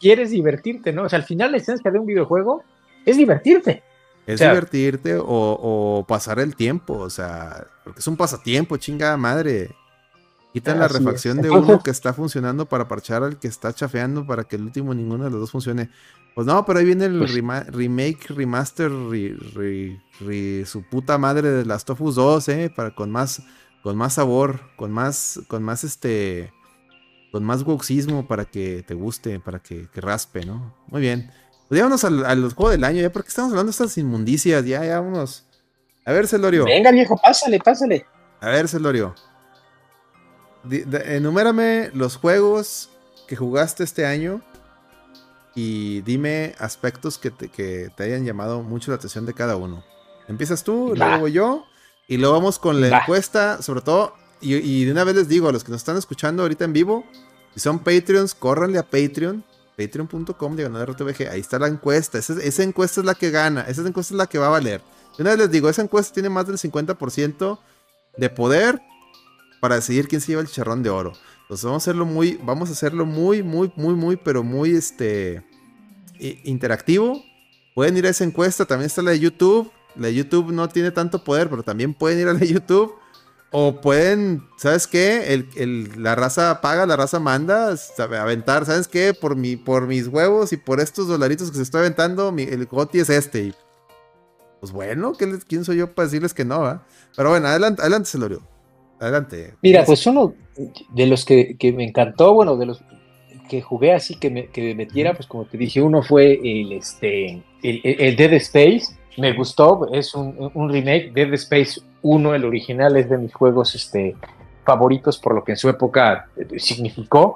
quieres divertirte, ¿no? O sea, al final la esencia de un videojuego es divertirte. Es divertirte o, pasar el tiempo. O sea, porque es un pasatiempo, chingada madre. Quitan la refacción de uno que está funcionando para parchar al que está chafeando para que el último ninguno de los dos funcione. Pues no, pero ahí viene el pues remake, remaster, su puta madre de Last of Us 2, eh, para con más, con más sabor, con más, con más este, con más woxismo para que te guste, para que, raspe, ¿no? Muy bien. Pues ya vámonos al, los juegos del año, ya porque estamos hablando de estas inmundicias, ya, ya vámonos. A ver, Celorio. Venga, viejo, pásale, pásale. A ver, Celorio enumérame los juegos que jugaste este año y dime aspectos que te, hayan llamado mucho la atención de cada uno. Empiezas tú, luego voy yo y luego vamos con la encuesta, sobre todo, y, de una vez les digo a los que nos están escuchando ahorita en vivo, si son Patreons, córranle a Patreon, patreon.com RTVG, ahí está la encuesta, esa, encuesta es la que gana, esa encuesta es la que va a valer. Una vez les digo, esa encuesta tiene más del 50% de poder para decidir quién se lleva el charrón de oro. Entonces vamos a hacerlo muy, vamos a hacerlo muy, muy, muy, muy, pero muy este interactivo. Pueden ir a esa encuesta, también está la de YouTube. La de YouTube no tiene tanto poder, pero también pueden ir a la de YouTube. O pueden, ¿sabes qué? El, la raza paga, la raza manda, aventar, ¿sabes qué? Por, mi, por mis huevos y por estos dolaritos que se estoy aventando, mi, el GOTI es este. pues bueno, ¿quién soy yo para decirles que no? Pero bueno, adelante, adelante, Celorio. Adelante. Mira, pues uno de los que, me encantó, bueno, de los que jugué así que me, que metiera, pues como te dije, uno fue el, este, el, Dead Space. Me gustó, es un, un, remake. Dead Space 1, el original, es de mis juegos este, favoritos por lo que en su época eh, significó.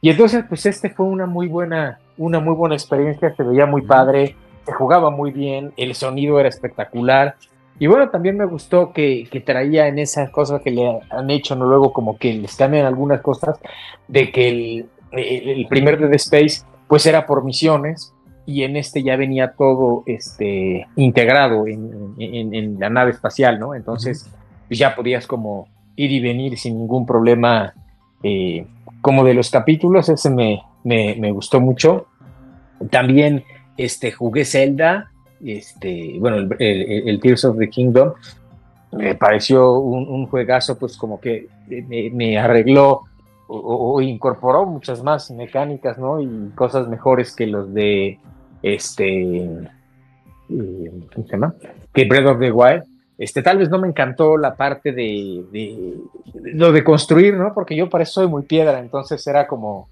Y entonces, pues este fue una muy buena, una muy buena experiencia, se veía muy padre, se jugaba muy bien, el sonido era espectacular. Y bueno, también me gustó que, traía en esas cosas que le han hecho, ¿no? Luego como que les cambian algunas cosas, de que el, el, primer Dead Space pues era por misiones y en este ya venía todo este, integrado en, en, la nave espacial, ¿no? Entonces pues ya podías como ir y venir sin ningún problema. Eh, como de los capítulos, ese me, me, me gustó mucho. También este, jugué Zelda, este, bueno, el, Tears of the Kingdom, me pareció un, juegazo, pues como que me, arregló o, incorporó muchas más mecánicas, ¿no? Y cosas mejores que los de, este, eh, ¿cómo se llama? Que Breath of the Wild. Este, tal vez no me encantó la parte de, de, lo de construir, ¿no? Porque yo para eso soy muy piedra, entonces era como,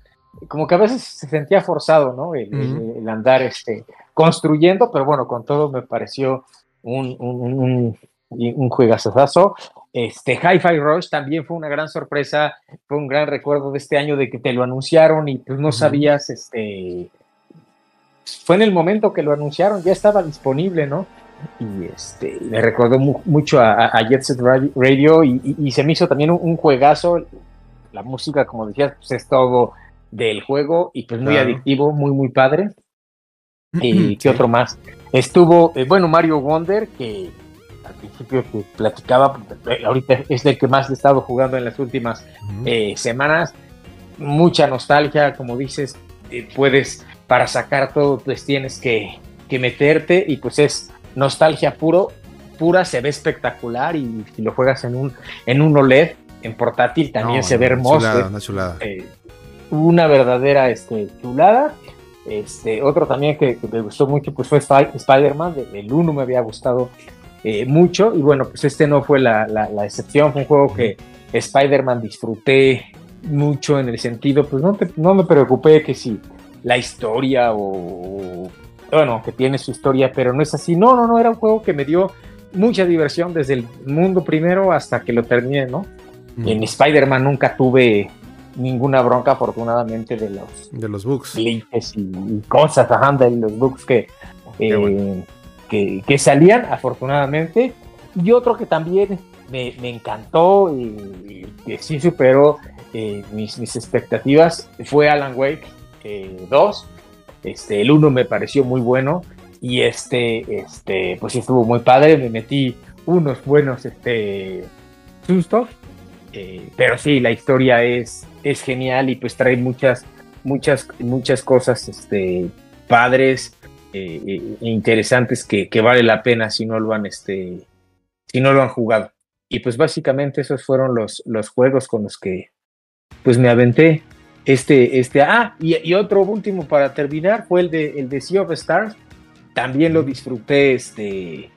como que a veces se sentía forzado, ¿no? El, andar este, construyendo, pero bueno, con todo me pareció un, un, un, juegazazo. Este, Hi-Fi Rush también fue una gran sorpresa, fue un gran recuerdo de este año de que te lo anunciaron y pues no sabías, este, fue en el momento que lo anunciaron, ya estaba disponible, ¿no? Y este, me recordó mucho a, a, Jet Set Radio y, se me hizo también un, juegazo. La música, como decías, pues es todo del juego y pues muy adictivo, muy, muy padre. ¿Y qué otro más? Estuvo, eh, bueno, Mario Wonder, que al principio que platicaba, eh, ahorita es el que más he estado jugando en las últimas eh, semanas. Mucha nostalgia, como dices, puedes, para sacar todo, pues tienes que, que, meterte y pues es nostalgia puro, pura, se ve espectacular y si lo juegas en un, en un OLED, en portátil, también se ve hermoso. Una chulada una verdadera este, chulada. Este, otro también que, me gustó mucho pues fue Spider-Man, el 1 me había gustado eh, mucho y bueno, pues este no fue la, excepción, fue un juego que Spider-Man disfruté mucho en el sentido, pues no, no me preocupé que si la historia o, bueno, que tiene su historia, pero no es así, no, no, no, era un juego que me dio mucha diversión desde el mundo primero hasta que lo terminé, ¿no? En Spider-Man nunca tuve ninguna bronca, afortunadamente, de los, de los bugs. y, cosas, de los bugs que, eh, que, salían, afortunadamente. Y otro que también me, encantó y, que sí superó eh, mis, mis, expectativas fue Alan Wake 2. Eh, este, el 1 me pareció muy bueno y este, este, pues estuvo muy padre. Me metí unos buenos este, sustos. pero sí, la historia es, es genial y pues trae muchas, muchas, muchas cosas este, padres eh, eh, e interesantes que, vale la pena si no lo han, este, si no lo han jugado. Y pues básicamente esos fueron los, los juegos con los que pues me aventé este, este, ah, y, otro último para terminar fue el de, el de Sea of Stars. También lo disfruté este,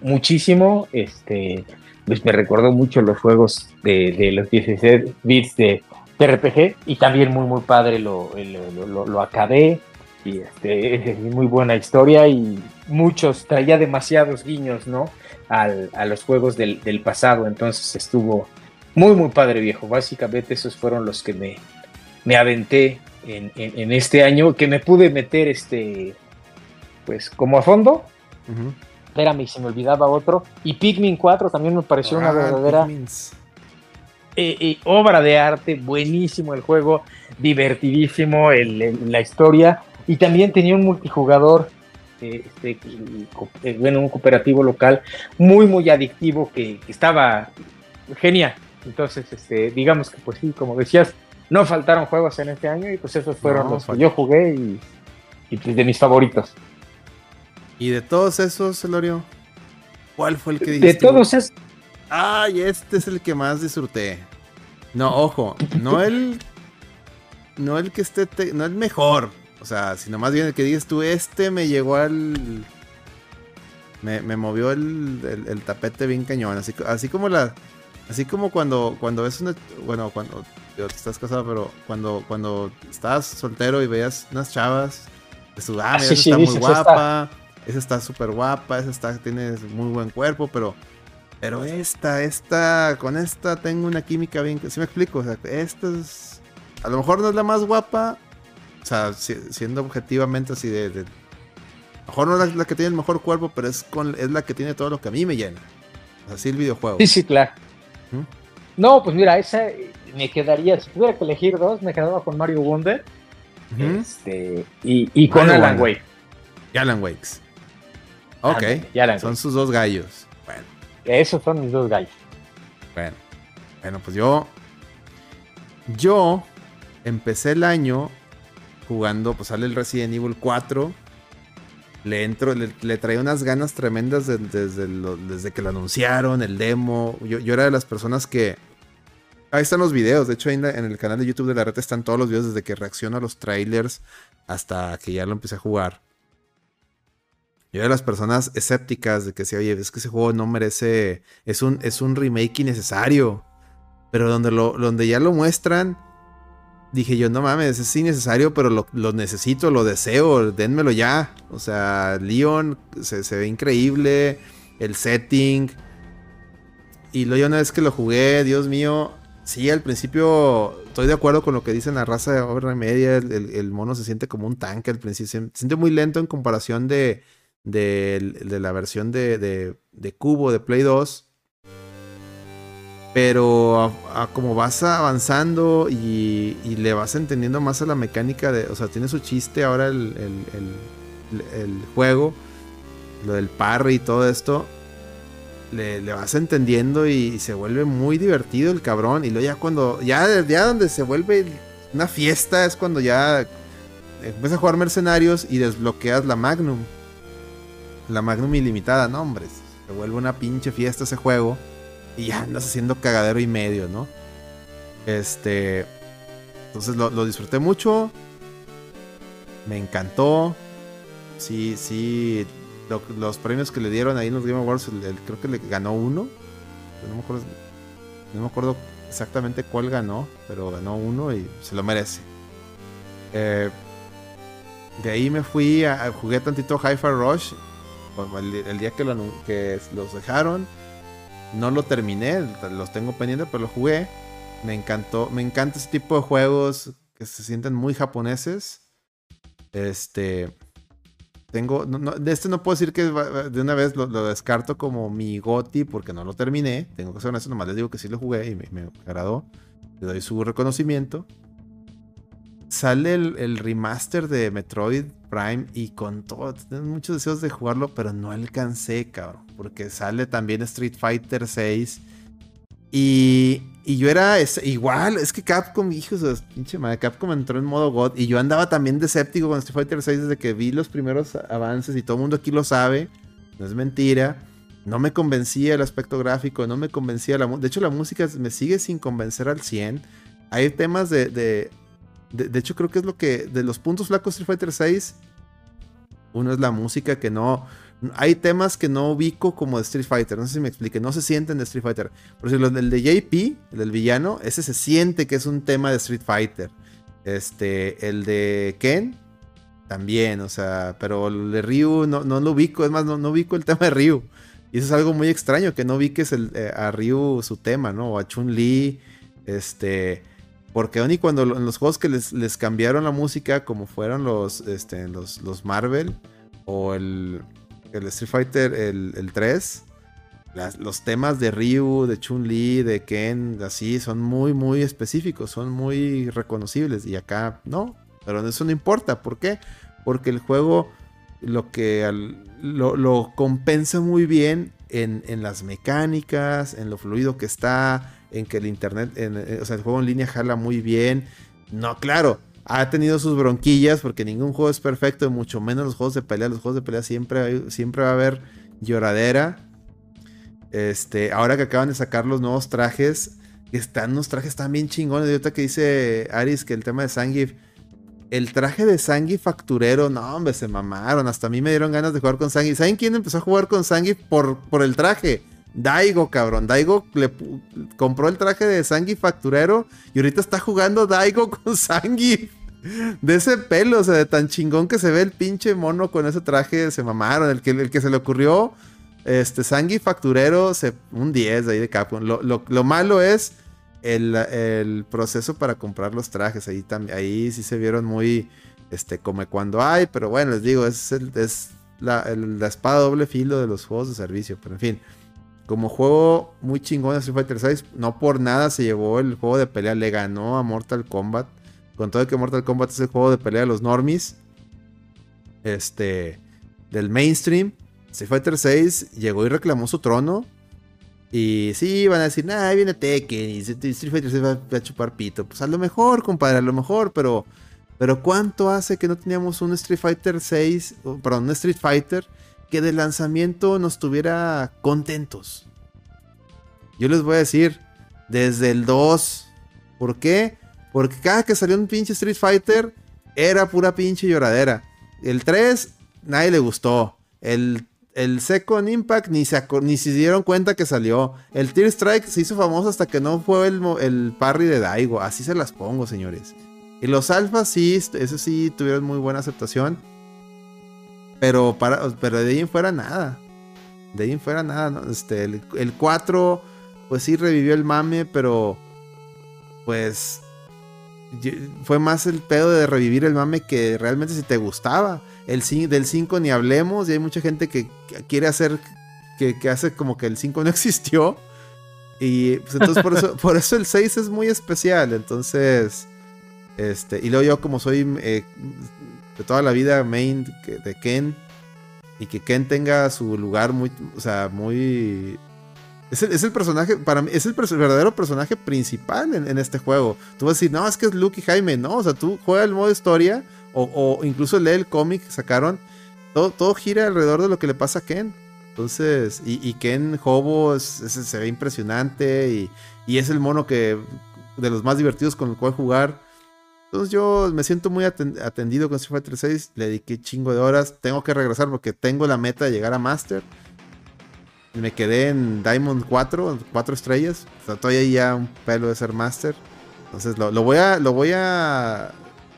muchísimo. Este, pues me recordó mucho los juegos de, los 16 bits de, RPG y también muy, muy padre lo, lo, lo, acabé. Y este, muy buena historia y muchos, traía demasiados guiños, ¿no? Al, a los juegos del, del pasado. Entonces estuvo muy, muy padre, viejo. Básicamente esos fueron los que me, me aventé en, este año, que me pude meter este, pues como a fondo. Espérame, se me olvidaba otro. Y Pikmin 4 también me pareció una ah, verdadera eh, eh, obra de arte, buenísimo el juego, divertidísimo la historia. Y también tenía un multijugador, eh, este, bueno, un cooperativo local muy, muy adictivo que, que estaba genial. Entonces, este, digamos que pues sí, como decías, no faltaron juegos en este año y pues esos fueron los que yo jugué y, pues, de mis favoritos. ¿Y de todos esos, Elorio? ¿Cuál fue el que dijiste? De todos esos. Ay, este es el que más disfruté. No, ojo, no el. No el que esté. no el mejor. O sea, sino más bien el que dices tú, este me llegó al. Me, movió el, el, tapete bien cañón. Así, así como la. Así como cuando, cuando ves una. Bueno, cuando estás casado, pero cuando, cuando estabas soltero y veías unas chavas, ah, ah esa está muy guapa, esa está súper guapa, esa está, tiene muy buen cuerpo, pero, pero esta, esta, con esta tengo una química bien, si me explico? O sea, esta es, a lo mejor no es la más guapa, o sea, siendo objetivamente así de, de a lo mejor no es la, que tiene el mejor cuerpo, pero es, con, es la que tiene todo lo que a mí me llena. Así el videojuego. Sí, sí, claro. No, pues mira, esa me quedaría, si tuviera que elegir dos, me quedaba con Mario Wonder este, y, con Alan Wake. Y Alan Wakes. Ok, son sus dos gallos. Bueno. Esos son mis dos gallos. Bueno, bueno, pues yo. Yo empecé el año jugando, pues sale el Resident Evil 4. Le entro, le, traía unas ganas tremendas desde, desde que lo anunciaron, el demo. Yo, yo era de las personas que Ahí están los videos. De hecho, en, el canal de YouTube de la red están todos los videos desde que reacciono a los trailers hasta que ya lo empecé a jugar. Yo era de las personas escépticas de que si, oye, es que ese juego no merece. Es un, es un remake innecesario. Pero donde, lo, donde ya lo muestran, dije yo, no mames, es innecesario, pero lo, lo necesito, lo deseo, denmelo ya. O sea, Leon se, se ve increíble, el setting. Y luego una vez que lo jugué, Dios mío, Sí, al principio estoy de acuerdo con lo que dicen la raza de obra media. El, mono se siente como un tanque al principio. Se siente muy lento en comparación de, de, la versión de, de, Cubo de Play 2. Pero a, como vas avanzando y, le vas entendiendo más a la mecánica de. O sea, tiene su chiste ahora el, el juego. Lo del parry y todo esto le, vas entendiendo y, se vuelve muy divertido el cabrón. Y luego ya cuando, ya, ya donde se vuelve una fiesta es cuando ya empiezas a jugar mercenarios y desbloqueas la Magnum. La Magnum ilimitada, no hombre. Se vuelve una pinche fiesta ese juego. Y ya andas haciendo cagadero y medio, ¿no? Este. Entonces lo disfruté mucho. Me encantó. Sí, sí los premios que le dieron ahí en los Game Awards, creo que le ganó uno. No me, acuerdo, exactamente cuál ganó, pero ganó uno y se lo merece. Eh, de ahí me fui a, jugué tantito Hi-Fi Rush. El, día que, los dejaron, no lo terminé, los tengo pendientes, pero lo jugué. Me encantó, me encanta ese tipo de juegos que se sienten muy japoneses. Este, tengo, de este no puedo decir que de una vez lo, descarto como mi GOTI porque no lo terminé. Tengo que ser honesto, nomás les digo que sí lo jugué y me, agradó. Le doy su reconocimiento. Sale el, remaster de Metroid Prime y con todo, tengo muchos deseos de jugarlo, pero no alcancé, cabrón. Porque sale también Street Fighter 6 y, y yo era igual, es que Capcom, hijos de pinche madre, Capcom entró en modo God y yo andaba también de escéptico con Street Fighter 6 desde que vi los primeros avances y todo el mundo aquí lo sabe, no es mentira. No me convencía el aspecto gráfico, no me convencía la música. De hecho, la música me sigue sin convencer al 100. hay temas de, de, de, hecho, creo que es lo que. De los puntos flacos Street Fighter 6. Uno es la música que no. Hay temas que no ubico como de Street Fighter. No sé si me explique. No se sienten de Street Fighter. Por ejemplo, el de JP, el del villano, ese se siente que es un tema de Street Fighter. Este, el de Ken, también, o sea, pero el de Ryu no, no lo ubico. Es más, no, no ubico el tema de Ryu. Y eso es algo muy extraño, que no ubiques el, eh, a Ryu su tema, ¿no? O a Chun-Li. Este. Porque y cuando en los juegos que les, les, cambiaron la música, como fueron los, este, los, los Marvel o el, el Street Fighter el, 3, los temas de Ryu, de Chun-Li, de Ken, así, son muy, muy específicos, son muy reconocibles. Y acá no, pero eso no importa. ¿Por qué? Porque el juego lo que lo, compensa muy bien en, en las mecánicas, en lo fluido que está, en que el internet, eh, o sea, el juego en línea jala muy bien. No, claro, ha tenido sus bronquillas porque ningún juego es perfecto, mucho menos los juegos de pelea. Los juegos de pelea siempre, siempre va a haber lloradera. Este, ahora que acaban de sacar los nuevos trajes, están unos trajes también chingones. De ahorita que dice Aris que el tema de Sangif, el traje de Sangif facturero, no, hombre, se mamaron. Hasta a mí me dieron ganas de jugar con Sangif. ¿Saben quién empezó a jugar con Sangif por, por el traje? Daigo, cabrón. Daigo le compró el traje de Sangi facturero y ahorita está jugando Daigo con Sangi. De ese pelo, o sea, de tan chingón que se ve el pinche mono con ese traje, se mamaron. El que, el que se le ocurrió, este, Sangi facturero, se, un 10 ahí de Capcom. Lo, malo es el, proceso para comprar los trajes. Ahí, también, ahí sí se vieron muy, este, como cuando hay, pero bueno, les digo, es, es la, la espada doble filo de los juegos de servicio, pero en fin. Como juego muy chingón de Street Fighter 6, no por nada se llevó el juego de pelea, le ganó a Mortal Kombat. Con todo que Mortal Kombat es el juego de pelea de los normies. Este. Del mainstream. Street Fighter 6 llegó y reclamó su trono. Y sí, van a decir, nah, viene Tekken y Street Fighter 6 va a chupar pito. Pues a lo mejor, compadre, a lo mejor, pero. Pero ¿cuánto hace que no teníamos un Street Fighter 6, perdón, un Street Fighter que de lanzamiento nos tuviera contentos. Yo les voy a decir, desde el 2. ¿Por qué? Porque cada que salió un pinche Street Fighter era pura pinche lloradera. El 3, nadie le gustó. El, el Second Impact ni se, ni se dieron cuenta que salió. El Tear Strike se hizo famoso hasta que no fue el, el parry de Daigo. Así se las pongo, señores. Y los alfas sí, esos sí tuvieron muy buena aceptación. Pero, para, pero de ahí fuera nada. De ahí fuera nada. Este, el, 4, pues sí revivió el mame, pero pues fue más el pedo de revivir el mame que realmente si te gustaba. El del 5 ni hablemos y hay mucha gente que quiere hacer, que, hace como que el 5 no existió. Y pues entonces por eso, por eso el 6 es muy especial. Entonces, este, y luego yo como soy eh, de toda la vida main de Ken. Y que Ken tenga su lugar muy, o sea, muy... Es el, personaje, para mí, es el, verdadero personaje principal en, este juego. Tú vas a decir, no, es que es Luke y Jaime, no, o sea, tú juegas el modo historia o, incluso lee el cómic que sacaron, todo, todo, gira alrededor de lo que le pasa a Ken. Entonces, y, Ken Hobo se ve impresionante y, y, es el mono que de los más divertidos con el cual jugar. Entonces yo me siento muy atendido con Street Fighter 6. Le dediqué chingo de horas. Tengo que regresar porque tengo la meta de llegar a Master. Me quedé en Diamond 4, 4 estrellas. O sea, todavía ya un pelo de ser Master. Entonces lo, voy a. Lo voy a.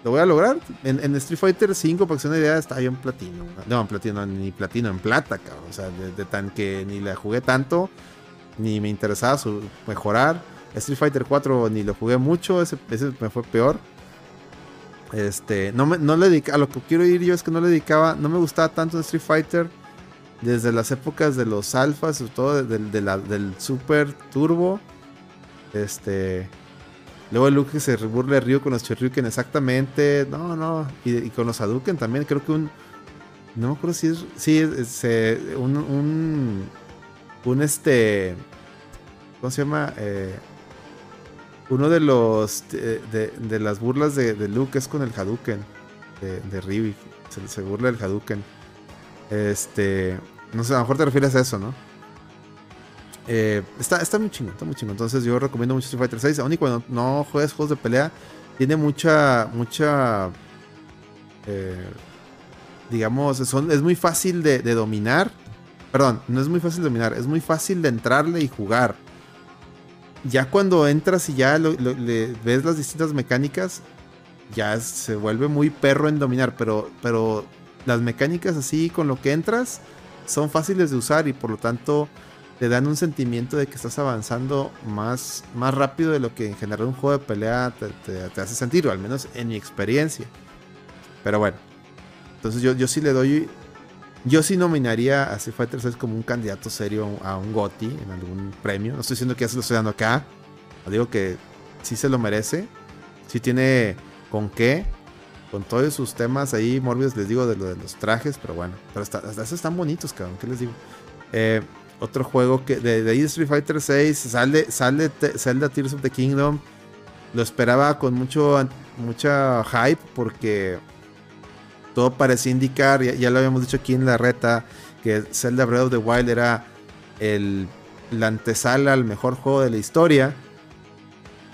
Lo voy a lograr. En, Street Fighter 5, para que sea una idea, estaba yo en platino. No, en platino, ni platino, en plata, cabrón. O sea, de, tan que ni la jugué tanto. Ni me interesaba su, mejorar. Street Fighter 4 ni lo jugué mucho. ese me fue peor. Este, no, me, no le dedica, a lo que quiero ir yo es que no le dedicaba, no me gustaba tanto en Street Fighter desde las épocas de los alfas, sobre todo del, del Super Turbo. Este, luego el que se burla de Ryu con los Choryuken, exactamente, no, no, y, con los Hadouken también, creo que un, no me acuerdo si es, sí, es, un, un, este, ¿cómo se llama? Eh, uno de los de, las burlas de, Luke es con el Hadouken de, de Ryu. Se, burla del Hadouken. Este. No sé, a lo mejor te refieres a eso, ¿no? Eh, está, está muy chingón, está muy chingón. Entonces yo recomiendo mucho Street Fighter 6. Aún y cuando no juegues juegos de pelea, tiene mucha, mucha, eh, digamos, es muy fácil de, dominar. Perdón, no es muy fácil de dominar, es muy fácil de entrarle y jugar. Ya cuando entras y ya le ves las distintas mecánicas, ya se vuelve muy perro en dominar, pero, pero las mecánicas así con lo que entras son fáciles de usar y por lo tanto te dan un sentimiento de que estás avanzando más, más rápido de lo que en general un juego de pelea te, hace sentir, o al menos en mi experiencia. Pero bueno, entonces yo, yo sí le doy, yo sí nominaría a Street Fighter 6 como un candidato serio a un GOTY en algún premio. No estoy diciendo que ya se lo estoy dando acá, digo que sí se lo merece, sí tiene con qué, con todos sus temas ahí morbidos, les digo de lo de los trajes, pero bueno, pero están bonitos, cabrón, ¿qué les digo? Eh, otro juego que de, de Street Fighter 6 sale, sale Zelda Tears of the Kingdom. Lo esperaba con mucho mucha hype porque todo parecía indicar, ya, lo habíamos dicho aquí en la reta, que Zelda Breath of the Wild era el, la antesala al mejor juego de la historia.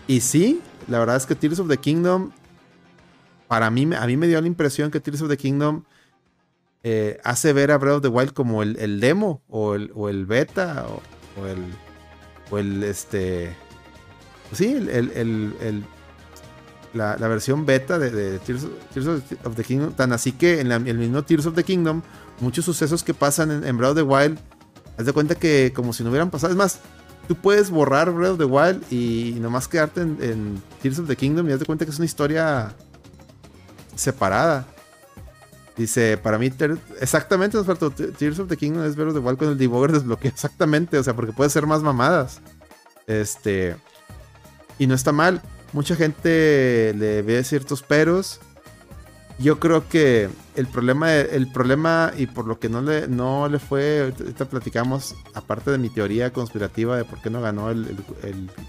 Y sí, la verdad es que Tears of the Kingdom para mí, a mí me dio la impresión que Tears of the Kingdom eh, hace ver a Breath of the Wild como el, demo o el, el beta o, el, o el este sí el, la, versión beta de, Tears, of the Kingdom. Tan así que en el mismo Tears of the Kingdom muchos sucesos que pasan en, Breath of the Wild haz de cuenta que como si no hubieran pasado. Es más tú puedes borrar Breath of the Wild y, nomás quedarte en, en Tears of the Kingdom y haz de cuenta que es una historia separada. Dice, para mí, exactamente, Tears of the Kingdom es verlo igual con el debugger desbloqueo, exactamente, o sea, porque puede ser más mamadas. Este, y no está mal. Mucha gente le ve ciertos peros. Yo creo que el problema, el problema y por lo que no le, no le fue, ahorita platicamos, aparte de mi teoría conspirativa de por qué no ganó el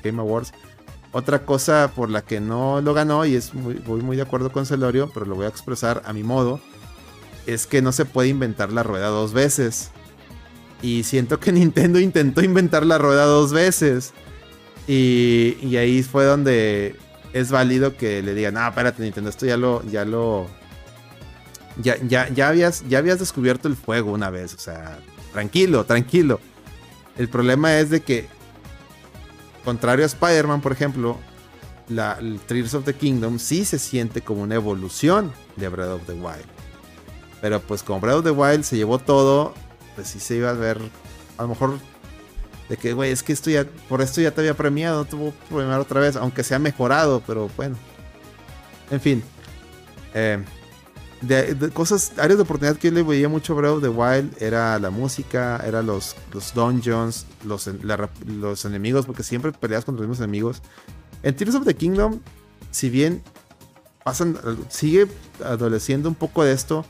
Game Awards, otra cosa por la que no lo ganó, y es voy muy de acuerdo con Celorio, pero lo voy a expresar a mi modo, es que no se puede inventar la rueda dos veces. Y siento que Nintendo intentó inventar la rueda dos veces. Y, y ahí fue donde es válido que le digan, no, espérate Nintendo, esto ya lo, ya lo, ya, ya, ya, habías, ya habías descubierto el fuego una vez, o sea, tranquilo, tranquilo. El problema es de que Contrario a Spider-Man, por ejemplo, la, Tears of the Kingdom sí se siente como una evolución de Breath of the Wild. Pero pues como Breath of the Wild se llevó todo, pues sí se iba a ver, a lo mejor, de que, güey, es que esto ya, por esto ya te había premiado, tuvo que premiar otra vez, aunque se ha mejorado, pero bueno. En fin. Eh, de, cosas, áreas de oportunidad que yo le veía mucho Breath of the Wild era la música, era los, los dungeons, los, los enemigos, porque siempre peleas contra los mismos enemigos. En Tears of the Kingdom, si bien pasan, sigue adoleciendo un poco de esto,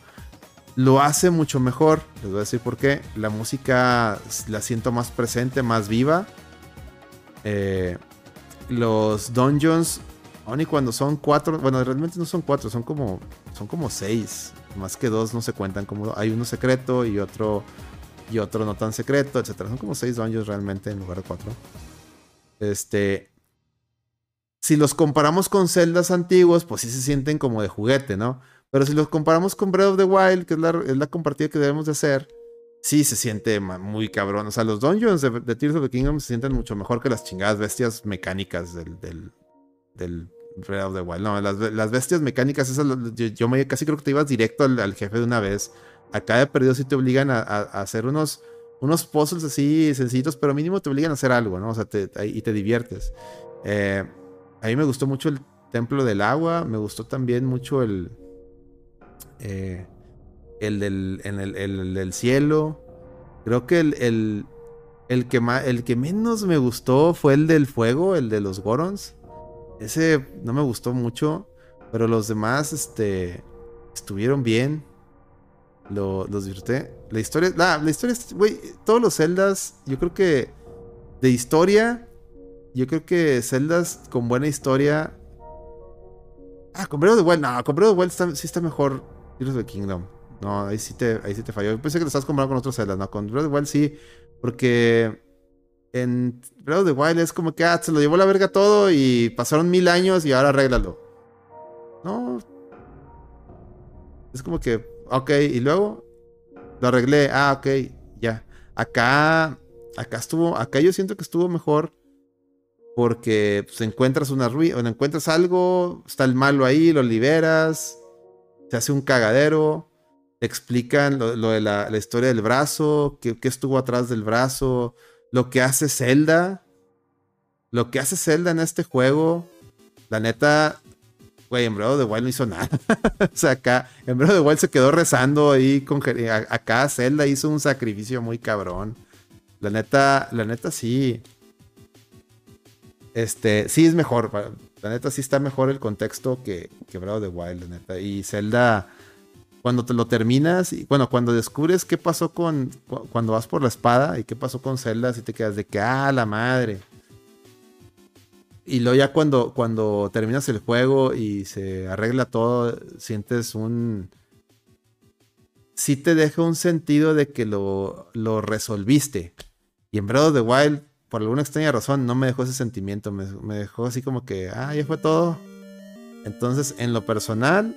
lo hace mucho mejor. Les voy a decir por qué. La música la siento más presente, más viva. Eh, los dungeons Aún y cuando son cuatro, bueno, realmente no son cuatro, son como, son como seis. Más que dos no se cuentan como hay uno secreto y otro y otro no tan secreto, etcétera. Son como seis años realmente en lugar de cuatro. Este, si los comparamos con celdas antiguos, pues sí se sienten como de juguete, ¿no? Pero si los comparamos con Breath of the Wild, que es la, es la compartida que debemos de hacer, sí se siente muy cabrón. O sea, los dungeons de, Tears of the Kingdom se sienten mucho mejor que las chingadas bestias mecánicas del, del Breath of Wild. No, las, bestias mecánicas, esas, yo, casi creo que te ibas directo al, jefe de una vez. Acá de perdido sí te obligan a, hacer unos, unos puzzles así sencillos, pero mínimo te obligan a hacer algo, ¿no? O sea, y te diviertes. Eh, a mí me gustó mucho el Templo del Agua, me gustó también mucho el... Eh, el, del, el, del cielo. Creo que el, el, el, que el que menos me gustó fue el del fuego, el de los Gorons. Ese no me gustó mucho, pero los demás este, estuvieron bien. Lo, los disfruté. La historia, la, la historia, güey, todos los celdas, yo creo que de historia, yo creo que celdas con buena historia. Ah, con Breath of the Wild, no, con Breath of the Wild sí está mejor Heroes of the Kingdom. No, ahí sí te, sí te falló. Pensé que lo estás comparando con otros celdas, no, con Breath of the Wild sí, porque en Breath of the Wild es como que ah, se lo llevó la verga todo y pasaron mil años y ahora arréglalo. No. Es como que, ok, y luego lo arreglé. Ah, ok, ya. Acá, acá estuvo, acá yo siento que estuvo mejor porque pues, encuentras una ruina, encuentras algo, está el malo ahí, lo liberas, se hace un cagadero, te explican lo, de la, historia del brazo, qué, estuvo atrás del brazo, lo que hace Zelda, lo que hace Zelda en este juego, la neta, güey, en Breath of the Wild no hizo nada. o sea, acá, en Breath of the Wild se quedó rezando ahí con acá Zelda hizo un sacrificio muy cabrón. La neta, la neta sí. Este, sí es mejor. La neta sí está mejor el contexto que, que Breath of the Wild, la neta. Y Zelda cuando te lo terminas y bueno, cuando descubres qué pasó con cuando vas por la espada y qué pasó con Zelda, y te quedas de que ah, la madre. Y luego ya cuando cuando terminas el juego y se arregla todo, sientes un sí te deja un sentido de que lo, lo resolviste. Y en Breath of the Wild, por alguna extraña razón, no me dejó ese sentimiento. Me dejó así como que, ah, ya fue todo. Entonces, en lo personal,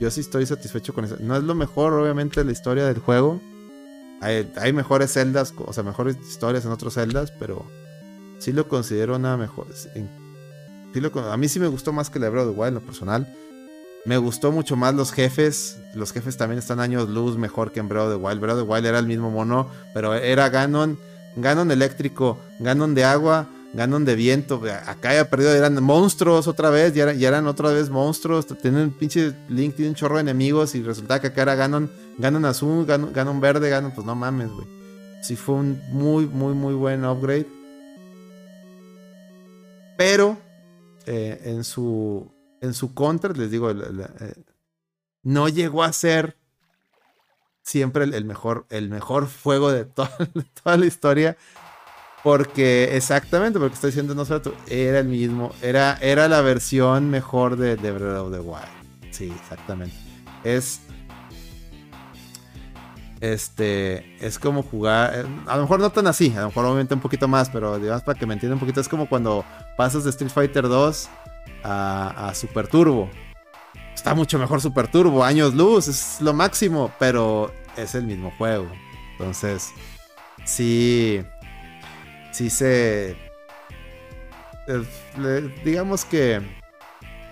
yo sí estoy satisfecho con eso. No es lo mejor, obviamente, la historia del juego. Hay, mejores celdas, o sea, mejores historias en otros celdas, pero sí lo considero una mejor. a mí sí me gustó más que la de Breath the Wild en lo personal. Me gustó mucho más los jefes. Los jefes también están años luz mejor que en Breath of the Wild. Breath of the Wild era el mismo mono, pero era Ganon, Ganon eléctrico, Ganon de agua Ganon de viento. Acá ya perdido, eran monstruos otra vez. Ya, eran otra vez monstruos. Tienen un pinche Link, tiene un chorro de enemigos. Y resulta que acá era Ganon, Ganon azul, Ganon, verde, Ganon. Pues no mames, güey. Sí fue un muy, muy, muy buen upgrade. Pero eh, en su en su contra, les digo, eh, no llegó a ser siempre el, mejor, el mejor fuego de toda, toda la historia. Porque, exactamente, porque estoy diciendo no solo era el mismo, era, era la versión mejor de, de Breath of the Wild. Sí, exactamente. Es. Este. Es como jugar. Eh, a lo mejor no tan así, a lo mejor obviamente un poquito más, pero digamos para que me entiendan un poquito, es como cuando pasas de Street Fighter 2 a, a Super Turbo. Está mucho mejor Super Turbo, años luz, es lo máximo, pero es el mismo juego. Entonces, sí sí se... Eh, digamos que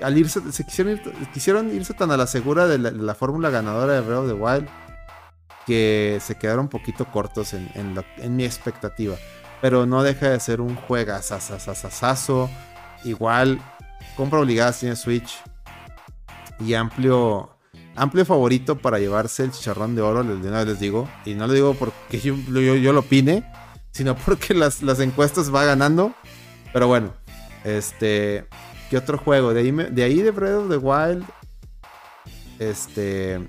al irse, se quisieron, quisieron irse tan a la segura de la, fórmula ganadora de Breath of the Wild que se quedaron un poquito cortos en, en, mi expectativa. Pero no deja de ser un juegazazazazazo. Igual, compra obligada tiene Switch. Y amplio, amplio favorito para llevarse el chicharrón de oro, les, digo. Y no lo digo porque yo, yo lo opine, sino porque las, encuestas va ganando. Pero bueno, este, ¿qué otro juego? De ahí, de ahí de Breath of the Wild, este,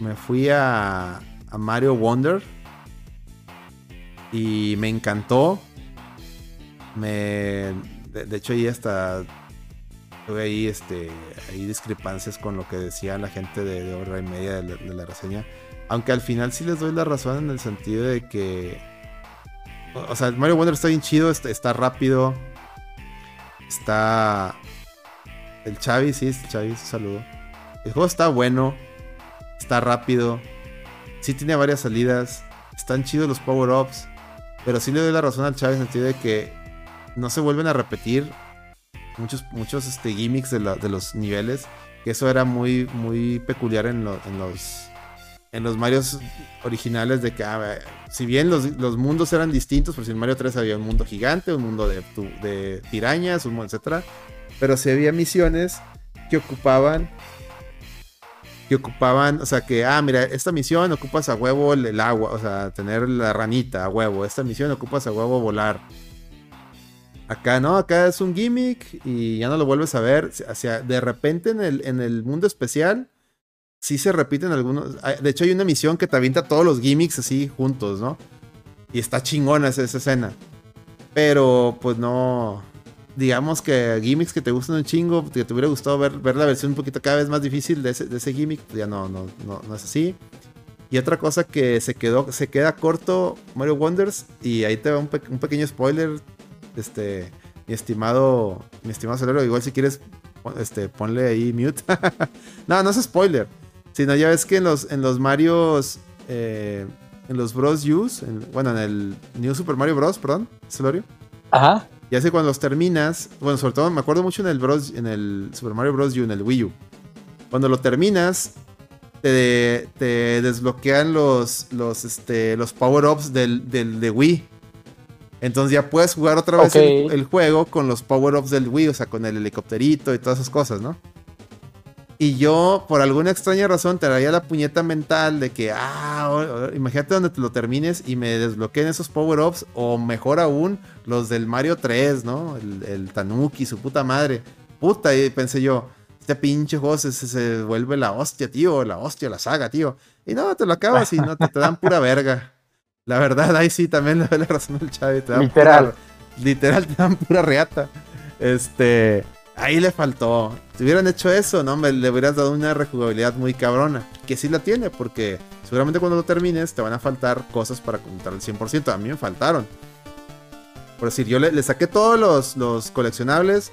me fui a, a Mario Wonder y me encantó. Me, de, hecho ahí hasta tuve ahí, este, ahí discrepancias con lo que decía la gente de, de hora y media de la reseña. Aunque al final sí les doy la razón en el sentido de que o sea, Mario Wonder está bien chido, está, rápido. Está. El Chavi, sí, el Chavi, saludo. El juego está bueno. Está rápido. Sí tiene varias salidas. Están chidos los power-ups. Pero sí le doy la razón al Chavi en el sentido de que no se vuelven a repetir muchos, muchos este, gimmicks de, los niveles. Que eso era muy, muy peculiar en, en los en los Marios originales de que, ah, si bien los, mundos eran distintos, por si en Mario 3 había un mundo gigante, un mundo de, de un mundo, etc. Pero si había misiones que ocupaban, que ocupaban, o sea, que, ah, mira, esta misión ocupas a huevo el, agua, o sea, tener la ranita a huevo, esta misión ocupas a huevo volar. Acá no, acá es un gimmick y ya no lo vuelves a ver. Sea, de repente en el, en el mundo especial sí se repiten algunos. De hecho, hay una misión que te avienta todos los gimmicks así juntos, ¿no? Y está chingona esa, escena. Pero, pues no. Digamos que gimmicks que te gustan un chingo, que te hubiera gustado ver, ver la versión un poquito cada vez más difícil de ese, de ese gimmick, pues ya no, no, no, no es así. Y otra cosa que se quedó, se queda corto Mario Wonders, y ahí te va un, pequeño spoiler, este, mi estimado, mi estimado Celero, igual si quieres, este, ponle ahí mute. no, no es spoiler, sino ya ves que en los, en los Marios, eh, en los Bros. Use, bueno, en el New Super Mario Bros., perdón, Celorio. Ajá. Ya sé cuando los terminas, bueno, sobre todo me acuerdo mucho en el Bros, en el Super Mario Bros. U, en el Wii U. Cuando lo terminas, te, desbloquean los, los, este, los power-ups del, del, de Wii. Entonces ya puedes jugar otra vez el, juego con los power-ups del Wii, o sea, con el helicópterito y todas esas cosas, ¿no? Y yo, por alguna extraña razón, te daría la puñeta mental de que, ah, imagínate donde te lo termines y me desbloqueen esos power-ups, o mejor aún, los del Mario 3, ¿no? El, el Tanuki, su puta madre. Puta, y pensé yo, este pinche juego se, vuelve la hostia, tío, la hostia, la saga, tío. Y no, te lo acabas y no te, dan pura verga. La verdad, ahí sí también le doy la razón al Chavi. literal. literal, te dan pura reata. Este. Ahí le faltó. Si hubieran hecho eso, no, me le hubieras dado una rejugabilidad muy cabrona. Que sí la tiene, porque seguramente cuando lo termines te van a faltar cosas para contar el 100%. A mí me faltaron. Por decir, yo le, saqué todos los, los coleccionables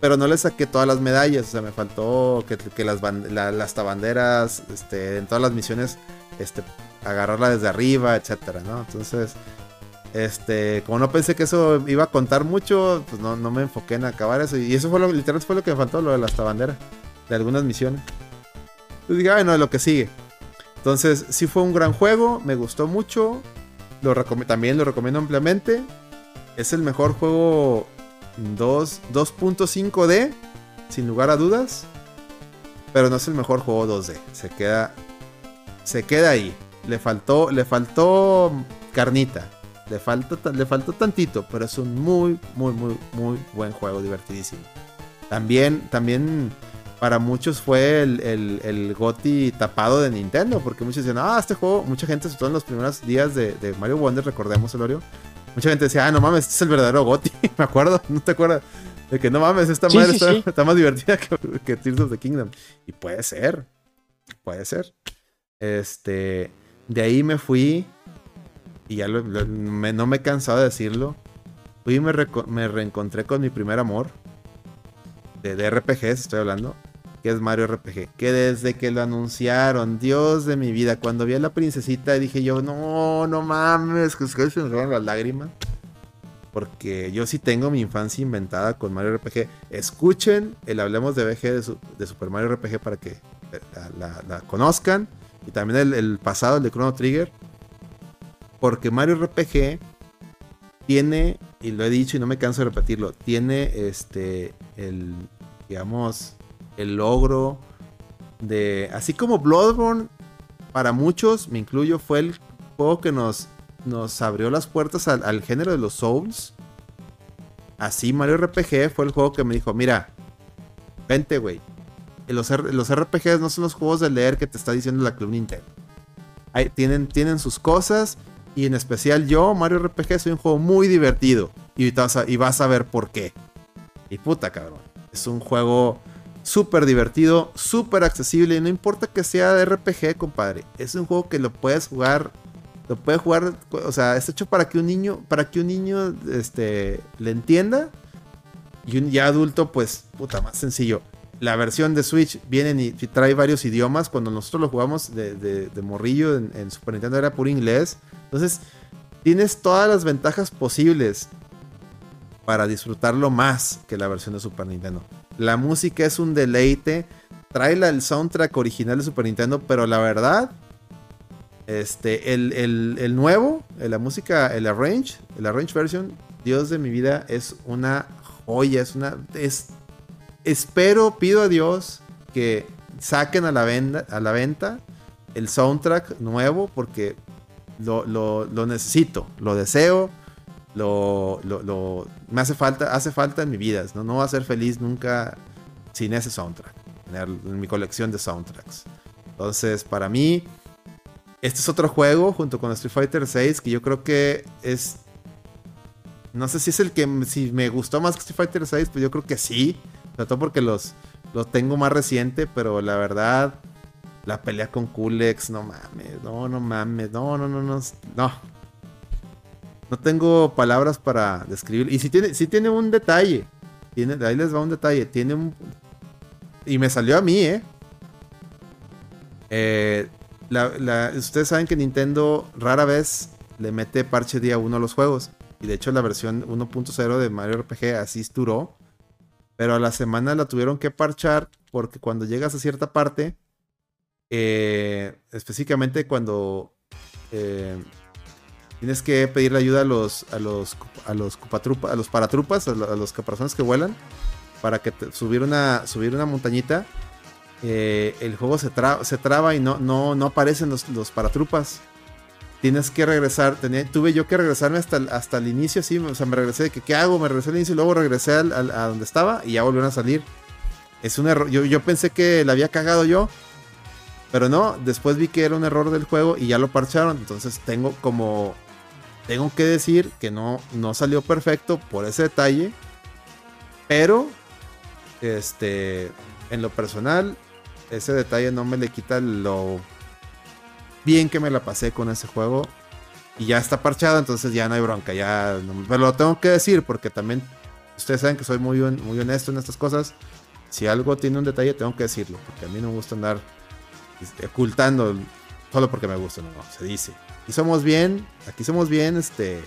pero no le saqué todas las medallas, o sea, me faltó que, las, las tabanderas, este, en todas las misiones, este, agarrarla desde arriba, etcétera, ¿no? Entonces, este, como no pensé que eso iba a contar mucho, pues no, me enfoqué en acabar eso. Y eso fue lo, literalmente fue lo que me faltó, lo de las tabanderas, de algunas misiones. Entonces dije, bueno, lo que sigue. Entonces, sí fue un gran juego, me gustó mucho, también lo recomiendo ampliamente. Es el mejor juego 2.5D, sin lugar a dudas. Pero no es el mejor juego 2D. Se queda. Se queda ahí. Le faltó. Le faltó carnita. Le faltó, le faltó tantito. Pero es un muy, muy, muy, muy buen juego. Divertidísimo. También. También. Para muchos fue el, el, GOTI tapado de Nintendo. Porque muchos decían, ah, este juego. Mucha gente, sobre todo en los primeros días de, de Mario Wonder, recordemos, el Oreo Mucha gente decía, ah, no mames, este es el verdadero Gotti. Me acuerdo, ¿no te acuerdas? De que no mames, esta madre está, más divertida que, Tears of the Kingdom. Y puede ser. Puede ser. Este. De ahí me fui. Y ya no me he cansado de decirlo. Y me, me reencontré con mi primer amor. De, de RPGs, estoy hablando que es Mario RPG. Que desde que lo anunciaron, Dios de mi vida, cuando vi a la princesita dije yo, no, no mames, que se me las lágrimas. Porque yo sí tengo mi infancia inventada con Mario RPG. Escuchen el Hablemos de BG de, Super Mario RPG para que la, conozcan. Y también el, pasado, el de Chrono Trigger. Porque Mario RPG tiene, y lo he dicho y no me canso de repetirlo, tiene este, el, digamos, el logro de... Así como Bloodborne, para muchos, me incluyo, fue el juego que nos, nos abrió las puertas al, género de los Souls. Así Mario RPG fue el juego que me dijo, mira, vente, güey. Los, los RPGs no son los juegos de leer que te está diciendo la Club Nintendo. tienen, tienen sus cosas y en especial yo, Mario RPG, soy un juego muy divertido. Y vas y vas a ver por qué. Y puta cabrón. Es un juego súper divertido, súper accesible. Y no importa que sea de RPG, compadre. Es un juego que lo puedes jugar. Lo puedes jugar. O sea, es hecho para que un niño. Para que un niño este, le entienda. Y un ya adulto, pues, puta, más sencillo. La versión de Switch viene y trae varios idiomas. Cuando nosotros lo jugamos de, morrillo en, Super Nintendo era puro inglés. Entonces, tienes todas las ventajas posibles para disfrutarlo más que la versión de Super Nintendo. La música es un deleite. Trae el soundtrack original de Super Nintendo, pero la verdad, este, el, nuevo, la música, el arrange, el arrange version, Dios de mi vida, es una joya, es una, es, espero, pido a Dios que saquen a la, venda, a la venta el soundtrack nuevo porque lo, necesito, lo deseo lo, lo, me hace falta, hace falta en mi vida. ¿no? no va a ser feliz nunca sin ese soundtrack, en mi colección de soundtracks. Entonces, para mí, este es otro juego junto con Street Fighter 6 que yo creo que es. No sé si es el que si me gustó más que Street Fighter 6, pues yo creo que sí. Sobre todo porque los, los tengo más reciente, pero la verdad La pelea con Kulex, no mames, no, no mames, no, no, no, no, no. No tengo palabras para describir. Y si tiene, si tiene un detalle. Tiene, ahí les va un detalle. Tiene un. Y me salió a mí, ¿eh? eh ustedes saben que Nintendo rara vez le mete parche día 1 a los juegos. Y de hecho la versión 1.0 de Mario RPG así duró. Pero a la semana la tuvieron que parchar porque cuando llegas a cierta parte, eh, específicamente cuando eh, tienes que pedirle ayuda a los a los a los paratrupas, a, los caparazones que vuelan para que subir una montañita. Eh, el juego se, se traba y no, no, no aparecen los, los paratrupas tienes que regresar. tuve yo que regresarme hasta, hasta el inicio, sí. O sea, me regresé de que, ¿qué hago? Me regresé al inicio y luego regresé a donde estaba y ya volvieron a salir. Es un error. Yo, yo pensé que la había cagado yo. Pero no, después vi que era un error del juego y ya lo parcharon. Entonces tengo como. Tengo que decir que no, no salió perfecto por ese detalle. Pero. Este. En lo personal. Ese detalle no me le quita lo bien que me la pasé con ese juego. Y ya está parchado, entonces ya no hay bronca. Ya, pero lo tengo que decir porque también ustedes saben que soy muy, muy honesto en estas cosas. Si algo tiene un detalle, tengo que decirlo. Porque a mí no me gusta andar ocultando solo porque me gusta. No, se dice. Aquí somos bien, aquí somos bien, este.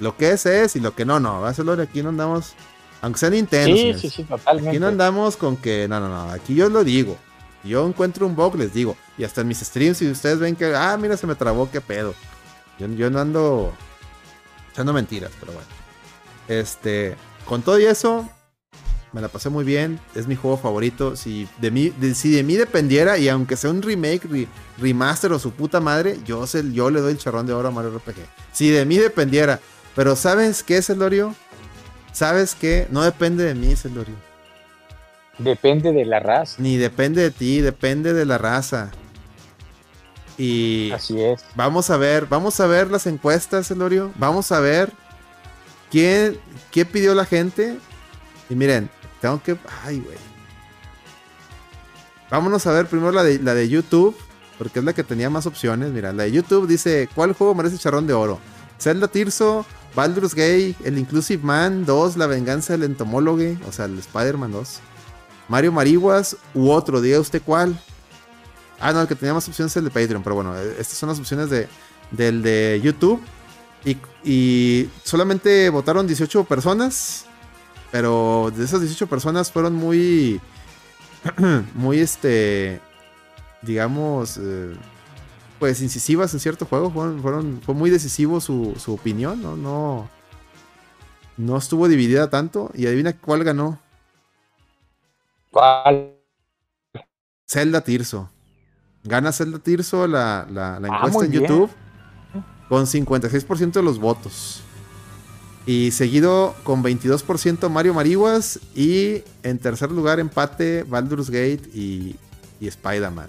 Lo que es es y lo que no, no. Va a hacerlo aquí no andamos. Aunque sea Nintendo. Sí, sí, sí, totalmente. Aquí no andamos con que. No, no, no. Aquí yo lo digo yo encuentro un bug, les digo. Y hasta en mis streams, si ustedes ven que, ah, mira, se me trabó, qué pedo. Yo, no ando echando mentiras, pero bueno. Este, con todo y eso, me la pasé muy bien. Es mi juego favorito. Si de mí, si de mí dependiera, y aunque sea un remake, remaster o su puta madre, yo, yo le doy el charrón de oro a Mario RPG. Si de mí dependiera. Pero ¿sabes qué, Celorio? ¿Sabes qué? No depende de mí, Celorio. Depende de la raza. Ni depende de ti, depende de la raza. Y así es. Vamos a ver, vamos a ver las encuestas, Elorio. Vamos a ver quién, qué pidió la gente. Y miren, tengo que. Ay, güey. Vámonos a ver primero la de, la de YouTube, porque es la que tenía más opciones. Mira, la de YouTube dice: ¿Cuál juego merece charrón de oro? Zelda Tirso, Baldur's Gay, el Inclusive Man 2, La venganza del entomólogo, o sea, el Spider-Man 2. Mario Mariguas u otro, diga usted cuál. Ah, no, el que tenía más opciones es el de Patreon, pero bueno, eh, estas son las opciones de, del de YouTube. Y, solamente votaron 18 personas, pero de esas 18 personas fueron muy, muy, este, digamos, eh, pues incisivas en cierto juego. Fueron, fue muy decisivo su, su opinión, ¿no? ¿no? No estuvo dividida tanto. Y adivina cuál ganó. ¿Cuál? Zelda Tirso. Gana Zelda Tirso la, la, ah, encuesta en YouTube con 56% de los votos. Y seguido con 22% Mario Mariguas. Y en tercer lugar empate Baldur's Gate y, y Spider-Man.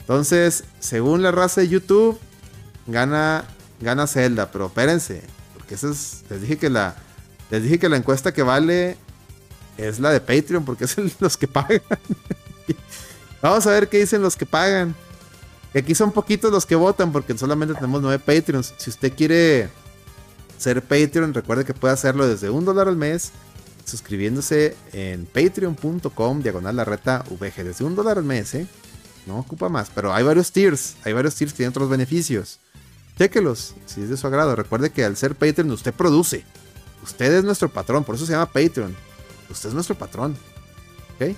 Entonces, según la raza de YouTube, gana, gana Zelda. Pero espérense, porque eso es, les dije que la, les dije que la encuesta que vale es la de Patreon, porque es los que pagan. Vamos a ver qué dicen los que pagan. Aquí son poquitos los que votan, porque solamente tenemos nueve Patreons. Si usted quiere ser Patreon, recuerde que puede hacerlo desde un dólar al mes, suscribiéndose en patreon.com, diagonal la reta VG. Desde un dólar al mes, ¿eh? No ocupa más, pero hay varios tiers. Hay varios tiers que tienen otros beneficios. Chéquelos, si es de su agrado. Recuerde que al ser Patreon, usted produce. Usted es nuestro patrón, por eso se llama Patreon usted es nuestro patrón. ¿Ok?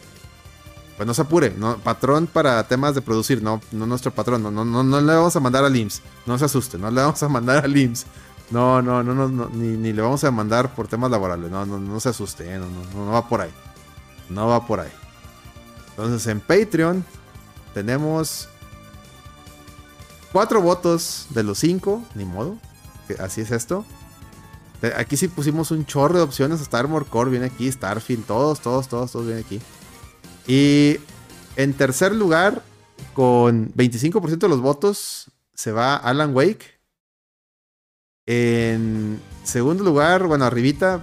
Pues no se apure, no, patrón para temas de producir, no, no nuestro patrón, no, no, no, le vamos a mandar al IMSS, no se asuste, no le vamos a mandar al IMSS, no, no, no, no, ni, ni, le vamos a mandar por temas laborales, no, no, no se asuste, eh, no, no, no va por ahí, no va por ahí. Entonces en Patreon tenemos cuatro votos de los cinco, ni modo, así es esto. Aquí sí pusimos un chorro de opciones. Star Armor Core viene aquí, Starfield, todos, todos, todos, todos vienen aquí. Y en tercer lugar, con 25% de los votos, se va Alan Wake. En segundo lugar, bueno, arribita,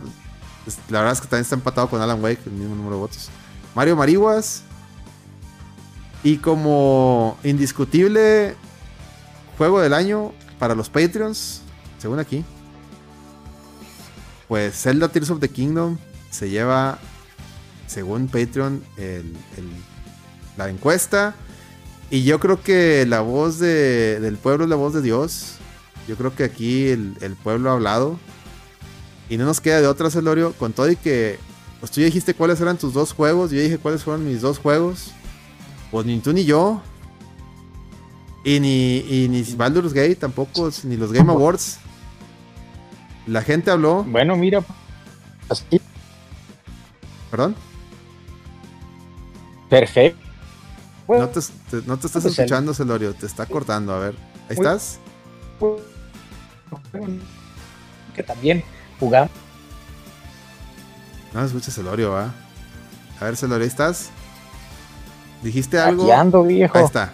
pues, la verdad es que también está empatado con Alan Wake, el mismo número de votos. Mario Marihuas. Y como indiscutible juego del año para los Patreons, según aquí, pues Zelda Tears of the Kingdom se lleva, según Patreon, la encuesta. Y yo creo que la voz del pueblo es la voz de Dios. Yo creo que aquí el, pueblo ha hablado. Y no nos queda de otra, Celorio. Con todo y que pues tú ya dijiste cuáles eran tus dos juegos. Yo dije cuáles fueron mis dos juegos. Pues ni tú ni yo. Y ni, y ni Baldur's Gate tampoco, ni los Game Awards. La gente habló. Bueno, mira. Así. ¿Perdón? Perfecto. no, te, no te estás pues escuchando, Celorio. Te está cortando. A ver. ¿Ahí estás? Que también jugamos. No escucha Celorio, va. A ver, Celorio, ¿ahí estás? ¿Dijiste algo? Ando, viejo. Ahí está.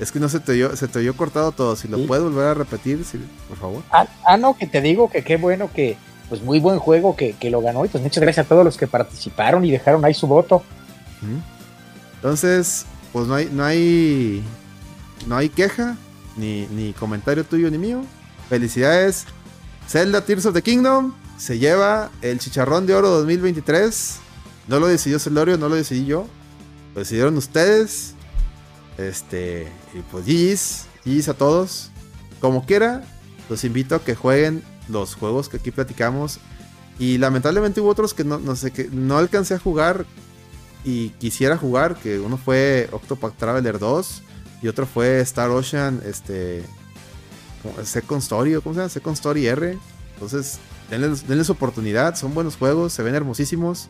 Es que no se te oyó, se te oyó cortado todo. Si lo puedes volver a repetir, por favor. Ah, ah, no, que te digo que qué bueno que, pues muy buen juego que, lo ganó. Y pues muchas gracias a todos los que participaron y dejaron ahí su voto. Entonces, pues no hay, no hay, no hay queja, ni, ni comentario tuyo ni mío. Felicidades. Zelda Tears of the Kingdom se lleva el Chicharrón de Oro 2023. No lo decidió Celorio, no lo decidí yo. Lo decidieron ustedes. Este, y pues GG's, GG's a todos. Como quiera, los invito a que jueguen los juegos que aquí platicamos. Y lamentablemente hubo otros que no, no sé, que no alcancé a jugar y quisiera jugar, que uno fue Octopath Traveler 2 y otro fue Star Ocean, este, Second Story, ¿cómo se llama? Second Story R. Entonces, denles, denles oportunidad, son buenos juegos, se ven hermosísimos.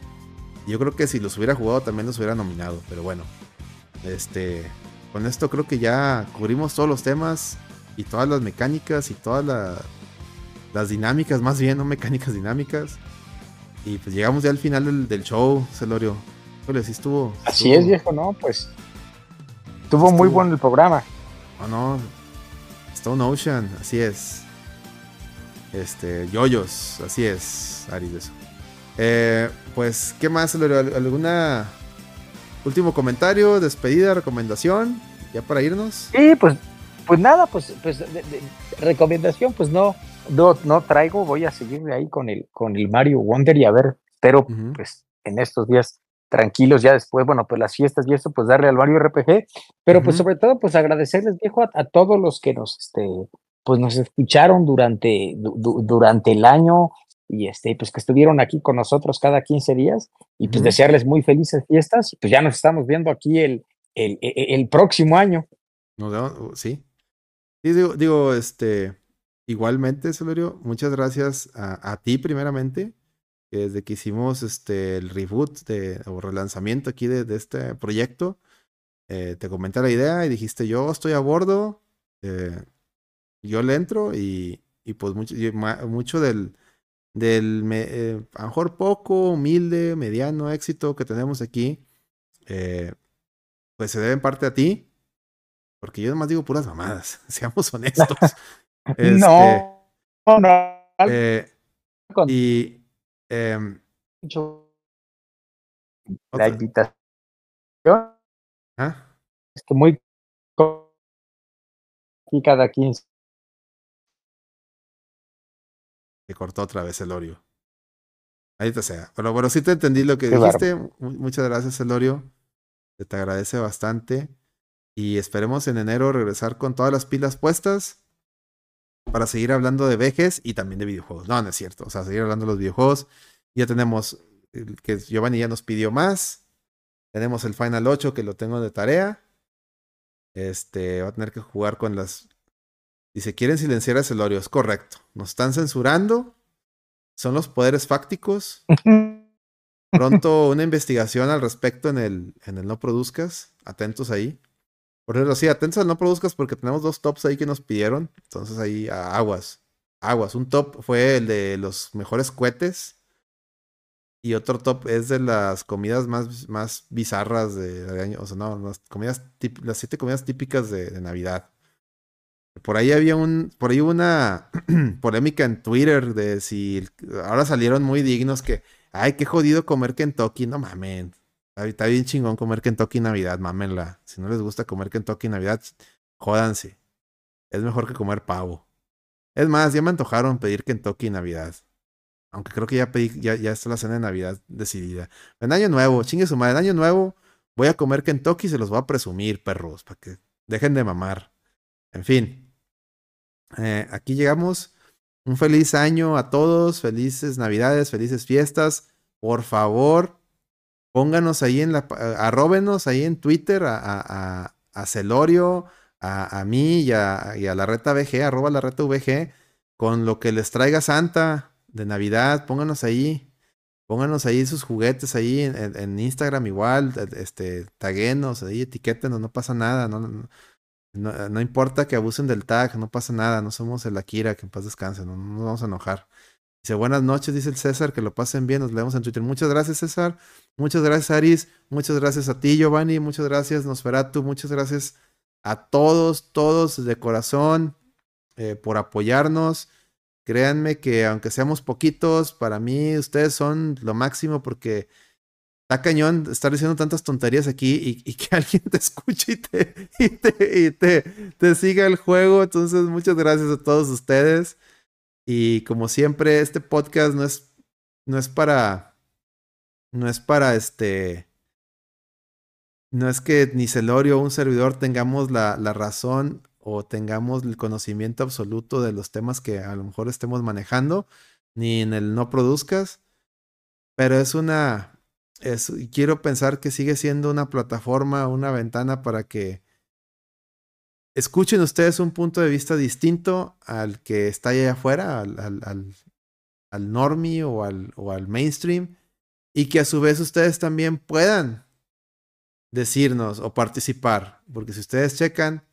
Yo creo que si los hubiera jugado también los hubiera nominado, pero bueno, este, con esto creo que ya cubrimos todos los temas y todas las mecánicas y todas las dinámicas, más bien, no mecánicas dinámicas. Y pues llegamos ya al final del, show, Celorio. sí estuvo. Así es, viejo, ¿no? Pues estuvo, muy bueno el programa. No, no. Stone Ocean, así es. Este, Yoyos, así es, Aris, eso. Eh, pues, ¿qué más, Celorio? ¿Alguna Último comentario, despedida, recomendación, ya para irnos. Sí, pues, pues nada, pues, pues recomendación, pues no, no, no traigo, voy a seguir ahí con el, con el Mario Wonder y a ver, espero pues en estos días tranquilos ya después, bueno, pues las fiestas y eso, pues darle al Mario RPG, pero pues sobre todo, pues agradecerles, viejo, a, todos los que nos, este, pues nos escucharon durante, durante el año, y este, pues que estuvieron aquí con nosotros cada 15 días y pues desearles muy felices fiestas pues ya nos estamos viendo aquí el, el, e, e, el, próximo año. No, sí. Sí, digo, digo, este, igualmente, Celorio, muchas gracias a, a ti primeramente, desde que hicimos este, el reboot de, o relanzamiento aquí de, de este proyecto, eh, te comenté la idea y dijiste, yo estoy a bordo, eh, yo le entro y, y pues mucho, mucho del del eh, a lo mejor poco, humilde, mediano éxito que tenemos aquí, eh, pues se debe en parte a ti. Porque yo nomás digo puras mamadas, seamos honestos. este, no, no. Eh, y eh, la invitación ¿Ah? es que muy y cada 15 cortó otra vez Elorio. Ahí te sea. Pero bueno, sí te entendí lo que dijiste. Muchas gracias, Elorio. Se te agradece bastante. Y esperemos en enero regresar con todas las pilas puestas para seguir hablando de vejes y también de videojuegos. No, no es cierto. O sea, seguir hablando de los videojuegos. Ya tenemos que Giovanni ya nos pidió más. Tenemos el Final 8 que lo tengo de tarea. Este va a tener que jugar con las Dice, quieren silenciar a Celorio. Es correcto. Nos están censurando. Son los poderes fácticos. Pronto una investigación al respecto en el, en el No Produzcas. Atentos ahí. Por ejemplo, sí, atentos al No Produzcas porque tenemos dos tops ahí que nos pidieron. Entonces ahí, aguas. Aguas. Un top fue el de los mejores cohetes. Y otro top es de las comidas más, más bizarras de, año. O sea, no, las comidas, las siete comidas típicas de Navidad. Por ahí había un, por ahí una polémica en Twitter de si ahora salieron muy dignos que, ay, qué jodido comer Kentucky, no mames. Está bien chingón comer Kentucky Navidad, mámenla. Si no les gusta comer Kentucky Navidad, jódanse. Es mejor que comer pavo. Es más, ya me antojaron pedir Kentucky Navidad. Aunque creo que ya pedí, ya, ya está la cena de Navidad decidida. En Año Nuevo, chingue su madre, en Año Nuevo voy a comer Kentucky y se los voy a presumir, perros, para que dejen de mamar. En fin. Eh, aquí llegamos. Un feliz año a todos, felices Navidades, felices fiestas. Por favor, pónganos ahí en la, arróbenos ahí en Twitter a, a, a Celorio, a, a, mí y a, la reta VG, arroba la reta VG, con lo que les traiga Santa de Navidad, pónganos ahí. Pónganos ahí sus juguetes ahí en, en Instagram igual, este, taguenos, ahí etiquétenos, no pasa nada, no, no, no, importa que abusen del tag, no pasa nada, no somos el Akira, que en paz descanse, no, no nos vamos a enojar. Dice, buenas noches, dice el César, que lo pasen bien, nos leemos en Twitter. Muchas gracias, César. Muchas gracias, Aris. Muchas gracias a ti, Giovanni. Muchas gracias, Nosferatu. Muchas gracias a todos, todos de corazón eh, por apoyarnos. Créanme que aunque seamos poquitos, para mí ustedes son lo máximo porque está cañón estar diciendo tantas tonterías aquí y, que alguien te escuche y te, y te, y te, te siga el juego. Entonces, muchas gracias a todos ustedes. Y como siempre, este podcast no es, no es para, no es para este, no es que ni Celorio o un servidor tengamos la, la razón o tengamos el conocimiento absoluto de los temas que a lo mejor estemos manejando, ni en el no produzcas, pero es una, es, quiero pensar que sigue siendo una plataforma, una ventana para que escuchen ustedes un punto de vista distinto al que está allá afuera, al, al, al, al normie o al, o al mainstream, y que a su vez ustedes también puedan decirnos o participar, porque si ustedes checan,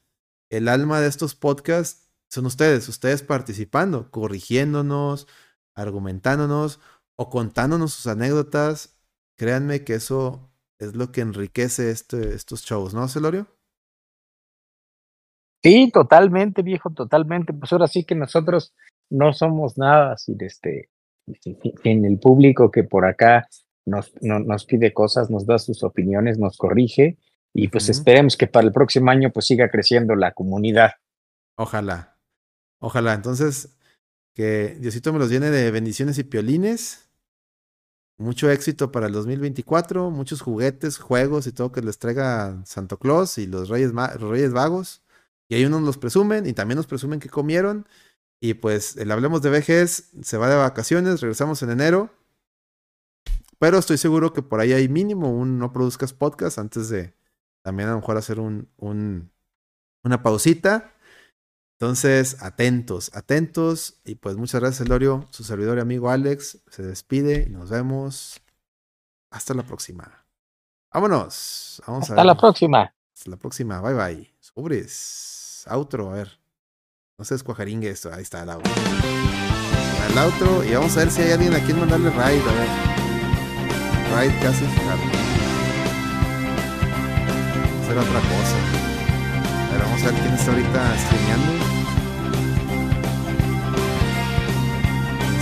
el alma de estos podcasts son ustedes, ustedes participando, corrigiéndonos, argumentándonos o contándonos sus anécdotas. Créanme que eso es lo que enriquece este, estos shows, ¿no, Celorio? Sí, totalmente, viejo, totalmente. Pues ahora sí que nosotros no somos nada sin este, sin el público que por acá nos, no, nos pide cosas, nos da sus opiniones, nos corrige y pues esperemos que para el próximo año pues siga creciendo la comunidad. Ojalá, ojalá. Entonces, que Diosito me los llene de bendiciones y piolines. Mucho éxito para el 2024, muchos juguetes, juegos y todo que les traiga Santo Claus y los Reyes, Reyes Vagos. Y ahí unos los presumen y también nos presumen que comieron. Y pues el Hablemos de Vejez se va de vacaciones, regresamos en enero. Pero estoy seguro que por ahí hay mínimo un no produzcas podcast antes de, también a lo mejor hacer un, un, una pausita. Entonces, atentos, atentos. Y pues muchas gracias, Elorio. Su servidor y amigo Alex se despide y nos vemos. Hasta la próxima. Vámonos. Vamos Hasta la próxima. Hasta la próxima. Bye bye. Sobres. Outro, a ver. No se descuajaringue esto. Ahí está el outro. El outro. Y vamos a ver si hay alguien a quien mandarle raid. A ver. Raid casi hacer otra cosa. Vamos a ver quién está ahorita streameando.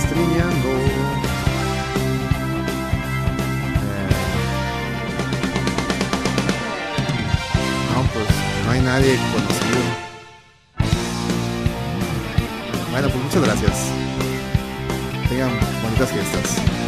Streameando. Eh... No, pues no hay nadie conocido. Bueno, pues muchas gracias. Tengan bonitas fiestas.